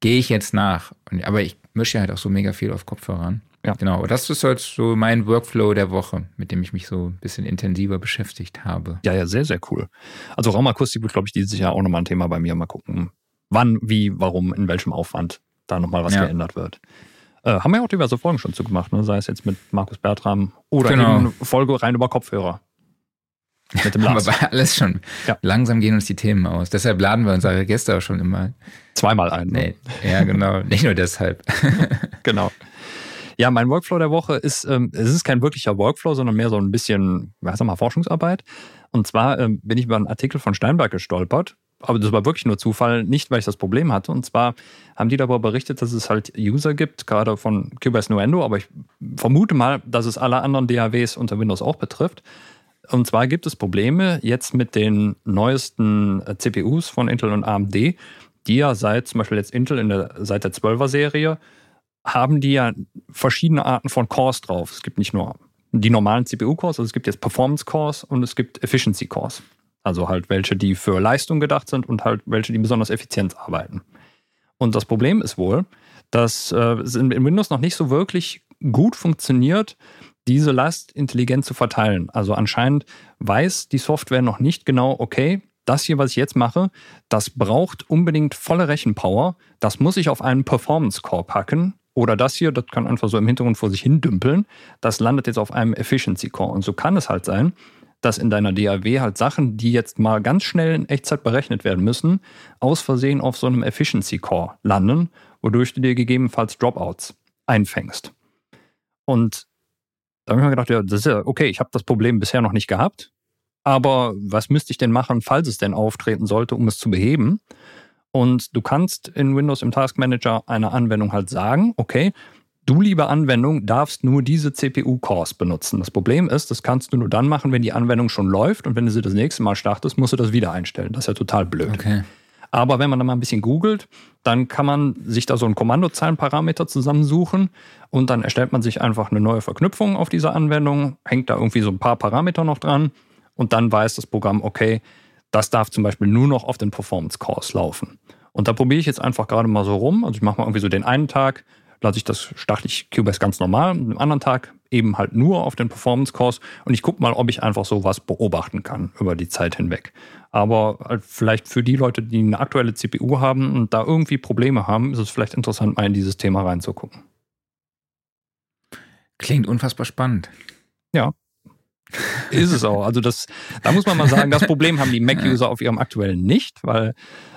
gehe ich jetzt nach. Und, aber ich mische halt auch so mega viel auf Kopfhörern. Ja. Genau, das ist halt so mein Workflow der Woche, mit dem ich mich so ein bisschen intensiver beschäftigt habe. Ja, ja, sehr, sehr cool. Also Raumakustik wird, glaube ich, dieses Jahr auch nochmal ein Thema bei mir. Mal gucken, wann, wie, warum, in welchem Aufwand da nochmal was ja. geändert wird. Äh, haben wir ja auch diverse Folgen schon zugemacht, ne? sei es jetzt mit Markus Bertram oder genau. eben Folge rein über Kopfhörer. Mit dem Lars. Aber alles schon. Ja. Langsam gehen uns die Themen aus. Deshalb laden wir unsere Gäste auch schon immer. Zweimal ein. Ne? Nee, ja, genau. Nicht nur deshalb. genau. Ja, mein Workflow der Woche ist, ähm, es ist kein wirklicher Workflow, sondern mehr so ein bisschen, was sag mal, Forschungsarbeit. Und zwar ähm, bin ich über einen Artikel von Steinberg gestolpert. Aber das war wirklich nur Zufall, nicht weil ich das Problem hatte. Und zwar haben die darüber berichtet, dass es halt User gibt, gerade von Cubase Nuendo, aber ich vermute mal, dass es alle anderen DAWs unter Windows auch betrifft. Und zwar gibt es Probleme jetzt mit den neuesten äh, CPUs von Intel und AMD, die ja seit zum Beispiel jetzt Intel in der, seit der 12er Serie haben die ja verschiedene Arten von Cores drauf. Es gibt nicht nur die normalen CPU-Cores, also es gibt jetzt Performance-Cores und es gibt Efficiency-Cores. Also halt welche, die für Leistung gedacht sind und halt welche, die besonders effizient arbeiten. Und das Problem ist wohl, dass äh, es in Windows noch nicht so wirklich gut funktioniert, diese Last intelligent zu verteilen. Also anscheinend weiß die Software noch nicht genau, okay, das hier, was ich jetzt mache, das braucht unbedingt volle Rechenpower. Das muss ich auf einen Performance Core packen. Oder das hier, das kann einfach so im Hintergrund vor sich hin dümpeln. Das landet jetzt auf einem Efficiency Core. Und so kann es halt sein, dass in deiner DAW halt Sachen, die jetzt mal ganz schnell in Echtzeit berechnet werden müssen, aus Versehen auf so einem Efficiency Core landen, wodurch du dir gegebenenfalls Dropouts einfängst. Und da habe ich mir gedacht, ja, das ist ja okay, ich habe das Problem bisher noch nicht gehabt, aber was müsste ich denn machen, falls es denn auftreten sollte, um es zu beheben? Und du kannst in Windows im Task Manager einer Anwendung halt sagen, okay, du liebe Anwendung darfst nur diese CPU-Cores benutzen. Das Problem ist, das kannst du nur dann machen, wenn die Anwendung schon läuft und wenn du sie das nächste Mal startest, musst du das wieder einstellen. Das ist ja total blöd. Okay. Aber wenn man da mal ein bisschen googelt, dann kann man sich da so einen Kommandozeilenparameter zusammensuchen und dann erstellt man sich einfach eine neue Verknüpfung auf dieser Anwendung, hängt da irgendwie so ein paar Parameter noch dran und dann weiß das Programm, okay, das darf zum Beispiel nur noch auf den Performance Cores laufen. Und da probiere ich jetzt einfach gerade mal so rum. Also ich mache mal irgendwie so den einen Tag, lasse ich das, starte ich Cubase ganz normal, und den anderen Tag eben halt nur auf den Performance Cores und ich gucke mal, ob ich einfach so was beobachten kann über die Zeit hinweg. Aber halt vielleicht für die Leute, die eine aktuelle CPU haben und da irgendwie Probleme haben, ist es vielleicht interessant, mal in dieses Thema reinzugucken. Klingt unfassbar spannend. Ja, ist es auch. Also das, da muss man mal sagen, das Problem haben die Mac-User auf ihrem aktuellen nicht, weil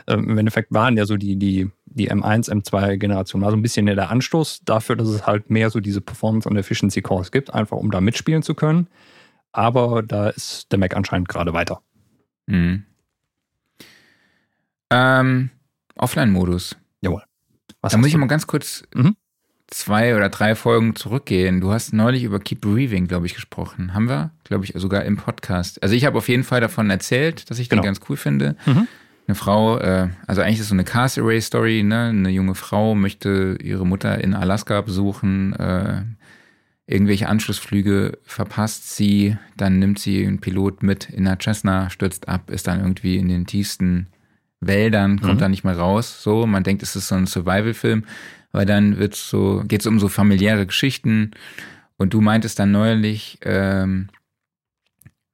ähm, im Endeffekt waren ja so die, die, die M1, M2-Generation war so ein bisschen der Anstoß dafür, dass es halt mehr so diese Performance- und Efficiency-Cores gibt, einfach um da mitspielen zu können. Aber da ist der Mac anscheinend gerade weiter. Mhm. Ähm, Offline-Modus. Jawohl. Was da muss ich mal ganz kurz mhm zwei oder drei Folgen zurückgehen. Du hast neulich über Keep Breathing, glaube ich, gesprochen. Haben wir, glaube ich, sogar im Podcast. Also ich habe auf jeden Fall davon erzählt, dass ich genau. den ganz cool finde. Mhm. Eine Frau, äh, also eigentlich ist es so eine Cast Array Story, ne? Eine junge Frau möchte ihre Mutter in Alaska besuchen, äh, irgendwelche Anschlussflüge verpasst sie, dann nimmt sie einen Pilot mit in der Cessna, stürzt ab, ist dann irgendwie in den tiefsten Wäldern, kommt mhm. da nicht mehr raus. So, man denkt, es ist so ein Survival-Film weil dann wird's so, geht's um so familiäre Geschichten. Und du meintest dann neulich, ähm,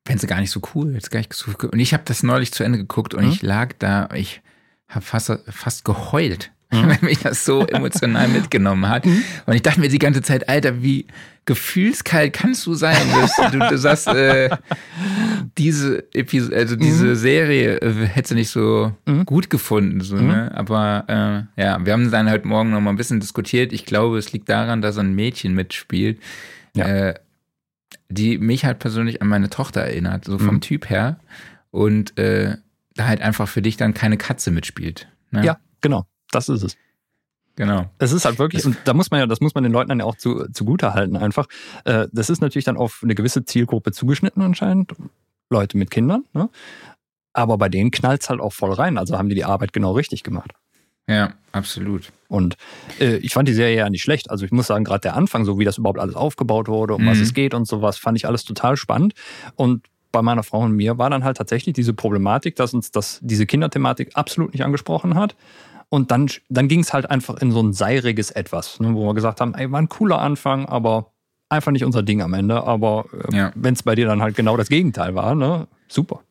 wenn sie gar nicht so cool, jetzt gar nicht so cool. Und ich habe das neulich zu Ende geguckt und mhm. ich lag da, ich habe fast, fast geheult mhm. weil mich das so emotional mitgenommen hat. Mhm. Und ich dachte mir die ganze Zeit, Alter, wie gefühlskalt kannst du sein? Du, du, du sagst, äh, diese Episode, also diese mhm. Serie äh, hättest du nicht so mhm. gut gefunden, so, ne? Aber äh, ja, wir haben dann heute Morgen noch mal ein bisschen diskutiert. Ich glaube, es liegt daran, dass ein Mädchen mitspielt, ja. äh, die mich halt persönlich an meine Tochter erinnert, so vom mhm. Typ her. und äh, da halt einfach für dich dann keine Katze mitspielt. Ne? Ja, genau. Das ist es. Genau. Es ist halt wirklich, und da muss man ja, das muss man den Leuten dann ja auch zu, zugute halten einfach. Äh, das ist natürlich dann auf eine gewisse Zielgruppe zugeschnitten anscheinend. Leute mit Kindern, ne? Aber bei denen knallt's halt auch voll rein. Also haben die die Arbeit genau richtig gemacht. Ja, absolut. Und äh, ich fand die Serie ja nicht schlecht. Also ich muss sagen, gerade der Anfang, so wie das überhaupt alles aufgebaut wurde, um was Mhm. es geht und sowas, fand ich alles total spannend. Und bei meiner Frau und mir war dann halt tatsächlich diese Problematik, dass uns das, diese Kinderthematik absolut nicht angesprochen hat. Und dann, dann ging es halt einfach in so ein seiriges Etwas, ne, wo wir gesagt haben, ey, war ein cooler Anfang, aber einfach nicht unser Ding am Ende. Aber äh, Ja. wenn es bei dir dann halt genau das Gegenteil war, ne, super.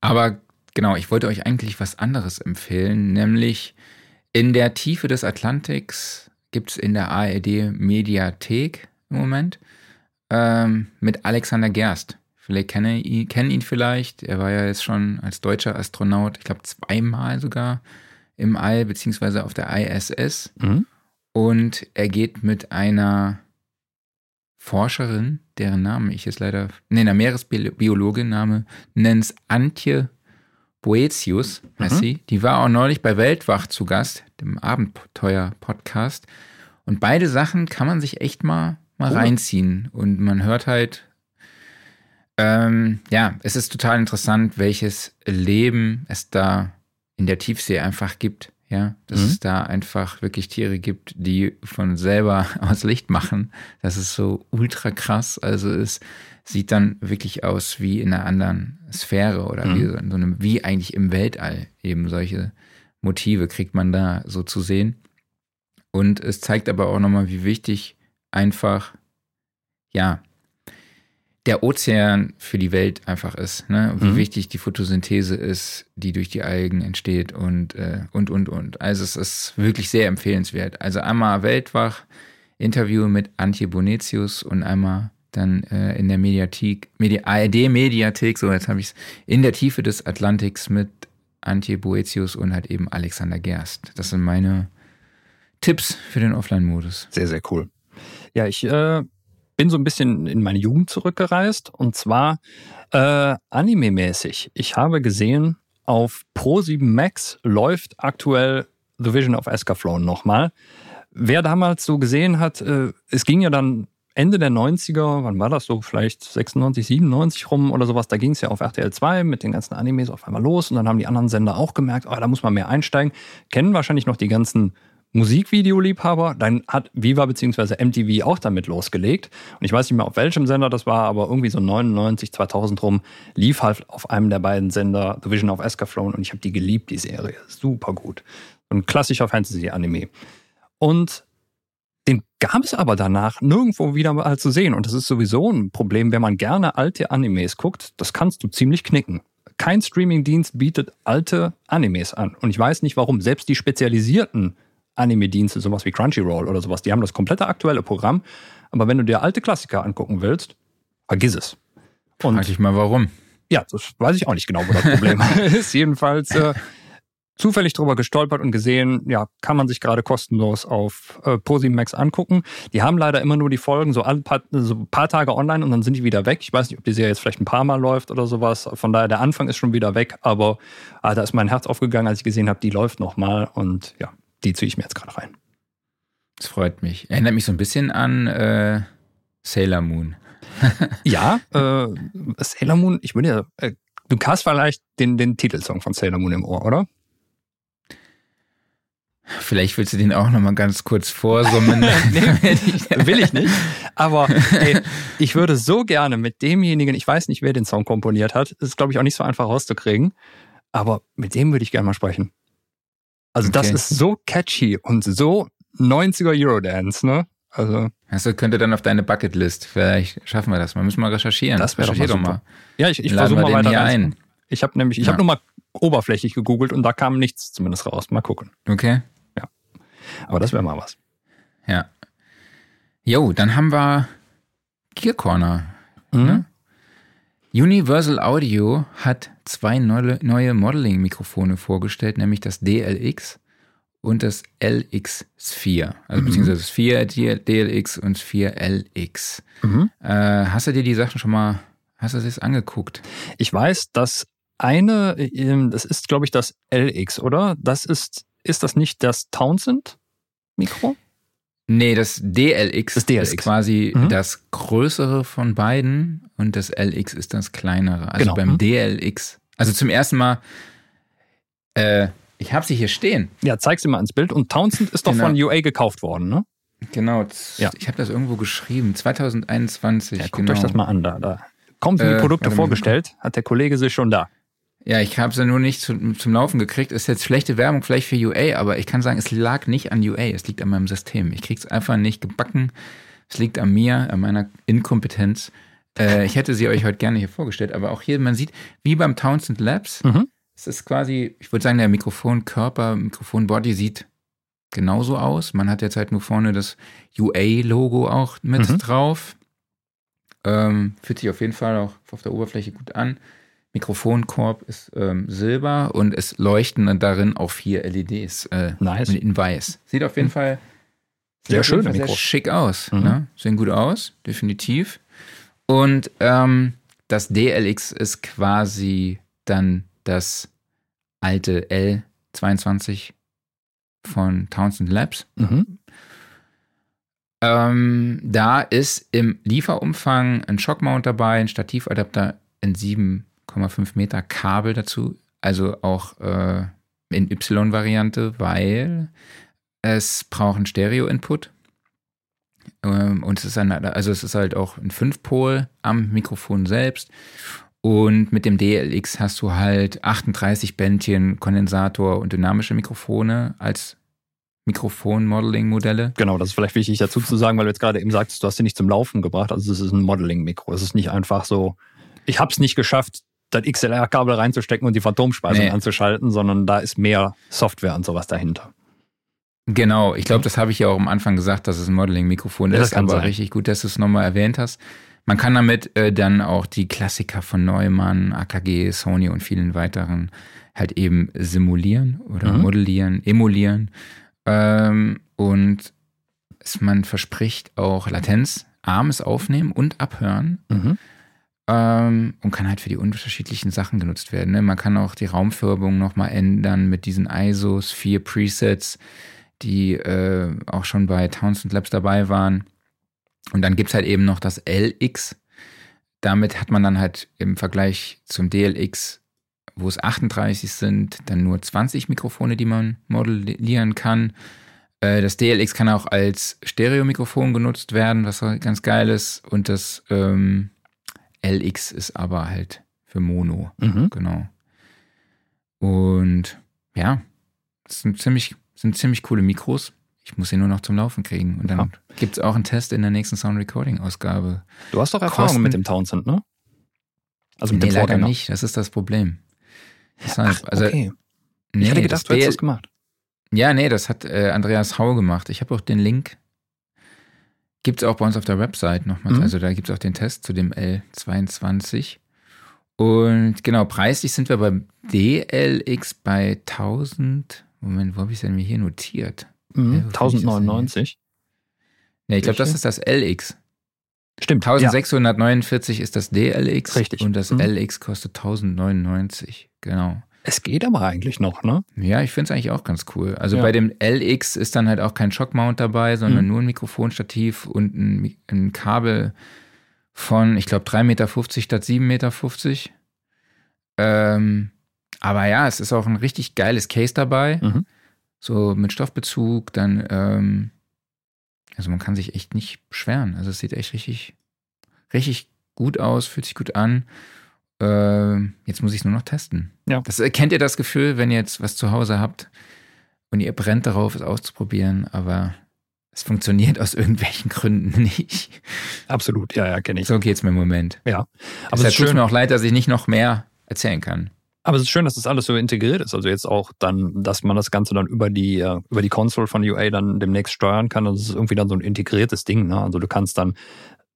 Aber genau, ich wollte euch eigentlich was anderes empfehlen, nämlich in der Tiefe des Atlantiks gibt es in der ARD Mediathek im Moment ähm, mit Alexander Gerst. Vielleicht kennen ihn, kennen ihn vielleicht. Er war ja jetzt schon als deutscher Astronaut, ich glaube zweimal sogar im All, beziehungsweise auf der ISS. Mhm. Und er geht mit einer Forscherin, deren Namen ich jetzt leider, nee, einer Meeresbiologin, Name nennt's Antje Boetius, heißt Mhm. sie. Die war auch neulich bei Weltwach zu Gast, dem Abenteuer-Podcast. Und beide Sachen kann man sich echt mal, mal Cool. reinziehen. Und man hört halt, ähm, ja, es ist total interessant, welches Leben es da in der Tiefsee einfach gibt. Ja, dass Mhm. es da einfach wirklich Tiere gibt, die von selber aus Licht machen. Das ist so ultra krass. Also es sieht dann wirklich aus wie in einer anderen Sphäre oder wie, Mhm. in so einem, wie eigentlich im Weltall. Eben solche Motive kriegt man da so zu sehen. Und es zeigt aber auch nochmal, wie wichtig einfach, ja, der Ozean für die Welt einfach ist, ne? Wie Mhm. wichtig die Photosynthese ist, die durch die Algen entsteht und, äh, und, und, und. Also es ist wirklich sehr empfehlenswert. Also einmal Weltwach, Interview mit Antje Bonetius und einmal dann äh, in der Mediathek, Medi ARD-Mediathek, so jetzt habe ich es, in der Tiefe des Atlantiks mit Antje Boetius und halt eben Alexander Gerst. Das sind meine Tipps für den Offline-Modus. Sehr, sehr cool. Ja, ich äh, bin so ein bisschen in meine Jugend zurückgereist und zwar äh, anime-mäßig. Ich habe gesehen, auf Pro7 Max läuft aktuell The Vision of Escaflown nochmal. Wer damals so gesehen hat, äh, es ging ja dann Ende der 90er, wann war das so, vielleicht 96, 97 rum oder sowas, da ging es ja auf RTL 2 mit den ganzen Animes auf einmal los und dann haben die anderen Sender auch gemerkt, oh, da muss man mehr einsteigen. Kennen wahrscheinlich noch die ganzen Musikvideoliebhaber, dann hat Viva bzw. MTV auch damit losgelegt. Und ich weiß nicht mehr, auf welchem Sender das war, aber irgendwie so 99, 2000 rum lief halt auf einem der beiden Sender The Vision of Escaflown und ich habe die geliebt, die Serie. Super gut. Ein klassischer Fantasy-Anime. Und den gab es aber danach nirgendwo wieder mal zu sehen. Und das ist sowieso ein Problem, wenn man gerne alte Animes guckt. Das kannst du ziemlich knicken. Kein Streamingdienst bietet alte Animes an. Und ich weiß nicht warum. Selbst die spezialisierten Anime-Dienste, sowas wie Crunchyroll oder sowas, die haben das komplette aktuelle Programm. Aber wenn du dir alte Klassiker angucken willst, vergiss es. Und Frag dich mal, warum. ja, das weiß ich auch nicht genau, wo das Problem ist. Jedenfalls äh, zufällig drüber gestolpert und gesehen, ja, kann man sich gerade kostenlos auf äh, Posimax angucken. Die haben leider immer nur die Folgen so ein paar, so ein paar Tage online und dann sind die wieder weg. Ich weiß nicht, ob die Serie jetzt vielleicht ein paar Mal läuft oder sowas. Von daher, der Anfang ist schon wieder weg, aber ah, da ist mein Herz aufgegangen, als ich gesehen habe, die läuft nochmal und ja, die ziehe ich mir jetzt gerade rein. Das freut mich. Erinnert mich so ein bisschen an äh, Sailor Moon. Ja, äh, Sailor Moon, ich würde ja, äh, du hast vielleicht den, den Titelsong von Sailor Moon im Ohr, oder? Vielleicht willst du den auch nochmal ganz kurz vorsummen. Will ich nicht. Aber ey, ich würde so gerne mit demjenigen, ich weiß nicht, wer den Song komponiert hat, ist, glaube ich, auch nicht so einfach rauszukriegen, aber mit dem würde ich gerne mal sprechen. Also das Okay. ist so catchy und so 90er Eurodance, ne? Also Also könnte dann auf deine Bucketlist. Vielleicht schaffen wir das. mal. müssen mal recherchieren. Das wär doch Recherchier mal ja, ich, ich versuche mal wir weiter hier reinzukommen. Ich habe nämlich, ich Ja. habe nur mal oberflächlich gegoogelt und da kam nichts zumindest raus. Mal gucken. Okay. Aber das wäre mal was. Ja. Jo, dann haben wir Gear Corner. Mhm. Ne? Universal Audio hat zwei neue, neue Modeling-Mikrofone vorgestellt, nämlich das DLX und das LX Sphere. Also Mhm. beziehungsweise Sphere DLX und Sphere LX. Mhm. Äh, hast du dir die Sachen schon mal Hast du das angeguckt? Ich weiß, dass eine, ähm, das ist, glaube ich, das LX, oder? Das ist, ist das nicht das Townsend-Mikro? Nee, das DLX, Das DLX. ist quasi Mhm. das größere von beiden und das LX ist das kleinere. Also Genau. beim Mhm. DLX, also zum ersten Mal, äh, ich habe sie hier stehen. Ja, zeig sie mal ans Bild. Und Townsend ist doch Genau. von UA gekauft worden, ne? Genau, Ja. ich habe das irgendwo geschrieben, 2021. Ja, guckt genau. euch das mal an. Da, da kommen die Äh, Produkte vorgestellt, hat der Kollege sie schon da. Ja, ich habe sie nur nicht zu, zum Laufen gekriegt. Ist jetzt schlechte Werbung vielleicht für UA, aber ich kann sagen, es lag nicht an UA, es liegt an meinem System. Ich krieg's einfach nicht gebacken. Es liegt an mir, an meiner Inkompetenz. Äh, ich hätte sie euch heute gerne hier vorgestellt, aber auch hier, man sieht, wie beim Townsend Labs, Mhm. es ist quasi, ich würde sagen, der Mikrofonkörper, Mikrofonbody sieht genauso aus. Man hat jetzt halt nur vorne das UA-Logo auch mit Mhm. drauf. Ähm, fühlt sich auf jeden Fall auch auf der Oberfläche gut an. Mikrofonkorb ist ähm, silber und es leuchten darin auch vier LEDs äh, Nice. in weiß. Sieht auf jeden Fall sieht Sehr jeden schöne Fall sehr schick aus. Mhm. Ne? Sehen gut aus, definitiv. Und ähm, das DLX ist quasi dann das alte L22 von Townsend Labs. Mhm. Ähm, da ist im Lieferumfang ein Shockmount dabei, ein Stativadapter, ein 7,5 Meter Kabel dazu, also auch äh, in Y-Variante, weil es braucht einen Stereo-Input. Ähm, und es ist ein, also es ist halt auch ein 5-Pol am Mikrofon selbst. Und mit dem DLX hast du halt 38 Bändchen, Kondensator und dynamische Mikrofone als Mikrofon-Modeling-Modelle. Genau, das ist vielleicht wichtig dazu zu sagen, weil du jetzt gerade eben sagtest, du hast sie nicht zum Laufen gebracht. Also es ist ein Modeling-Mikro. Es ist nicht einfach so, ich habe es nicht geschafft, das XLR-Kabel reinzustecken und die Phantomspeisung Nee. anzuschalten, sondern da ist mehr Software und sowas dahinter. Genau, ich glaube, das habe ich ja auch am Anfang gesagt, dass es ein Modeling-Mikrofon Ja, das ist, aber sein. richtig gut, dass du es nochmal erwähnt hast. Man kann damit äh, dann auch die Klassiker von Neumann, AKG, Sony und vielen weiteren halt eben simulieren oder Mhm. modellieren, emulieren. Ähm, und man verspricht auch Latenz, armes Aufnehmen und Abhören. Mhm. Ähm, und kann halt für die unterschiedlichen Sachen genutzt werden. Ne? Man kann auch die Raumfärbung nochmal ändern mit diesen ISOs, vier Presets, die äh, auch schon bei Townsend Labs dabei waren. Und dann gibt's halt eben noch das LX. Damit hat man dann halt im Vergleich zum DLX, wo es 38 sind, dann nur 20 Mikrofone, die man modellieren kann. Äh, Das DLX kann auch als Stereomikrofon genutzt werden, was ganz geil ist. Und das ähm, LX ist aber halt für Mono, Mhm. genau. Und ja, das sind ziemlich, sind ziemlich coole Mikros. Ich muss sie nur noch zum Laufen kriegen. Und dann Ja. gibt's auch einen Test in der nächsten Sound Recording Ausgabe. Du hast doch Erfahrung Kosten- mit dem Townsend, ne? Also mit nee, dem leider Vorgänger. nicht. Das ist das Problem. Deshalb, Ach, also, okay. nee, ich hätte gedacht, du hättest das gemacht. Ja, nee, das hat äh, Andreas Hau gemacht. Ich habe auch den Link. Gibt's auch bei uns auf der Website nochmal. Mhm. Also da gibt's auch den Test zu dem L22. Und genau, preislich sind wir beim DLX bei 1000. Moment, wo habe ich denn mir hier notiert? Mhm. Ja, wo finde ich das 1099. Nee, ich glaube, das ist das LX. Stimmt. Ja. 1649 ist das DLX. Richtig. Und das Mhm. LX kostet 1099. Genau. Es geht aber eigentlich noch, ne? Ja, ich finde es eigentlich auch ganz cool. Also Ja. bei dem LX ist dann halt auch kein Shockmount dabei, sondern Mhm. nur ein Mikrofonstativ und ein, ein Kabel von, ich glaube, 3,50 Meter statt 7,50 Meter. Ähm, aber ja, es ist auch ein richtig geiles Case dabei. Mhm. So mit Stoffbezug, dann, ähm, also man kann sich echt nicht beschweren. Also es sieht echt richtig, richtig gut aus, fühlt sich gut an. Ähm, jetzt muss ich es nur noch testen. Ja. Das, äh, kennt ihr das Gefühl, wenn ihr jetzt was zu Hause habt und ihr brennt darauf, es auszuprobieren, aber es funktioniert aus irgendwelchen Gründen nicht. Absolut, ja, ja, kenne ich. So geht's mir im Moment. Ja. Aber es es tut mir auch leid, dass ich nicht noch mehr erzählen kann. aber es ist schön, dass das alles so integriert ist. Also jetzt auch dann, dass man das Ganze dann über die, äh, über die Console von UA dann demnächst steuern kann. Und es ist irgendwie dann so ein integriertes Ding, ne? Also du kannst dann,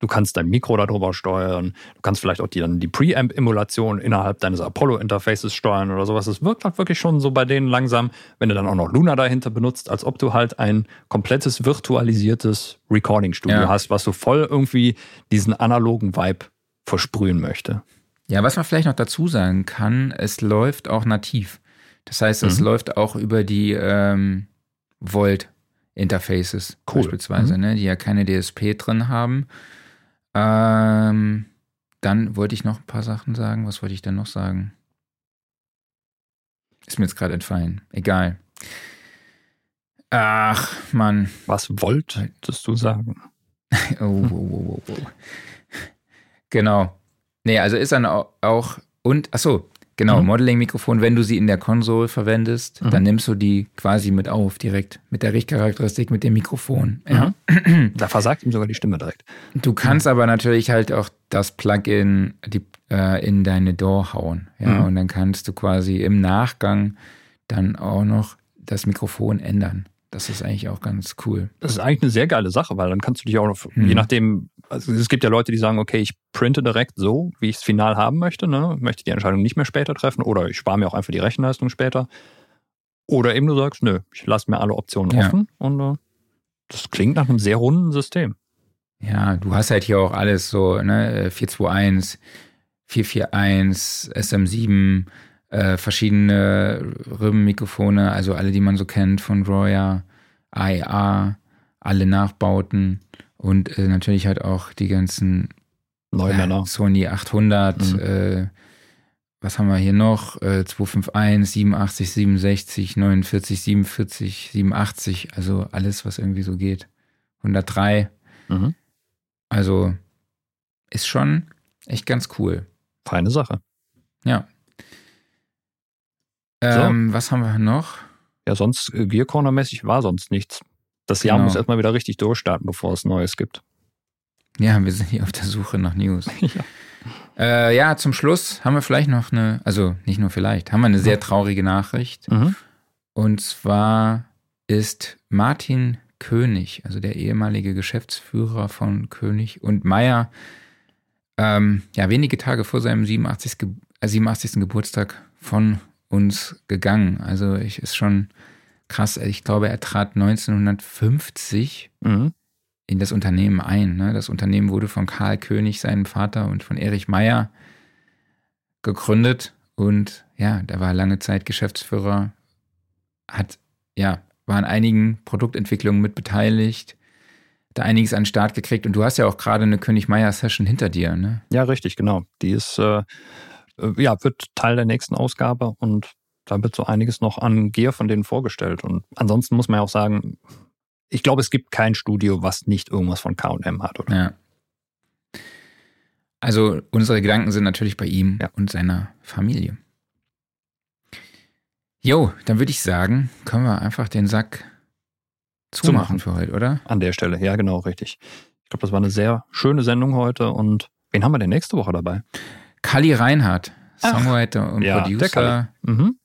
du kannst dein Mikro darüber steuern. Du kannst vielleicht auch die, dann die Preamp-Emulation innerhalb deines Apollo-Interfaces steuern oder sowas. Es wirkt halt wirklich schon so bei denen langsam, wenn du dann auch noch Luna dahinter benutzt, als ob du halt ein komplettes virtualisiertes Recording-Studio Ja. hast, was so voll irgendwie diesen analogen Vibe versprühen möchte. Ja, was man vielleicht noch dazu sagen kann, es läuft auch nativ. Das heißt, es Mhm. läuft auch über die ähm, Volt-Interfaces Cool. beispielsweise, ne, die ja keine DSP drin haben. Ähm, dann wollte ich noch ein paar Sachen sagen. Was wollte ich denn noch sagen? Ist mir jetzt gerade entfallen. Egal. Ach, Mann. Was wolltest du sagen? Oh, oh, oh, oh, oh. Genau. Nee, also ist dann au- auch, und, ach so, genau, Mhm. Modeling-Mikrofon, wenn du sie in der Konsole verwendest, Mhm. dann nimmst du die quasi mit auf, direkt, mit der Richtcharakteristik, mit dem Mikrofon. Ja. Da versagt ihm sogar die Stimme direkt. Du kannst aber natürlich halt auch das Plugin die, äh, in deine DAW hauen. Ja, Mhm. und dann kannst du quasi im Nachgang dann auch noch das Mikrofon ändern. Das ist eigentlich auch ganz cool. Das ist eigentlich eine sehr geile Sache, weil dann kannst du dich auch noch, Mhm. je nachdem, also es gibt ja Leute, die sagen, okay, ich printe direkt so, wie ich es final haben möchte, ne? möchte die Entscheidung nicht mehr später treffen oder ich spare mir auch einfach die Rechenleistung später. Oder eben du sagst, nö, ich lasse mir alle Optionen Ja. offen und äh, das klingt nach einem sehr runden System. Ja, du hast halt hier auch alles so, ne, 421, 441, SM7, äh, verschiedene Rhythmmikrofone, also alle, die man so kennt von Roya, AEA, alle Nachbauten und äh, natürlich halt auch die ganzen Neumänner. ja, Sony 800, Mhm. äh, was haben wir hier noch? Äh, 251, 87, 67, 49, 47, 87, also alles, was irgendwie so geht. 103. Mhm. Also ist schon echt ganz cool. Feine Sache. Ja. Ähm, Was haben wir noch? Ja, sonst äh, Gear Corner-mäßig war sonst nichts. Das Jahr Genau. muss erstmal wieder richtig durchstarten, bevor es Neues gibt. Ja, wir sind hier auf der Suche nach News. Ja. Äh, ja, zum Schluss haben wir vielleicht noch eine, also nicht nur vielleicht, haben wir eine sehr traurige Nachricht. Mhm. Und zwar ist Martin König, also der ehemalige Geschäftsführer von König und Meier, ähm, ja, wenige Tage vor seinem 87. Ge äh, 87. Geburtstag von uns gegangen. Also ich ist schon krass. Ich glaube, er trat 1950 Mhm. in das Unternehmen ein. Ne? Das Unternehmen wurde von Karl König, seinem Vater, und von Erich Meyer gegründet. Und ja, der war lange Zeit Geschäftsführer, hat, ja, war an einigen Produktentwicklungen mit beteiligt, hat da einiges an den Start gekriegt. Und du hast ja auch gerade eine König-Meyer-Session hinter dir, ne? Ja, richtig, genau. Die ist, äh, ja, wird Teil der nächsten Ausgabe und da wird so einiges noch an Gear von denen vorgestellt. Und ansonsten muss man ja auch sagen, ich glaube, es gibt kein Studio, was nicht irgendwas von KM hat, oder? Ja. Also unsere Gedanken sind natürlich bei ihm Ja. und seiner Familie. Jo, dann würde ich sagen, können wir einfach den Sack zumachen Zumachen. für heute, oder? An der Stelle, ja, genau, richtig. Ich glaube, das war eine sehr schöne Sendung heute und wen haben wir denn nächste Woche dabei? Kali Reinhardt, Ach, Songwriter und ja, der Producer. Mhm.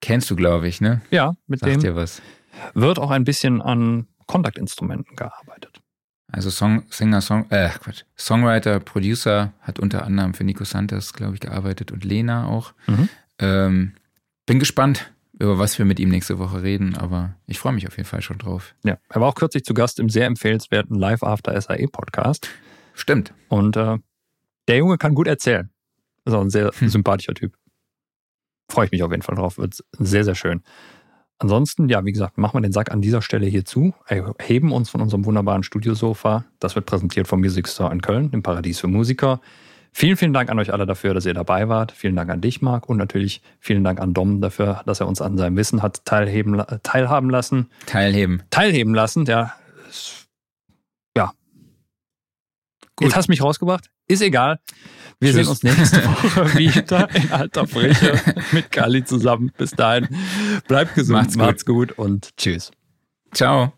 Kennst du, glaube ich, ne? Ja, mit Sagt dem dir was. wird auch ein bisschen an Kontaktinstrumenten gearbeitet. Also Song, Singer, Song, äh, Quatsch. Songwriter, Producer, hat unter anderem für Nico Santos, glaube ich, gearbeitet und Lena auch. Mhm. Ähm, bin gespannt, über was wir mit ihm nächste Woche reden, aber ich freue mich auf jeden Fall schon drauf. Ja, er war auch kürzlich zu Gast im sehr empfehlenswerten Live After SAE Podcast. Stimmt. Und äh, der Junge kann gut erzählen. Ist auch ein sehr Hm. sympathischer Typ. Freue ich mich auf jeden Fall drauf. Wird sehr, sehr schön. Ansonsten, ja, wie gesagt, machen wir den Sack an dieser Stelle hier zu, erheben uns von unserem wunderbaren Studiosofa. Das wird präsentiert vom Music Store in Köln, dem Paradies für Musiker. Vielen, vielen Dank an euch alle dafür, dass ihr dabei wart. Vielen Dank an dich, Marc. Und natürlich vielen Dank an Dom dafür, dass er uns an seinem Wissen hat teilheben, teilhaben lassen. Teilheben. Teilheben lassen, Ja. Gut. Jetzt hast du mich rausgebracht. Ist egal. Wir Tschüss. sehen uns nächste Woche wieder in alter Frische mit Kali zusammen. Bis dahin. Bleibt gesund, Macht's gut. macht's gut und tschüss. Ciao.